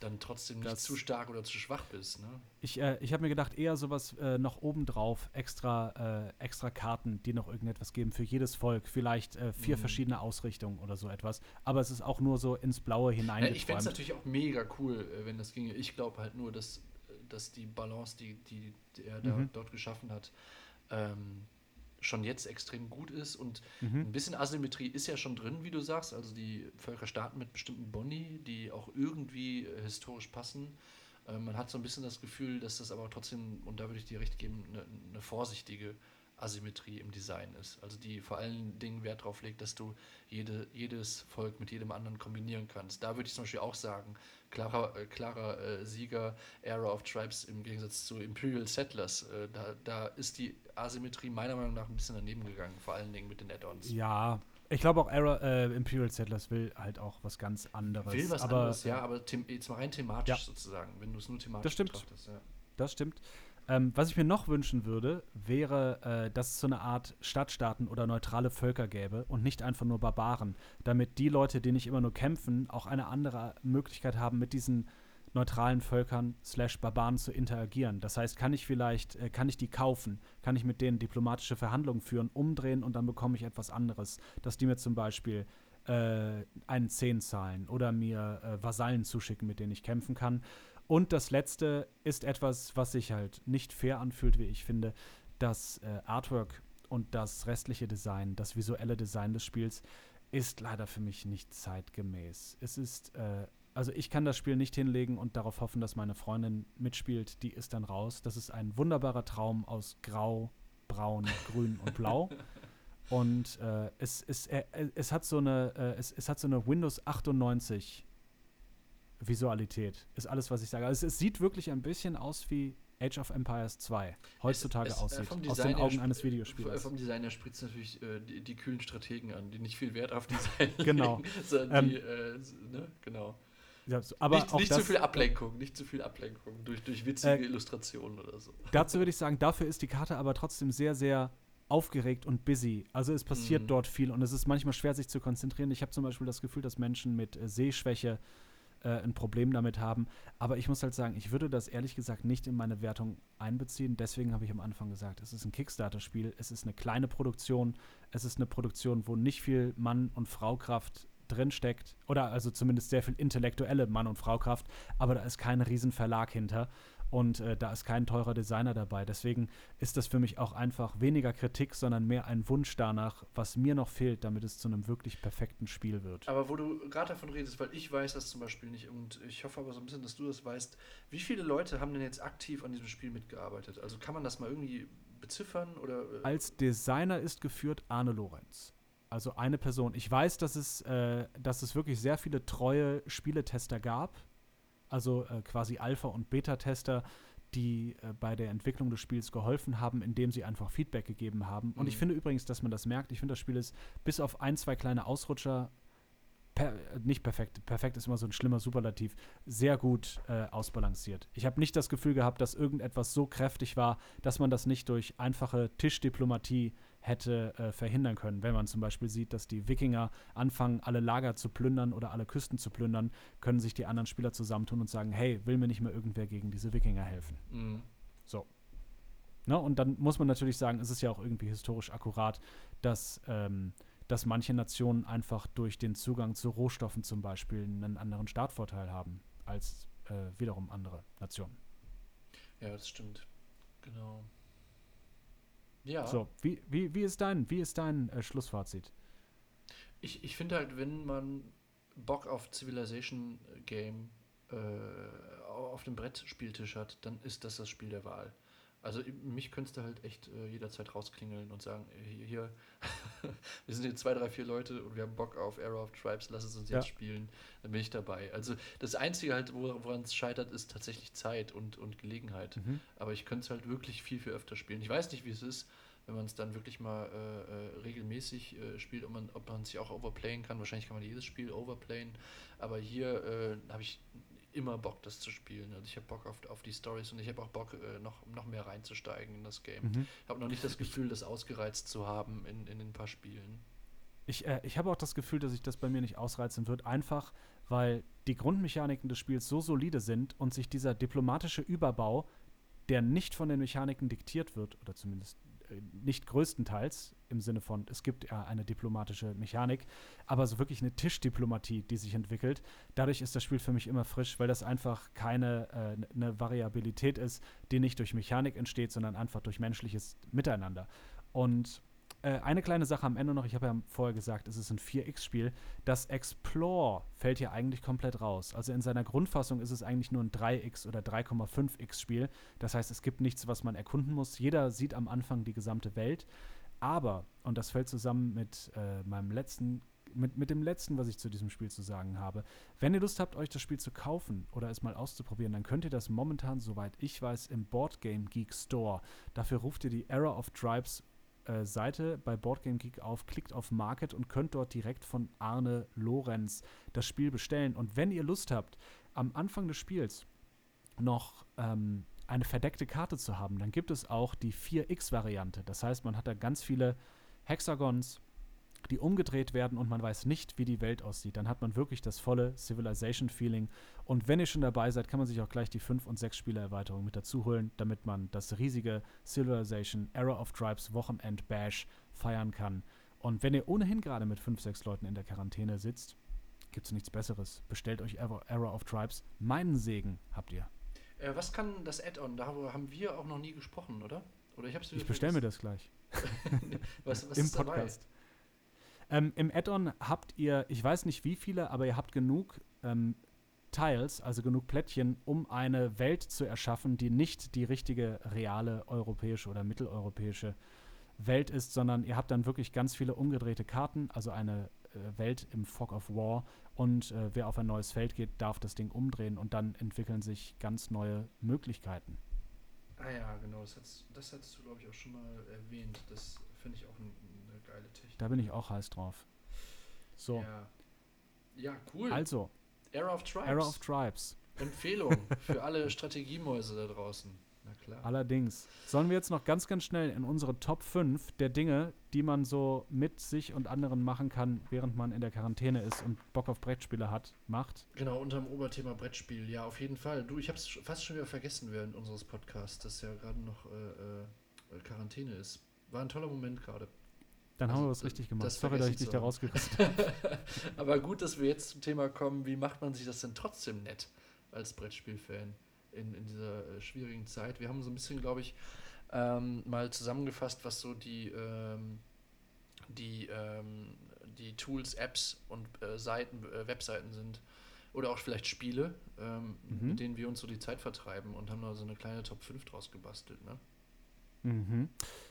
dann trotzdem nicht Das- zu stark oder zu schwach bist. Ne? Ich, äh, ich habe mir gedacht, eher sowas äh, noch obendrauf, extra, äh, extra Karten, die noch irgendetwas geben für jedes Volk. Vielleicht äh, vier Mhm. verschiedene Ausrichtungen oder so etwas. Aber es ist auch nur so ins Blaue Ja, hineingeträumt. ich fände es natürlich auch mega cool, äh, wenn das ginge. Ich glaube halt nur, dass, dass die Balance, die, die, die er da, Mhm. dort geschaffen hat, ähm, schon jetzt extrem gut ist. Und Mhm. ein bisschen Asymmetrie ist ja schon drin, wie du sagst. Also die Völker starten mit bestimmten Boni, die auch irgendwie äh, historisch passen. Äh, man hat so ein bisschen das Gefühl, dass das aber trotzdem, und da würde ich dir recht geben, eine, eine vorsichtige Asymmetrie im Design ist. Also die vor allen Dingen Wert darauf legt, dass du jede, jedes Volk mit jedem anderen kombinieren kannst. Da würde ich zum Beispiel auch sagen, klarer, äh, klarer äh, Sieger Era of Tribes im Gegensatz zu Imperial Settlers. Äh, da, da ist die Asymmetrie meiner Meinung nach ein bisschen daneben gegangen, vor allen Dingen mit den Add-ons. Ja, ich glaube auch Era, äh, Imperial Settlers will halt auch was ganz anderes. Will was aber, anderes, ja, aber jetzt mal rein thematisch Ja. sozusagen, wenn du es nur thematisch Das stimmt. betrachtest. Ja. Das stimmt. Ähm, was ich mir noch wünschen würde, wäre, äh, dass es so eine Art Stadtstaaten oder neutrale Völker gäbe und nicht einfach nur Barbaren, damit die Leute, die nicht immer nur kämpfen, auch eine andere Möglichkeit haben, mit diesen neutralen Völkern slash Barbaren zu interagieren. Das heißt, kann ich vielleicht, äh, kann ich die kaufen, kann ich mit denen diplomatische Verhandlungen führen, umdrehen und dann bekomme ich etwas anderes, dass die mir zum Beispiel äh, einen Zehn zahlen oder mir äh, Vasallen zuschicken, mit denen ich kämpfen kann. Und das letzte ist etwas, was sich halt nicht fair anfühlt, wie ich finde. Das äh, Artwork und das restliche Design, das visuelle Design des Spiels, ist leider für mich nicht zeitgemäß. Es ist, äh, also ich kann das Spiel nicht hinlegen und darauf hoffen, dass meine Freundin mitspielt. Die ist dann raus. Das ist ein wunderbarer Traum aus Grau, Braun, Grün und Blau. Und äh, es, es, äh, es hat so eine, äh, es, es hat so eine Windows 98 Visualität, ist alles, was ich sage. Also es, es sieht wirklich ein bisschen aus wie Age of Empires 2 heutzutage es, es, äh, aussieht, aus den Augen eines Videospielers. Vom Design her spritzt natürlich äh, die, die, kühlen Strategen an, die nicht viel Wert auf Design genau. legen. Ähm, die, äh, ne? genau. Ja, aber nicht, nicht zu viel Ablenkung, nicht zu viel Ablenkung durch, durch witzige äh, Illustrationen oder so. Dazu würde ich sagen, dafür ist die Karte aber trotzdem sehr, sehr aufgeregt und busy. Also es passiert mhm. dort viel und es ist manchmal schwer, sich zu konzentrieren. Ich habe zum Beispiel das Gefühl, dass Menschen mit äh, Sehschwäche äh, ein Problem damit haben. Aber ich muss halt sagen, ich würde das ehrlich gesagt nicht in meine Wertung einbeziehen. Deswegen habe ich am Anfang gesagt, es ist ein Kickstarter-Spiel, es ist eine kleine Produktion, es ist eine Produktion, wo nicht viel Mann- und Fraukraft drinsteckt. Oder also zumindest sehr viel intellektuelle Mann- und Fraukraft, aber da ist kein Riesenverlag hinter und äh, da ist kein teurer Designer dabei. Deswegen ist das für mich auch einfach weniger Kritik, sondern mehr ein Wunsch danach, was mir noch fehlt, damit es zu einem wirklich perfekten Spiel wird. Aber wo du gerade davon redest, weil ich weiß das zum Beispiel nicht und ich hoffe aber so ein bisschen, dass du das weißt, wie viele Leute haben denn jetzt aktiv an diesem Spiel mitgearbeitet? Also kann man das mal irgendwie beziffern oder? Äh Als Designer ist geführt Arne Lorenz. Also eine Person. Ich weiß, dass es, äh, dass es wirklich sehr viele treue Spieletester gab, also äh, quasi Alpha- und Beta-Tester, die äh, bei der Entwicklung des Spiels geholfen haben, indem sie einfach Feedback gegeben haben. Und ich mhm. finde übrigens, dass man das merkt. Ich finde, das Spiel ist bis auf ein, zwei kleine Ausrutscher per, nicht perfekt, perfekt ist immer so ein schlimmer Superlativ, sehr gut äh, ausbalanciert. Ich habe nicht das Gefühl gehabt, dass irgendetwas so kräftig war, dass man das nicht durch einfache Tischdiplomatie hätte äh, verhindern können. Wenn man zum Beispiel sieht, dass die Wikinger anfangen, alle Lager zu plündern oder alle Küsten zu plündern, können sich die anderen Spieler zusammentun und sagen, hey, will mir nicht mehr irgendwer gegen diese Wikinger helfen. Mhm. So. Ne? Und dann muss man natürlich sagen, es ist ja auch irgendwie historisch akkurat, dass ähm, dass manche Nationen einfach durch den Zugang zu Rohstoffen zum Beispiel einen anderen Startvorteil haben als äh, wiederum andere Nationen. Ja, das stimmt. Genau. Ja. So, wie, wie, wie ist dein, wie ist dein äh, Schlussfazit? Ich, ich finde halt, wenn man Bock auf Civilization Game äh, auf dem Brettspieltisch hat, dann ist das das Spiel der Wahl. Also mich könntest du halt echt äh, jederzeit rausklingeln und sagen, hier, hier wir sind hier zwei, drei, vier Leute und wir haben Bock auf Arrow of Tribes, lass es uns ja. jetzt spielen, dann bin ich dabei. Also das Einzige halt, woran es scheitert, ist tatsächlich Zeit und, und Gelegenheit. Mhm. Aber ich könnte es halt wirklich viel, viel öfter spielen. Ich weiß nicht, wie es ist, wenn man es dann wirklich mal äh, äh, regelmäßig äh, spielt, ob man, ob man sich auch overplayen kann. Wahrscheinlich kann man jedes Spiel overplayen. Aber hier äh, habe ich immer Bock, das zu spielen. Also ich habe Bock auf, auf die Stories und ich habe auch Bock, äh, noch, noch mehr reinzusteigen in das Game. Mhm. Ich habe noch nicht das Gefühl, das ausgereizt zu haben in, in ein paar Spielen. Ich, äh, ich habe auch das Gefühl, dass sich das bei mir nicht ausreizen wird, einfach weil die Grundmechaniken des Spiels so solide sind und sich dieser diplomatische Überbau, der nicht von den Mechaniken diktiert wird, oder zumindest nicht größtenteils im Sinne von, es gibt ja eine diplomatische Mechanik, aber so wirklich eine Tischdiplomatie, die sich entwickelt. Dadurch ist das Spiel für mich immer frisch, weil das einfach keine äh, eine Variabilität ist, die nicht durch Mechanik entsteht, sondern einfach durch menschliches Miteinander. Und äh, eine kleine Sache am Ende noch, ich habe ja vorher gesagt, es ist ein 4X-Spiel. Das Explore fällt hier eigentlich komplett raus. Also in seiner Grundfassung ist es eigentlich nur ein 3X oder 3,5X-Spiel. Das heißt, es gibt nichts, was man erkunden muss. Jeder sieht am Anfang die gesamte Welt. Aber, und das fällt zusammen mit äh, meinem letzten mit, mit dem letzten, was ich zu diesem Spiel zu sagen habe. Wenn ihr Lust habt, euch das Spiel zu kaufen oder es mal auszuprobieren, dann könnt ihr das momentan, soweit ich weiß, im Board Game Geek Store. Dafür ruft ihr die Era of Tribes äh, Seite bei Boardgame Geek auf, klickt auf Market und könnt dort direkt von Arne Lorenz das Spiel bestellen. Und wenn ihr Lust habt, am Anfang des Spiels noch ähm, eine verdeckte Karte zu haben, dann gibt es auch die 4X-Variante. Das heißt, man hat da ganz viele Hexagons, die umgedreht werden und man weiß nicht, wie die Welt aussieht. Dann hat man wirklich das volle Civilization-Feeling. Und wenn ihr schon dabei seid, kann man sich auch gleich die 5- und 6-Spieler-Erweiterung mit dazu holen, damit man das riesige Civilization Era of Tribes Wochenend Bash feiern kann. Und wenn ihr ohnehin gerade mit 5, 6 Leuten in der Quarantäne sitzt, gibt es nichts Besseres. Bestellt euch Era of Tribes. Meinen Segen habt ihr. Äh, was kann das Add-on? Darüber haben wir auch noch nie gesprochen, oder? Oder ich hab's Ich bestelle mir das gleich. was, was Im ist dabei? Ähm, Im Add-on habt ihr, ich weiß nicht wie viele, aber ihr habt genug ähm, Tiles, also genug Plättchen, um eine Welt zu erschaffen, die nicht die richtige, reale europäische oder mitteleuropäische Welt ist, sondern ihr habt dann wirklich ganz viele umgedrehte Karten, also eine äh, Welt im Fog of War. Und äh, wer auf ein neues Feld geht, darf das Ding umdrehen und dann entwickeln sich ganz neue Möglichkeiten. Ah ja, genau. Das das hattest du, glaube ich, auch schon mal erwähnt. Das finde ich auch ein, geile Technik. Da bin ich auch heiß drauf. So, Ja, ja cool. also, Era of Tribes. Era of Tribes. Empfehlung für alle Strategiemäuse da draußen. Na klar. Allerdings. Sollen wir jetzt noch ganz, ganz schnell in unsere Top 5 der Dinge, die man so mit sich und anderen machen kann, während man in der Quarantäne ist und Bock auf Brettspiele hat, macht? Genau, unter dem Oberthema Brettspiel. Ja, auf jeden Fall. Du, ich habe es fast schon wieder vergessen während unseres Podcasts, dass ja gerade noch äh, äh, Quarantäne ist. War ein toller Moment gerade. Dann Also, haben wir was richtig gemacht. Sorry, dass ich dich ich da rausgerissen habe. Aber gut, dass wir jetzt zum Thema kommen, wie macht man sich das denn trotzdem nett als Brettspielfan in, in dieser äh, schwierigen Zeit? Wir haben so ein bisschen, glaube ich, ähm, mal zusammengefasst, was so die, ähm, die, ähm, die Tools, Apps und äh, Seiten, äh, Webseiten sind. Oder auch vielleicht Spiele, ähm, Mhm. mit denen wir uns so die Zeit vertreiben und haben da so eine kleine Top 5 draus gebastelt. Ne? Mhm.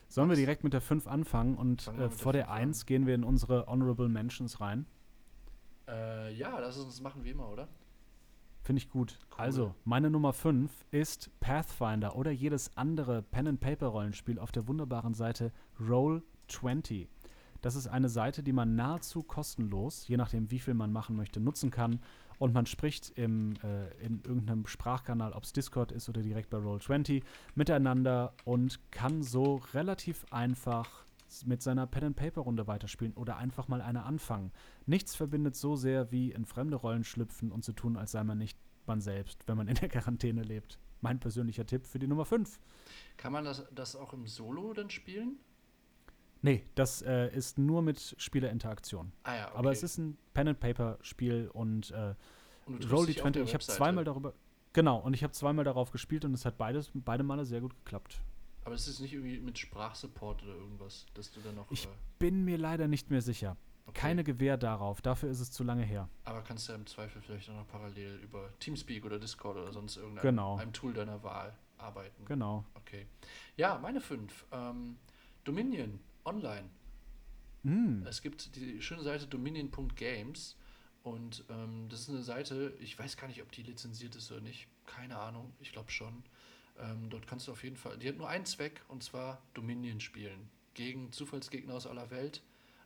Sollen wir direkt mit der 5 anfangen und wir äh, vor der fünf an. 1 gehen wir in unsere Honorable Mentions rein? Äh, ja, lass uns das machen wie immer, oder? Finde ich gut. Cool. Also, meine Nummer 5 ist Pathfinder oder jedes andere Pen-and-Paper-Rollenspiel auf der wunderbaren Seite Roll20. Das ist eine Seite, die man nahezu kostenlos, je nachdem wie viel man machen möchte, nutzen kann. Und man spricht im, äh, in irgendeinem Sprachkanal, ob es Discord ist oder direkt bei Roll20, miteinander und kann so relativ einfach mit seiner Pen-and-Paper-Runde weiterspielen oder einfach mal eine anfangen. Nichts verbindet so sehr wie in fremde Rollen schlüpfen und zu tun, als sei man nicht man selbst, wenn man in der Quarantäne lebt. Mein persönlicher Tipp für die Nummer 5. Kann man das, das auch im Solo dann spielen? Nee, das äh, ist nur mit Spielerinteraktion. Ah ja, okay. Aber es ist ein Pen-and-Paper-Spiel und äh, Und Roll die auf 20. der Ich habe zweimal darüber. Genau, und ich habe zweimal darauf gespielt und es hat beides, beide Male sehr gut geklappt. Aber es ist nicht irgendwie mit Sprachsupport oder irgendwas, dass du dann noch. Ich äh, Bin mir leider nicht mehr sicher. okay. Keine Gewähr darauf, dafür ist es zu lange her. Aber kannst du ja im Zweifel vielleicht auch noch parallel über Teamspeak oder Discord oder sonst irgendeinem Genau. einem Tool deiner Wahl arbeiten. Genau. Okay. Ja, meine fünf. Ähm, Dominion online. Mm. Es gibt die schöne Seite dominion.games und ähm, das ist eine Seite, ich weiß gar nicht, ob die lizenziert ist oder nicht. Keine Ahnung, ich glaube schon. Ähm, dort kannst du auf jeden Fall, die hat nur einen Zweck und zwar Dominion spielen. Gegen Zufallsgegner aus aller Welt,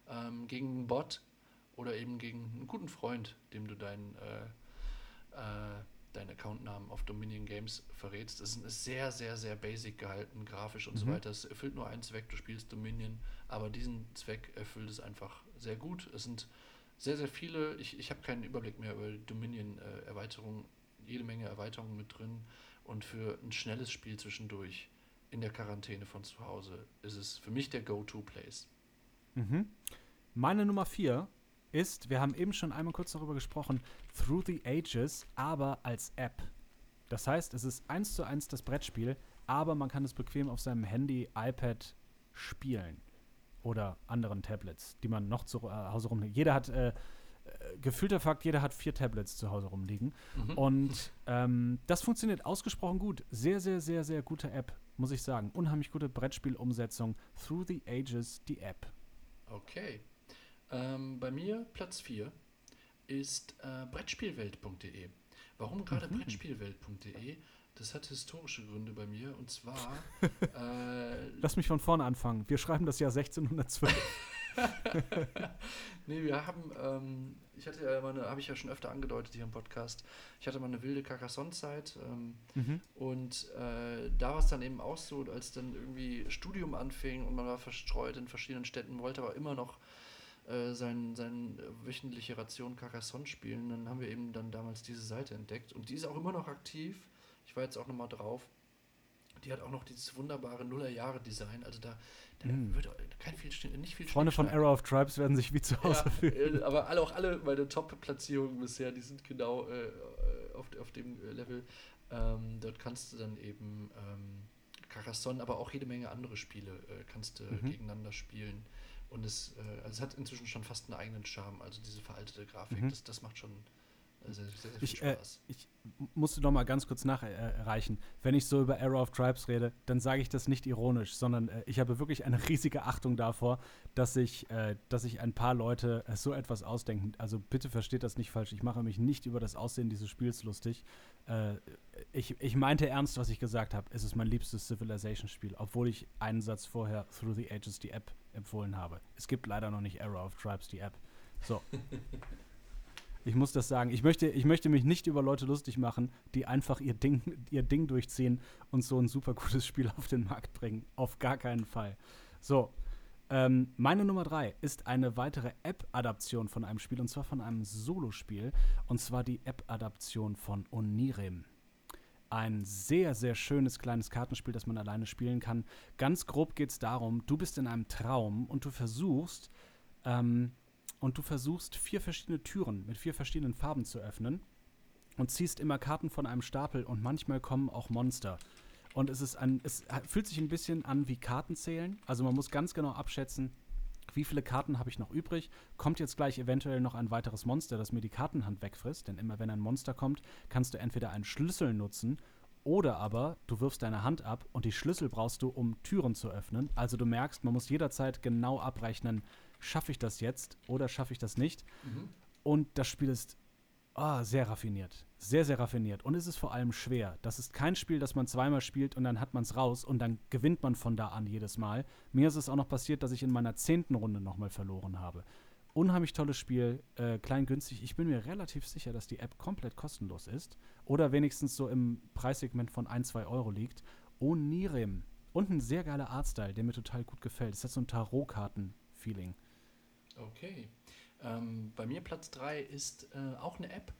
ähm, gegen einen Bot oder eben gegen einen guten Freund, dem du deinen äh, äh, deinen Accountnamen auf Dominion Games verrätst. Es ist sehr, sehr, sehr basic gehalten, grafisch und so Mhm. weiter. Es erfüllt nur einen Zweck, du spielst Dominion, aber diesen Zweck erfüllt es einfach sehr gut. Es sind sehr, sehr viele, ich, ich habe keinen Überblick mehr über die Dominion-Erweiterungen, jede Menge Erweiterungen mit drin und für ein schnelles Spiel zwischendurch in der Quarantäne von zu Hause ist es für mich der Go-To-Place. Mhm. Meine Nummer 4 ist, wir haben eben schon einmal kurz darüber gesprochen, Through the Ages, aber als App. Das heißt, es ist eins zu eins das Brettspiel, aber man kann es bequem auf seinem Handy, iPad spielen. Oder anderen Tablets, die man noch zu äh, Hause rumliegen. Jeder hat, äh, äh, gefühlter Fakt, jeder hat vier Tablets zu Hause rumliegen. Mhm. Und ähm, das funktioniert ausgesprochen gut. Sehr, sehr, sehr, sehr gute App, muss ich sagen. Unheimlich gute Brettspielumsetzung. Through the Ages, die App. Okay. Ähm, bei mir Platz 4 ist äh, Brettspielwelt.de. Warum gerade Mhm. Brettspielwelt.de? Das hat historische Gründe bei mir und zwar äh, Lass mich von vorne anfangen. Wir schreiben das Jahr 1612. nee, wir haben, ähm, ich hatte ja mal eine, habe ich ja schon öfter angedeutet hier im Podcast, ich hatte mal eine wilde Carcassonne-Zeit ähm, mhm. und äh, da war es dann eben auch so, als dann irgendwie Studium anfing und man war verstreut in verschiedenen Städten, wollte aber immer noch äh, sein, sein äh, wöchentliche Ration Carcassonne spielen, dann haben wir eben dann damals diese Seite entdeckt und die ist auch immer noch aktiv. Ich war jetzt auch nochmal drauf. Die hat auch noch dieses wunderbare Nullerjahre-Design. Also da, da Mm. wird kein viel, nicht viel Freunde von. Arrow of Tribes werden sich wie zu Hause Ja, fühlen. äh, aber alle, auch alle meine Top-Platzierungen bisher, die sind genau äh, auf, auf dem Level. Ähm, dort kannst du dann eben, ähm, Carcassonne, aber auch jede Menge andere Spiele äh, kannst du mhm. gegeneinander spielen. Und es, äh, also es hat inzwischen schon fast einen eigenen Charme. Also diese veraltete Grafik, mhm. das, das macht schon sehr, sehr ich, äh, ich musste noch mal ganz kurz nachreichen. Wenn ich so über Arrow of Tribes rede, dann sage ich das nicht ironisch, sondern äh, ich habe wirklich eine riesige Achtung davor, dass sich äh, dass sich ein paar Leute äh, so etwas ausdenken. Also bitte versteht das nicht falsch. Ich mache mich nicht über das Aussehen dieses Spiels lustig. Äh, ich, ich meinte ernst, was ich gesagt habe. Es ist mein liebstes Civilization-Spiel, obwohl ich einen Satz vorher Through the Ages die App empfohlen habe. Es gibt leider noch nicht Arrow of Tribes die App. So. Ich muss das sagen. Ich möchte, ich möchte mich nicht über Leute lustig machen, die einfach ihr Ding, ihr Ding durchziehen und so ein super gutes Spiel auf den Markt bringen. Auf gar keinen Fall. So. Ähm, meine Nummer drei ist eine weitere App-Adaption von einem Spiel und zwar von einem Solospiel und zwar die App-Adaption von Onirem. Ein sehr, sehr schönes kleines Kartenspiel, das man alleine spielen kann. Ganz grob geht es darum, du bist in einem Traum und du versuchst, ähm, und du versuchst vier verschiedene Türen mit vier verschiedenen Farben zu öffnen und ziehst immer Karten von einem Stapel und manchmal kommen auch Monster. Und es ist ein, es fühlt sich ein bisschen an wie Kartenzählen. Also man muss ganz genau abschätzen, wie viele Karten habe ich noch übrig? Kommt jetzt gleich eventuell noch ein weiteres Monster, das mir die Kartenhand wegfrisst? Denn immer wenn ein Monster kommt, kannst du entweder einen Schlüssel nutzen oder aber du wirfst deine Hand ab und die Schlüssel brauchst du, um Türen zu öffnen. Also du merkst, man muss jederzeit genau abrechnen, schaffe ich das jetzt oder schaffe ich das nicht? Mhm. Und das Spiel ist oh, sehr raffiniert. Sehr, sehr raffiniert. Und es ist vor allem schwer. Das ist kein Spiel, das man zweimal spielt und dann hat man es raus und dann gewinnt man von da an jedes Mal. Mir ist es auch noch passiert, dass ich in meiner zehnten Runde nochmal verloren habe. Unheimlich tolles Spiel, äh, klein günstig. Ich bin mir relativ sicher, dass die App komplett kostenlos ist. Oder wenigstens so im Preissegment von 1, 2 Euro liegt. Onirem. Und ein sehr geiler Artstyle, der mir total gut gefällt. Es hat so ein Tarotkarten-Feeling. Okay. Ähm, bei mir Platz 3 ist äh, auch eine App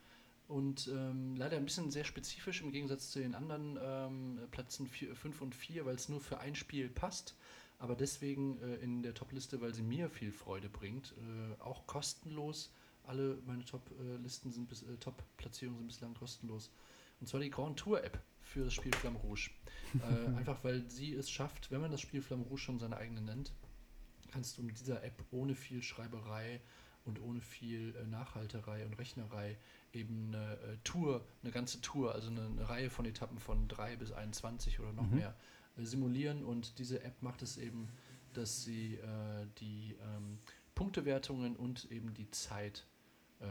und ähm, leider ein bisschen sehr spezifisch im Gegensatz zu den anderen ähm, Plätzen 5 und 4, weil es nur für ein Spiel passt. Aber deswegen äh, in der Top-Liste, weil sie mir viel Freude bringt. Äh, auch kostenlos. Alle meine Top-Listen sind bis, äh, Top-Platzierungen sind bislang kostenlos. Und zwar die Grand Tour App für das Spiel Flamme Rouge. Äh, einfach weil sie es schafft, wenn man das Spiel Flamme Rouge schon seine eigene nennt, kannst du mit dieser App ohne viel Schreiberei und ohne viel äh, Nachhalterei und Rechnerei eben eine äh, Tour, eine ganze Tour, also eine, eine, Reihe von Etappen von 3 bis 21 oder noch mhm. mehr äh, simulieren. Und diese App macht es eben, dass sie äh, die ähm, Punktewertungen und eben die Zeit, äh,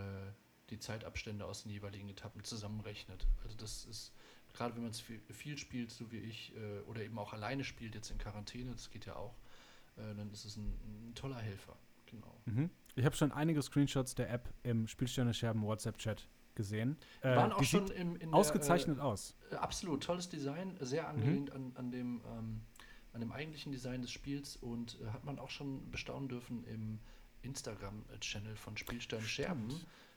die Zeitabstände aus den jeweiligen Etappen zusammenrechnet. Also das ist, gerade wenn man es viel, viel, spielt, so wie ich, äh, oder eben auch alleine spielt, jetzt in Quarantäne, das geht ja auch, äh, dann ist es ein, ein toller Helfer. Genau. Mhm. Ich habe schon einige Screenshots der App im Spielsterne Scherben WhatsApp-Chat gesehen. Äh, waren auch schon im, in ausgezeichnet der, äh, aus. Absolut, tolles Design, sehr angelehnt mhm. an, an, dem, ähm, an dem eigentlichen Design des Spiels und äh, hat man auch schon bestaunen dürfen im Instagram-Channel von Spielstein Scherben.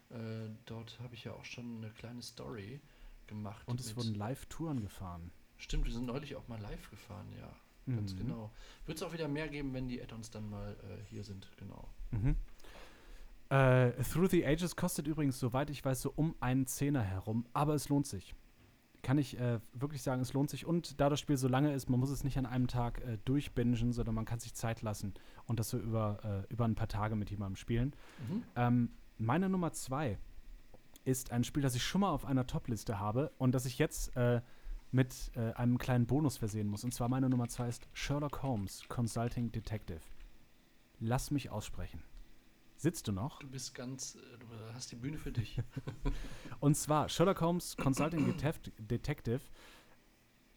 Äh, dort habe ich ja auch schon eine kleine Story gemacht. Und es wurden Live-Touren gefahren. Stimmt, wir sind neulich auch mal live gefahren, ja. Ganz mhm. genau. Wird es auch wieder mehr geben, wenn die Add-ons dann mal äh, hier sind, genau. Mhm. Äh, Through the Ages kostet übrigens, soweit ich weiß, so um einen Zehner herum, aber es lohnt sich. Kann ich äh, wirklich sagen, es lohnt sich. Und da das Spiel so lange ist, man muss es nicht an einem Tag äh, durchbingen, sondern man kann sich Zeit lassen und das so über, äh, über ein paar Tage mit jemandem spielen. Mhm. Ähm, meine Nummer zwei ist ein Spiel, das ich schon mal auf einer Top-Liste habe und das ich jetzt äh, mit äh, einem kleinen Bonus versehen muss. Und zwar meine Nummer zwei ist Sherlock Holmes Consulting Detective. Lass mich aussprechen. Sitzt du noch? Du bist ganz, äh, du hast die Bühne für dich. und zwar Sherlock Holmes Consulting Detective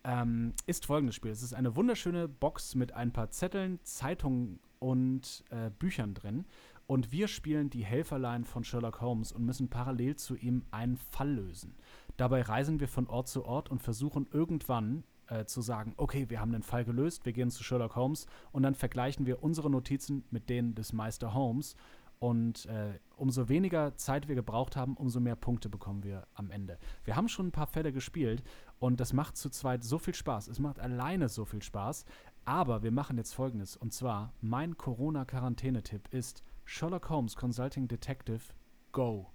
ähm, ist folgendes Spiel. Es ist eine wunderschöne Box mit ein paar Zetteln, Zeitungen und äh, Büchern drin. Und wir spielen die Helferlein von Sherlock Holmes und müssen parallel zu ihm einen Fall lösen. Dabei reisen wir von Ort zu Ort und versuchen irgendwann äh, zu sagen, okay, wir haben den Fall gelöst, wir gehen zu Sherlock Holmes und dann vergleichen wir unsere Notizen mit denen des Meister Holmes. Und äh, umso weniger Zeit wir gebraucht haben, umso mehr Punkte bekommen wir am Ende. Wir haben schon ein paar Fälle gespielt und das macht zu zweit so viel Spaß. Es macht alleine so viel Spaß. Aber wir machen jetzt folgendes. Und zwar, mein Corona-Quarantäne-Tipp ist Sherlock Holmes Consulting Detective Go.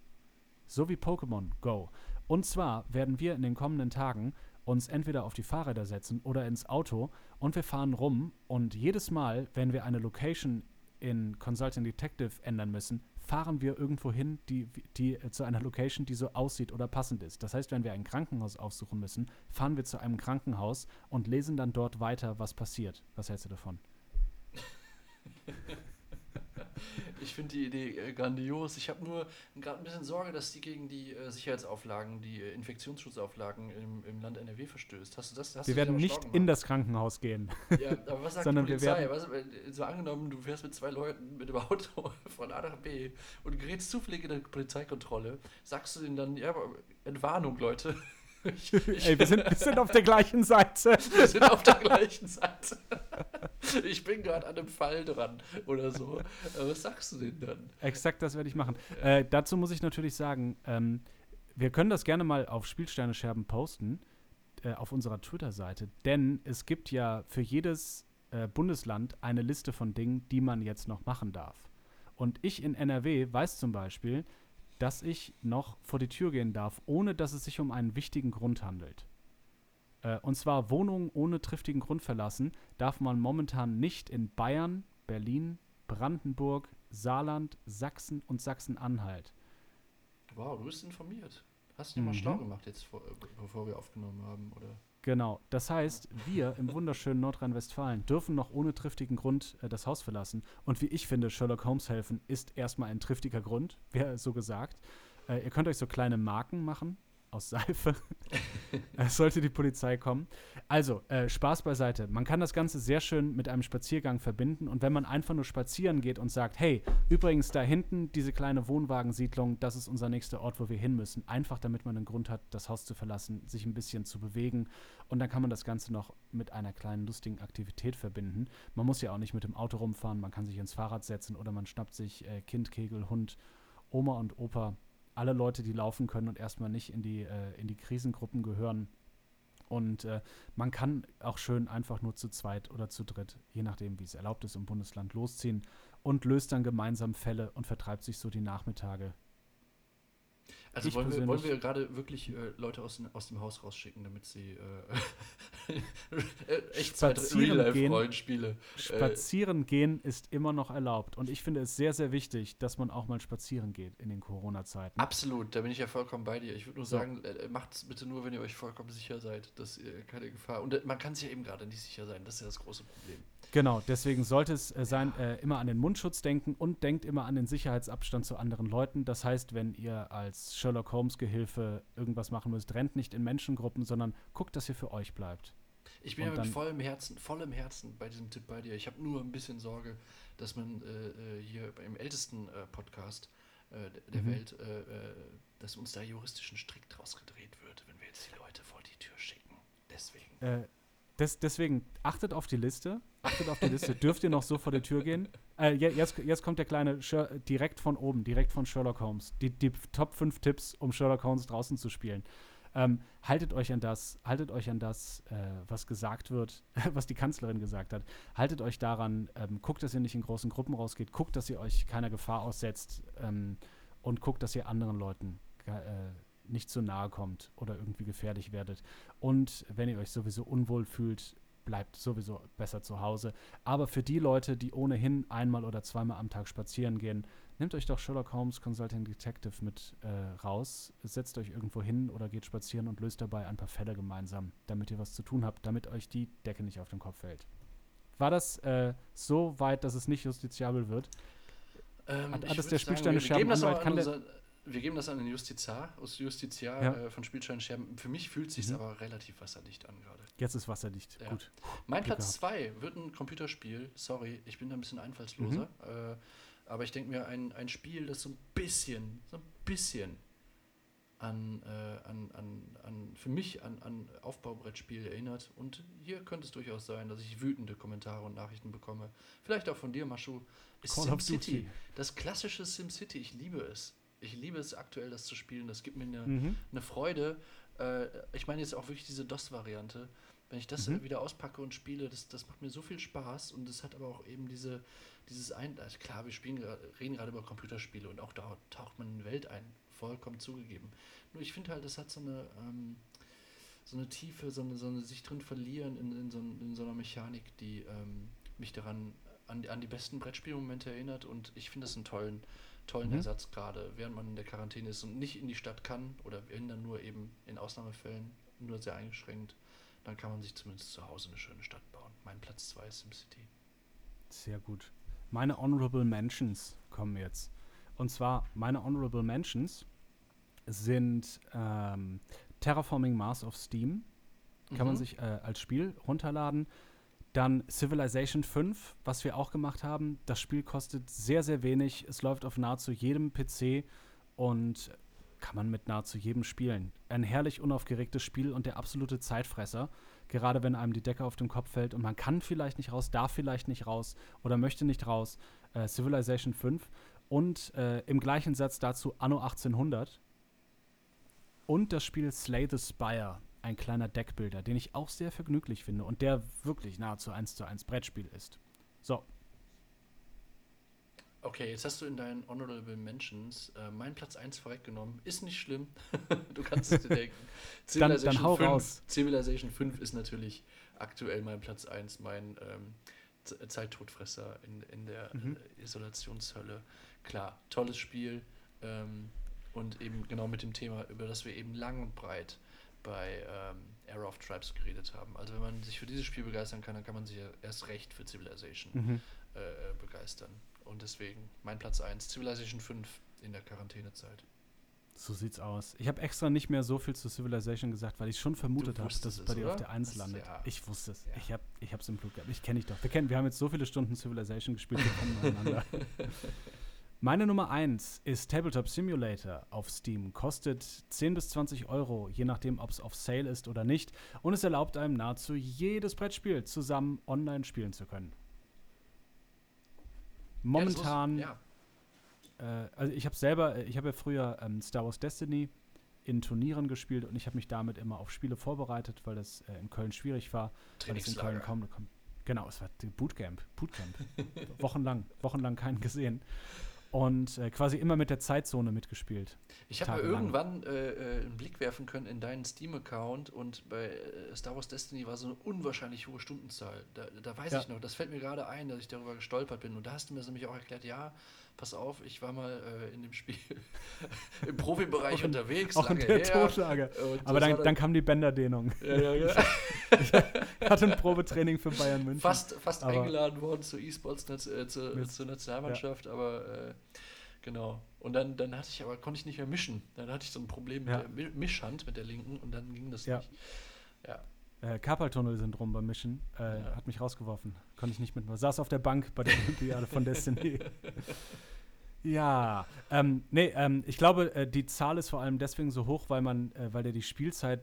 So wie Pokémon Go. Und zwar werden wir in den kommenden Tagen uns entweder auf die Fahrräder setzen oder ins Auto und wir fahren rum und jedes Mal, wenn wir eine Location in Consulting Detective ändern müssen, fahren wir irgendwo hin, die, die, äh, zu einer Location, die so aussieht oder passend ist. Das heißt, wenn wir ein Krankenhaus aufsuchen müssen, fahren wir zu einem Krankenhaus und lesen dann dort weiter, was passiert. Was hältst du davon? Ich finde die Idee äh, grandios. Ich habe nur gerade ein bisschen Sorge, dass die gegen die äh, Sicherheitsauflagen, die äh, Infektionsschutzauflagen im, im Land NRW verstößt. Hast du das? Hast wir du werden nicht in das Krankenhaus gehen. Ja, aber was sagt Sondern die wir Polizei? werden- Was, so angenommen, du fährst mit zwei Leuten mit dem Auto von A nach B und gerätst zufällig in eine Polizeikontrolle. Sagst du denen dann, ja, aber Entwarnung, Leute. Ey, wir sind, wir sind auf der gleichen Seite. wir sind auf der gleichen Seite. Ich bin gerade an einem Fall dran oder so. Was sagst du denen dann? Exakt das werde ich machen. Äh, dazu muss ich natürlich sagen, ähm, wir können das gerne mal auf Spielsterne-Scherben posten, äh, auf unserer Twitter-Seite, denn es gibt ja für jedes äh, Bundesland eine Liste von Dingen, die man jetzt noch machen darf. Und ich in NRW weiß zum Beispiel, dass ich noch vor die Tür gehen darf, ohne dass es sich um einen wichtigen Grund handelt. Äh, und zwar Wohnungen ohne triftigen Grund verlassen darf man momentan nicht in Bayern, Berlin, Brandenburg, Saarland, Sachsen und Sachsen-Anhalt. Wow, du bist informiert. Hast du dir mal Mhm. schlau gemacht jetzt, vor, äh, bevor wir aufgenommen haben, oder? Genau. Das heißt, wir im wunderschönen Nordrhein-Westfalen dürfen noch ohne triftigen Grund äh, das Haus verlassen. Und wie ich finde, Sherlock Holmes helfen ist erstmal ein triftiger Grund, wäre so gesagt. Äh, ihr könnt euch so kleine Marken machen aus Seife. äh, sollte die Polizei kommen. Also, äh, Spaß beiseite. Man kann das Ganze sehr schön mit einem Spaziergang verbinden. Und wenn man einfach nur spazieren geht und sagt, hey, übrigens da hinten diese kleine Wohnwagensiedlung, das ist unser nächster Ort, wo wir hin müssen. Einfach damit man einen Grund hat, das Haus zu verlassen, sich ein bisschen zu bewegen. Und dann kann man das Ganze noch mit einer kleinen lustigen Aktivität verbinden. Man muss ja auch nicht mit dem Auto rumfahren, man kann sich ins Fahrrad setzen oder man schnappt sich äh, Kind, Kegel, Hund, Oma und Opa. Alle Leute, die laufen können und erstmal nicht in die, äh, in die Krisengruppen gehören. Und äh, man kann auch schön einfach nur zu zweit oder zu dritt, je nachdem, wie es erlaubt ist, im Bundesland losziehen und löst dann gemeinsam Fälle und vertreibt sich so die Nachmittage. Also Ich wollen wir, wollen wir gerade wirklich äh, Leute aus, dem- aus dem Haus rausschicken, damit sie äh, äh, Echtzeit Spazieren gehen. Real-Life-Rollenspiele. Spazieren gehen ist immer noch erlaubt. Und ich finde es sehr, sehr wichtig, dass man auch mal spazieren geht in den Corona-Zeiten. Absolut, da bin ich ja vollkommen bei dir. Ich würde nur So. sagen, äh, macht es bitte nur, wenn ihr euch vollkommen sicher seid, dass ihr keine Gefahr. Und äh, man kann sich ja eben gerade nicht sicher sein, das ist ja das große Problem. Genau, deswegen sollte es äh, sein, äh, immer an den Mundschutz denken und denkt immer an den Sicherheitsabstand zu anderen Leuten. Das heißt, wenn ihr als Sherlock Holmes-Gehilfe irgendwas machen müsst, rennt nicht in Menschengruppen, sondern guckt, dass ihr für euch bleibt. Ich bin Und ja mit vollem Herzen, vollem Herzen bei diesem Tipp bei dir. Ich habe nur ein bisschen Sorge, dass man äh, äh, hier beim ältesten äh, Podcast äh, der- Mhm. Welt, dass uns da juristischen Strick draus gedreht wird, wenn wir jetzt die Leute vor die Tür schicken. Deswegen. Des, deswegen achtet auf die Liste. Achtet auf die Liste. Dürft ihr noch so vor die Tür gehen? Äh, je- jetzt, jetzt kommt der kleine Sher direkt von oben, direkt von Sherlock Holmes. Die, die Top 5 Tipps, um Sherlock Holmes draußen zu spielen. Ähm, haltet euch an das, haltet euch an das, äh, was gesagt wird, was die Kanzlerin gesagt hat. Haltet euch daran, ähm, guckt, dass ihr nicht in großen Gruppen rausgeht, guckt, dass ihr euch keiner Gefahr aussetzt ähm, und guckt, dass ihr anderen Leuten äh, nicht zu nahe kommt oder irgendwie gefährlich werdet. Und wenn ihr euch sowieso unwohl fühlt, bleibt sowieso besser zu Hause. Aber für die Leute, die ohnehin einmal oder zweimal am Tag spazieren gehen, nehmt euch doch Sherlock Holmes Consulting Detective mit äh, raus, setzt euch irgendwo hin oder geht spazieren und löst dabei ein paar Fälle gemeinsam, damit ihr was zu tun habt, damit euch die Decke nicht auf den Kopf fällt. War das äh, so weit, dass es nicht justiziabel wird? Ähm, Hat alles würd der Spielsteine Scherben Anwalt, an kann der- Wir geben das an den Justizar, aus Justiziar Ja. äh, von Spielstein Scherben. Für mich fühlt sich Mhm. aber relativ wasserdicht an gerade. Jetzt ist wasserdicht. Ja. Gut. Mein Glück Platz 2 wird ein Computerspiel. Sorry, ich bin da ein bisschen einfallsloser. Mhm. Äh, aber ich denke mir, ein, ein Spiel, das so ein bisschen, so ein bisschen an, äh, an, an, an für mich an, an Aufbaubrettspiel erinnert. Und hier könnte es durchaus sein, dass ich wütende Kommentare und Nachrichten bekomme. Vielleicht auch von dir, Maschu. Ist SimCity. Das klassische SimCity. Ich liebe es. Ich liebe es aktuell, das zu spielen. Das gibt mir eine, Mhm. eine Freude. Äh, ich meine jetzt auch wirklich diese DOS-Variante. Wenn ich das Mhm. wieder auspacke und spiele, das, das macht mir so viel Spaß und es hat aber auch eben diese, dieses ein. Also klar, wir spielen, reden gerade über Computerspiele und auch da taucht man in die Welt ein. Vollkommen zugegeben. Nur ich finde halt, das hat so eine. Ähm, so eine Tiefe, so eine, so eine sich drin verlieren in, in, so, in so einer Mechanik, die ähm, mich daran an, an die besten Brettspielmomente erinnert und ich finde das einen tollen, tollen mhm. Ersatz, gerade während man in der Quarantäne ist und nicht in die Stadt kann oder wenn dann nur eben in Ausnahmefällen nur sehr eingeschränkt, dann kann man sich zumindest zu Hause eine schöne Stadt bauen. Mein Platz 2 ist SimCity. Sehr gut. Meine Honorable Mentions kommen jetzt. Und zwar, meine Honorable Mentions sind ähm, Terraforming Mars of Steam. Kann mhm. man sich äh, als Spiel runterladen. Dann Civilization 5, was wir auch gemacht haben. Das Spiel kostet sehr, sehr wenig. Es läuft auf nahezu jedem PC und kann man mit nahezu jedem spielen. Ein herrlich unaufgeregtes Spiel und der absolute Zeitfresser. Gerade wenn einem die Decke auf den Kopf fällt und man kann vielleicht nicht raus, darf vielleicht nicht raus oder möchte nicht raus. Äh, Civilization 5. Und äh, im gleichen Satz dazu Anno 1800 und das Spiel Slay the Spire, ein kleiner Deckbilder, den ich auch sehr vergnüglich finde und der wirklich nahezu eins zu eins Brettspiel ist. So. Okay, jetzt hast du in deinen Honorable Mentions äh, meinen Platz 1 vorweggenommen. Ist nicht schlimm. du kannst es dir denken. Civilization, dann, dann hau 5, raus. Civilization 5 ist natürlich aktuell mein Platz 1, mein ähm, Zeittodfresser in, in der mhm. äh, Isolationshölle. Klar, tolles Spiel. Ähm, und eben genau mit dem Thema, über das wir eben lang und breit bei ähm, Era of Tribes geredet haben. Also wenn man sich für dieses Spiel begeistern kann, dann kann man sich ja erst recht für Civilization mhm. äh, begeistern. Und deswegen mein Platz 1, Civilization 5 in der Quarantänezeit. So sieht's aus. Ich habe extra nicht mehr so viel zu Civilization gesagt, weil ich schon vermutet habe, dass es bei dir auf der 1 landet. Ja. Ich wusste es. Ja. Ich habe es im Blut gehabt. Ich kenne dich doch. Wir, kennen, wir haben jetzt so viele Stunden Civilization gespielt, wir kennen. Meine Nummer 1 ist Tabletop Simulator auf Steam. Kostet 10 bis 20 Euro, je nachdem, ob es auf Sale ist oder nicht. Und es erlaubt einem nahezu jedes Brettspiel zusammen online spielen zu können. Momentan. Ja, äh, also ich habe selber, äh, ich habe ja früher ähm, Star Wars Destiny in Turnieren gespielt und ich habe mich damit immer auf Spiele vorbereitet, weil das äh, in Köln schwierig war. Weil es in Köln kaum, kaum Genau, es war Bootcamp. Bootcamp. wochenlang, wochenlang keinen gesehen und äh, quasi immer mit der Zeitzone mitgespielt. Ich habe irgendwann äh, äh, einen Blick werfen können in deinen Steam-Account und bei äh, Star Wars Destiny war so eine unwahrscheinlich hohe Stundenzahl. Da, da weiß ja. ich noch, das fällt mir gerade ein, dass ich darüber gestolpert bin. Und da hast du mir nämlich auch erklärt, ja, pass auf, ich war mal äh, in dem Spiel im Profibereich auch unterwegs. Auch in der her. Totlage. Aber dann, dann, dann, kam die Bänderdehnung. Ja, ja, ja. ich hatte ein Probetraining für Bayern München. Fast, fast eingeladen worden zu E-Sports, äh, zu, zur Nationalmannschaft, aber äh, genau. Und dann, dann hatte ich aber, konnte ich nicht mehr mischen. Dann hatte ich so ein Problem mit der Mischhand, mit der linken und dann ging das nicht. Ja. Äh, Carpal-Tunnel-Syndrom beim Mischen äh, ja. hat mich rausgeworfen. Konnte ich nicht mitmachen. Saß auf der Bank bei der Olympiade von Destiny. ja, ähm, nee, ähm, ich glaube, äh, die Zahl ist vor allem deswegen so hoch, weil man, äh, weil der die Spielzeit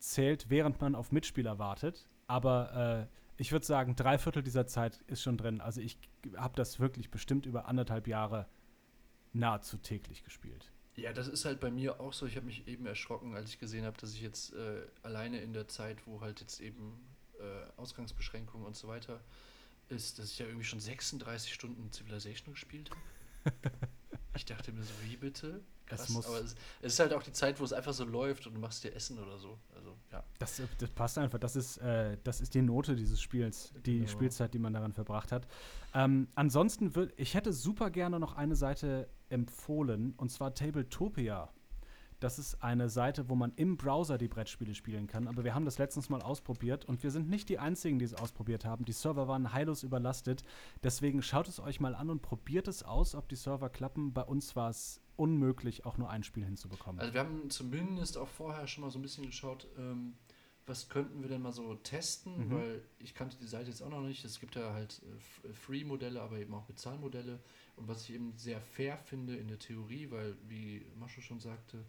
zählt, während man auf Mitspieler wartet. Aber äh, ich würde sagen, drei Viertel dieser Zeit ist schon drin. Also ich habe das wirklich bestimmt über anderthalb Jahre nahezu täglich gespielt. Ja, das ist halt bei mir auch so. Ich habe mich eben erschrocken, als ich gesehen habe, dass ich jetzt äh, alleine in der Zeit, wo halt jetzt eben äh, Ausgangsbeschränkungen und so weiter ist, dass ich ja irgendwie schon 36 Stunden Civilization gespielt habe. ich dachte mir so, wie bitte? Krass, muss aber es, es, ist halt auch die Zeit, wo es einfach so läuft und du machst dir Essen oder so. Also, ja. Das, das passt einfach. Das ist, äh, das ist die Note dieses Spiels, die genau. Spielzeit, die man daran verbracht hat. Ähm, ansonsten würde ich hätte super gerne noch eine Seite empfohlen, und zwar Tabletopia. Das ist eine Seite, wo man im Browser die Brettspiele spielen kann. Aber wir haben das letztens mal ausprobiert und wir sind nicht die Einzigen, die es ausprobiert haben. Die Server waren heillos überlastet. Deswegen schaut es euch mal an und probiert es aus, ob die Server klappen. Bei uns war es unmöglich, auch nur ein Spiel hinzubekommen. Also wir haben zumindest auch vorher schon mal so ein bisschen geschaut, ähm, was könnten wir denn mal so testen, mhm. weil ich kannte die Seite jetzt auch noch nicht. Es gibt ja halt äh, Free-Modelle, aber eben auch Bezahlmodelle. Und was ich eben sehr fair finde in der Theorie, weil, wie Mascho schon sagte,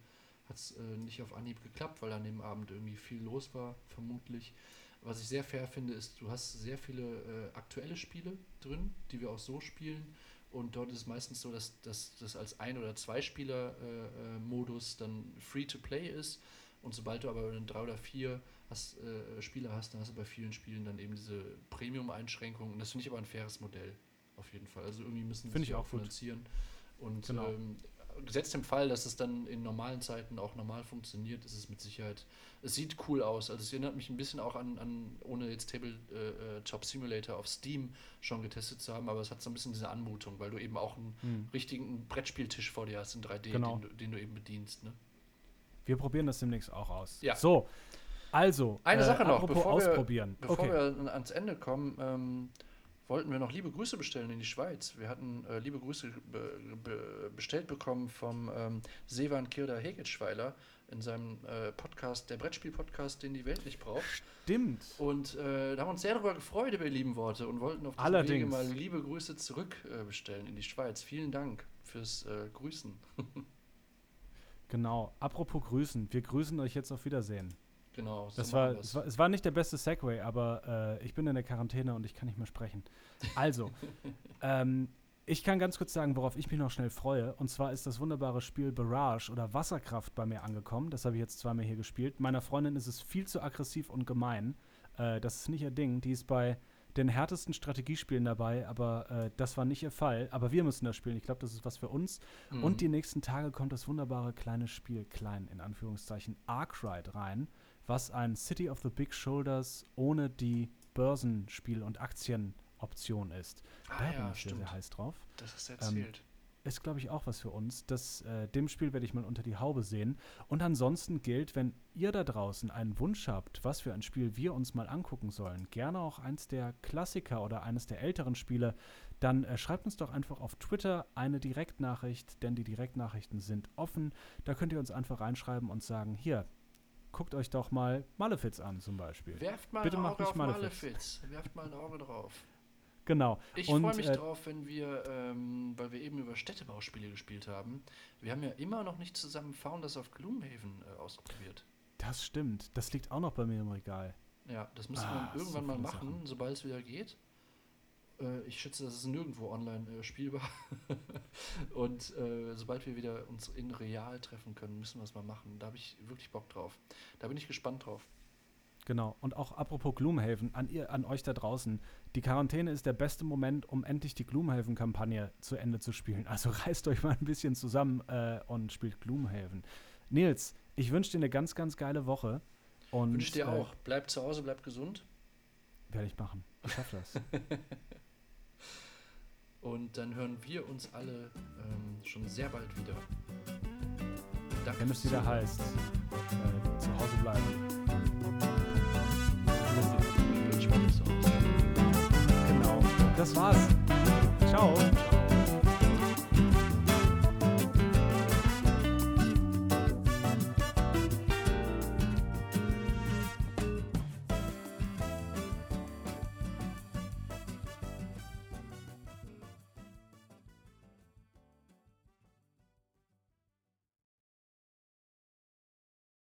hat es äh, nicht auf Anhieb geklappt, weil an dem Abend irgendwie viel los war, vermutlich. Was ich sehr fair finde, ist, du hast sehr viele äh, aktuelle Spiele drin, die wir auch so spielen. Und dort ist es meistens so, dass das als Ein- oder Zwei-Spieler-Modus äh, äh dann Free-to-Play ist. Und sobald du aber drei oder vier hast, äh, Spieler hast, dann hast du bei vielen Spielen dann eben diese Premium-Einschränkungen. Und das finde ich aber ein faires Modell, auf jeden Fall. Also irgendwie müssen sie sich auch finanzieren. Und genau. ähm, gesetzt im Fall, dass es dann in normalen Zeiten auch normal funktioniert, ist es mit Sicherheit. Es sieht cool aus. Also es erinnert mich ein bisschen auch an, an ohne jetzt Tabletop äh, Simulator auf Steam schon getestet zu haben, aber es hat so ein bisschen diese Anmutung, weil du eben auch einen hm. richtigen Brettspieltisch vor dir hast in 3D, genau. den, den, du eben bedienst. Ne? Wir probieren das demnächst auch aus. Ja. So, also. Eine äh, Sache noch, bevor, ausprobieren. Wir, bevor okay. wir ans Ende kommen. Ähm, wollten wir noch liebe Grüße bestellen in die Schweiz. Wir hatten äh, liebe Grüße be be bestellt bekommen vom ähm, Sevan Kirda Hegetschweiler in seinem äh, Podcast, der Brettspiel-Podcast, den die Welt nicht braucht. Stimmt. Und äh, da haben wir uns sehr darüber gefreut, über die lieben Worte und wollten auf diesem Wege mal liebe Grüße zurück äh, bestellen in die Schweiz. Vielen Dank fürs äh, Grüßen. genau. Apropos Grüßen, wir grüßen euch jetzt auf Wiedersehen. Genau. So das war, es war, es war nicht der beste Segway, aber äh, ich bin in der Quarantäne und ich kann nicht mehr sprechen. Also, ähm, ich kann ganz kurz sagen, worauf ich mich noch schnell freue. Und zwar ist das wunderbare Spiel Barrage oder Wasserkraft bei mir angekommen. Das habe ich jetzt zweimal hier gespielt. Meiner Freundin ist es viel zu aggressiv und gemein. Äh, das ist nicht ihr Ding. Die ist bei den härtesten Strategiespielen dabei, aber äh, das war nicht ihr Fall. Aber wir müssen das spielen. Ich glaube, das ist was für uns. Mhm. Und die nächsten Tage kommt das wunderbare kleine Spiel, klein in Anführungszeichen, Arkride rein was ein City of the Big Shoulders ohne die Börsenspiel- und Aktienoption ist. Ah, da ja, bin ich sehr, sehr heiß drauf. Das ist erzählt. Ähm, ist, glaube ich, auch was für uns. Das, äh, dem Spiel werde ich mal unter die Haube sehen. Und ansonsten gilt, wenn ihr da draußen einen Wunsch habt, was für ein Spiel wir uns mal angucken sollen, gerne auch eins der Klassiker oder eines der älteren Spiele, dann äh, schreibt uns doch einfach auf Twitter eine Direktnachricht, denn die Direktnachrichten sind offen. Da könnt ihr uns einfach reinschreiben und sagen, hier, guckt euch doch mal Malefiz an zum Beispiel. Werft mal Bitte ein Auge auf Malefiz. Malefiz. Werft mal ein Auge drauf. Genau. Ich freue mich äh, drauf, wenn wir, ähm, weil wir eben über Städtebauspiele gespielt haben, wir haben ja immer noch nicht zusammen Founders of Gloomhaven äh, ausprobiert. Das stimmt. Das liegt auch noch bei mir im Regal. Ja, das müssen ah, wir irgendwann so mal machen, sobald es wieder geht. Äh, ich schätze, das ist nirgendwo online äh, spielbar. und äh, sobald wir wieder uns in real treffen können, müssen wir es mal machen. Da habe ich wirklich Bock drauf. Da bin ich gespannt drauf. Genau. Und auch apropos Gloomhaven, an, ihr, an euch da draußen. Die Quarantäne ist der beste Moment, um endlich die Gloomhaven-Kampagne zu Ende zu spielen. Also reißt euch mal ein bisschen zusammen äh, und spielt Gloomhaven. Nils, ich wünsche dir eine ganz, ganz geile Woche. Wünsche dir äh, auch. Bleib zu Hause, bleib gesund. Werde ich machen. Ich schaffe das. Und dann hören wir uns alle ähm, schon sehr bald wieder. Danke Wenn es wieder heißt, äh, zu Hause bleiben. Genau. Das war's. Ciao.